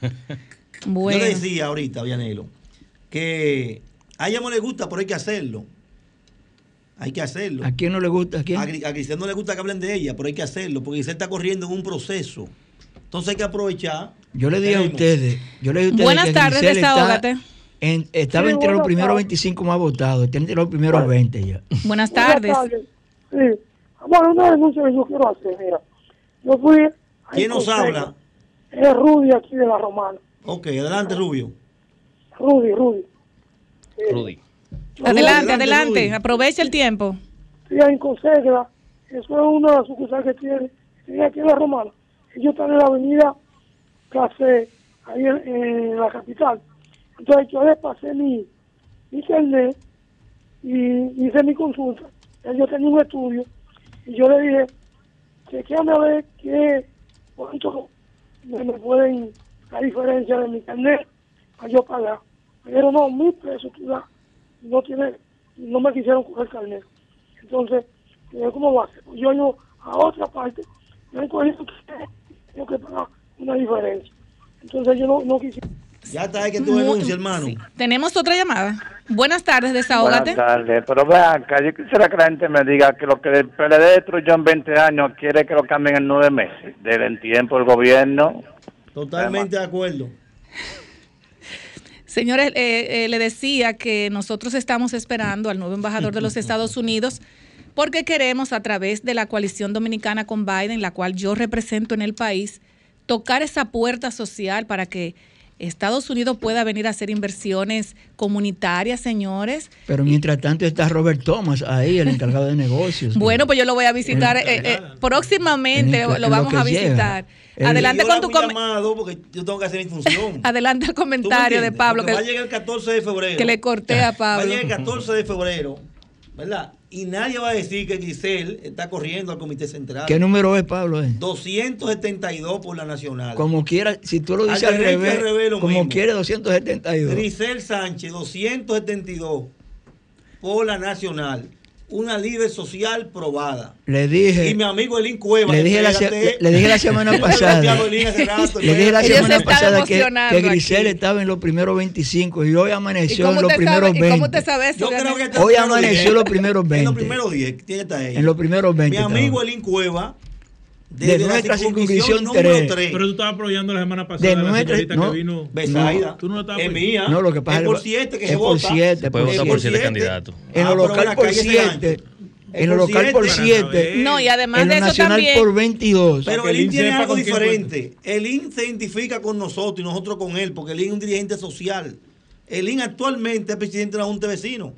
dos. Bueno. Yo le decía ahorita, Vianelo, que a ella no le gusta, pero hay que hacerlo. Hay que hacerlo. ¿A quién no le gusta? ¿A quién? A, Gri- a Grisel no le gusta que hablen de ella, pero hay que hacerlo, porque Grisel está corriendo en un proceso. Entonces hay que aprovechar. Yo le dije a ustedes, yo le dije a ustedes Buenas que tardes, desahógate. en- estaba Sí, entre los buenas primeros tardes. 25 más votados, está entre los primeros 20 ya. Buenas tardes. Sí. Bueno, una denuncia que yo quiero hacer, mira. Yo fui... ¿Quién nos habla? Es Rudy aquí de la Romana. Ok, adelante, Rubio. Rudy, Rudy. Rudy. Adelante, adelante, adelante. Rudy. Aprovecha el tiempo. Sí, en Consegra. Eso es una sucursal que tiene, tiene aquí en la Romana. Ellos están en la avenida Clase, ahí en, en la capital. Entonces yo le pasé mi, mi internet y hice mi consulta. Yo tenía un estudio y yo le dije, chequeame a ver qué, cuánto me, pueden, la diferencia de mi internet para yo pagar. Pero no, mil pesos tú das, no tiene, no me quisieron coger carnet. Entonces, ¿cómo va a ser? Pues yo yo a otra parte, me han cogido que tengo que pagar una diferencia. Entonces yo no, no quisiera. Ya está, hay que tu Muy- denuncia, hermano. Tenemos otra llamada. Buenas tardes, desahógate. Buenas tardes. Pero vean acá, yo quisiera que la gente me diga que lo que el PLD destruyó en 20 años quiere que lo cambien en 9 meses. Desde el tiempo el gobierno. Totalmente de acuerdo. Señores, eh, eh, le decía que nosotros estamos esperando al nuevo embajador de los Estados Unidos porque queremos a través de la coalición dominicana con Biden, la cual yo represento en el país, tocar esa puerta social para que Estados Unidos pueda venir a hacer inversiones comunitarias, señores. Pero mientras tanto está Robert Thomas ahí, el encargado de negocios. Bueno, pues yo lo voy a visitar eh, eh, próximamente, En lo vamos lo a visitar. El- Adelante Yo con tu hago un com- llamado porque yo tengo que hacer mi función. adelante el ¿Tú me comentario de? Pablo Porque que, va a llegar el 14 de febrero. que le corté a Va a Pablo. llegar el 14 de febrero, ¿verdad? Y nadie va a decir que Giselle está corriendo al Comité Central. ¿Qué número es, Pablo? eh? 272 por la Nacional. Como quiera, si tú lo dices al, Al revés, revés como mismo. quiere 272. Grisel Sánchez, 272 por la Nacional. Una líder social probada. Le dije, Y mi amigo Elín Cueva. le dije, la, le, le dije la semana pasada, rato, le dije la semana pasada que, que Grisel aquí. estaba en los primeros 25 y hoy ¿Y amaneció cómo en los primeros sabe, ¿Y 20. cómo usted sabe eso? Yo creo que en Hoy amaneció 10. los primeros 20. En los primeros 10. Tiene que estar ella. En los primeros 20 Mi amigo. Elín Cueva. De nuestra circunscripción número tres. 3. Pero tú estabas apoyando la semana pasada De la nuestra- señorita no. que vino. Besaida. Tú no la estabas Es mía. No, lo que pasa es es por que- 7 que es se por vota. siete, Se puede por votar por siete siete. candidatos. En Ah, lo local la por calle se 7. gancho. En lo local por siete. 7. No, y además En de lo eso nacional también. por 22. Pero el IN tiene algo diferente. El IN se identifica con nosotros y nosotros con él, porque el IN es un dirigente social. El IN actualmente es presidente de la Junta de Vecinos.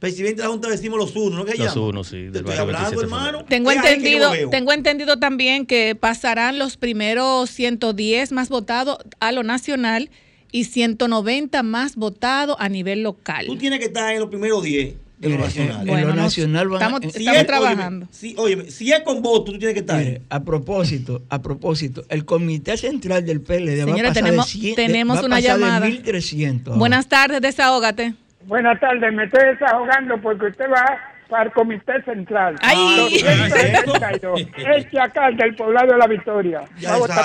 Presidente de la Junta Vecinos Los Unos, ¿no? ¿Qué Los llama? Unos, sí, Te estoy hablando, 27 hermano. Tengo que entendido, tengo entendido también que pasarán los primeros 110 más votados a lo nacional y 190 más votados a nivel local. Tú tienes que estar en los primeros 10. de lo nacional. en- en lo nacional van a- estamos- Si estamos es- trabajando. óyeme, si, óyeme, si es con voto, tú tienes que estar. Mire, a propósito, a propósito, el Comité Central del PLD va a Señores, pasar tenemos- de 100, tenemos va a una pasar de llamada. 1300. Buenas tardes, desahógate. Buenas tardes, me estoy desahogando porque usted va para el Comité Central. Ay. 272, el chacal del poblado de la Victoria.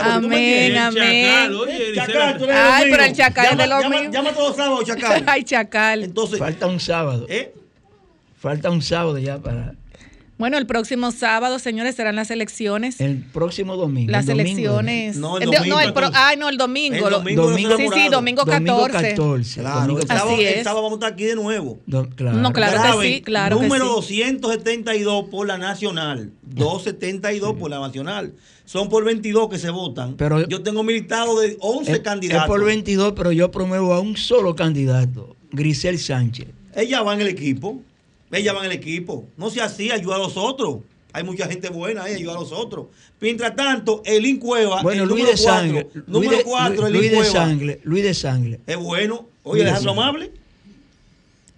Amén, amén. Chacal, oye, Chacal, tú eres Ay, pero el chacal es de los llama- míos. Llama todos los sábados, Chacal. Ay, chacal. Entonces, Falta un sábado. ¿eh? Falta un sábado ya para Bueno, el próximo sábado, señores, serán las elecciones. el próximo domingo. Las el domingo, elecciones. No, el El domingo el pro- 14. ay, no, el domingo. El domingo Domingo- no sí, sí, domingo Domingo 14. 14. Claro, domingo el sábado, Así el es. sábado vamos a estar aquí de nuevo. Do- claro. No, claro que Graben, sí, claro que Número sí. 272 por la nacional. 272 por la nacional. Son por 22 que se votan. Pero- Yo tengo mi listado de 11 Es- candidatos. Es por 22, pero yo promuevo a un solo candidato, Grisel Sánchez. Ella va en el equipo. Ella va en el equipo. No sea así, ayuda a los otros. Hay mucha gente buena ahí, ayuda a los otros. Mientras tanto, Elín Cueva, Bueno, el Luis número de Sangre. 4, Luis número de, 4, Luis- Luis de Cueva. Sangre. Luis de Sangre. Es bueno. Oye, de Alejandro. Amable,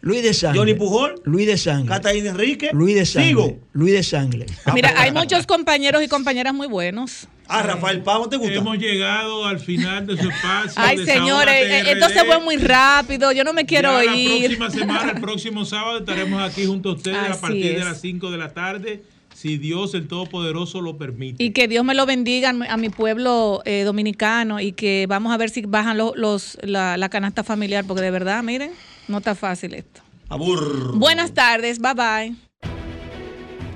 Luis de Sangre. Johnny Pujol, Luis de Sangre. Catalina Enrique. Luis de Sangre. Sigo. Luis de Sangre. Mira, hay muchos compañeros y compañeras muy buenos. Ah, Rafael Pavo, ¿te gusta? Hemos llegado al final de su espacio. Ay, señores, eh, RD. entonces fue muy rápido. Yo no me quiero Ya ir. La próxima semana, el próximo sábado, estaremos aquí junto a ustedes a partir de las 5 de la tarde, si Dios el Todopoderoso lo permite. Y que Dios me lo bendiga a mi- a mi pueblo eh, dominicano y que vamos a ver si bajan los, los- la, la canasta familiar, porque de verdad, miren, no está fácil esto. Abur. Buenas tardes, bye bye.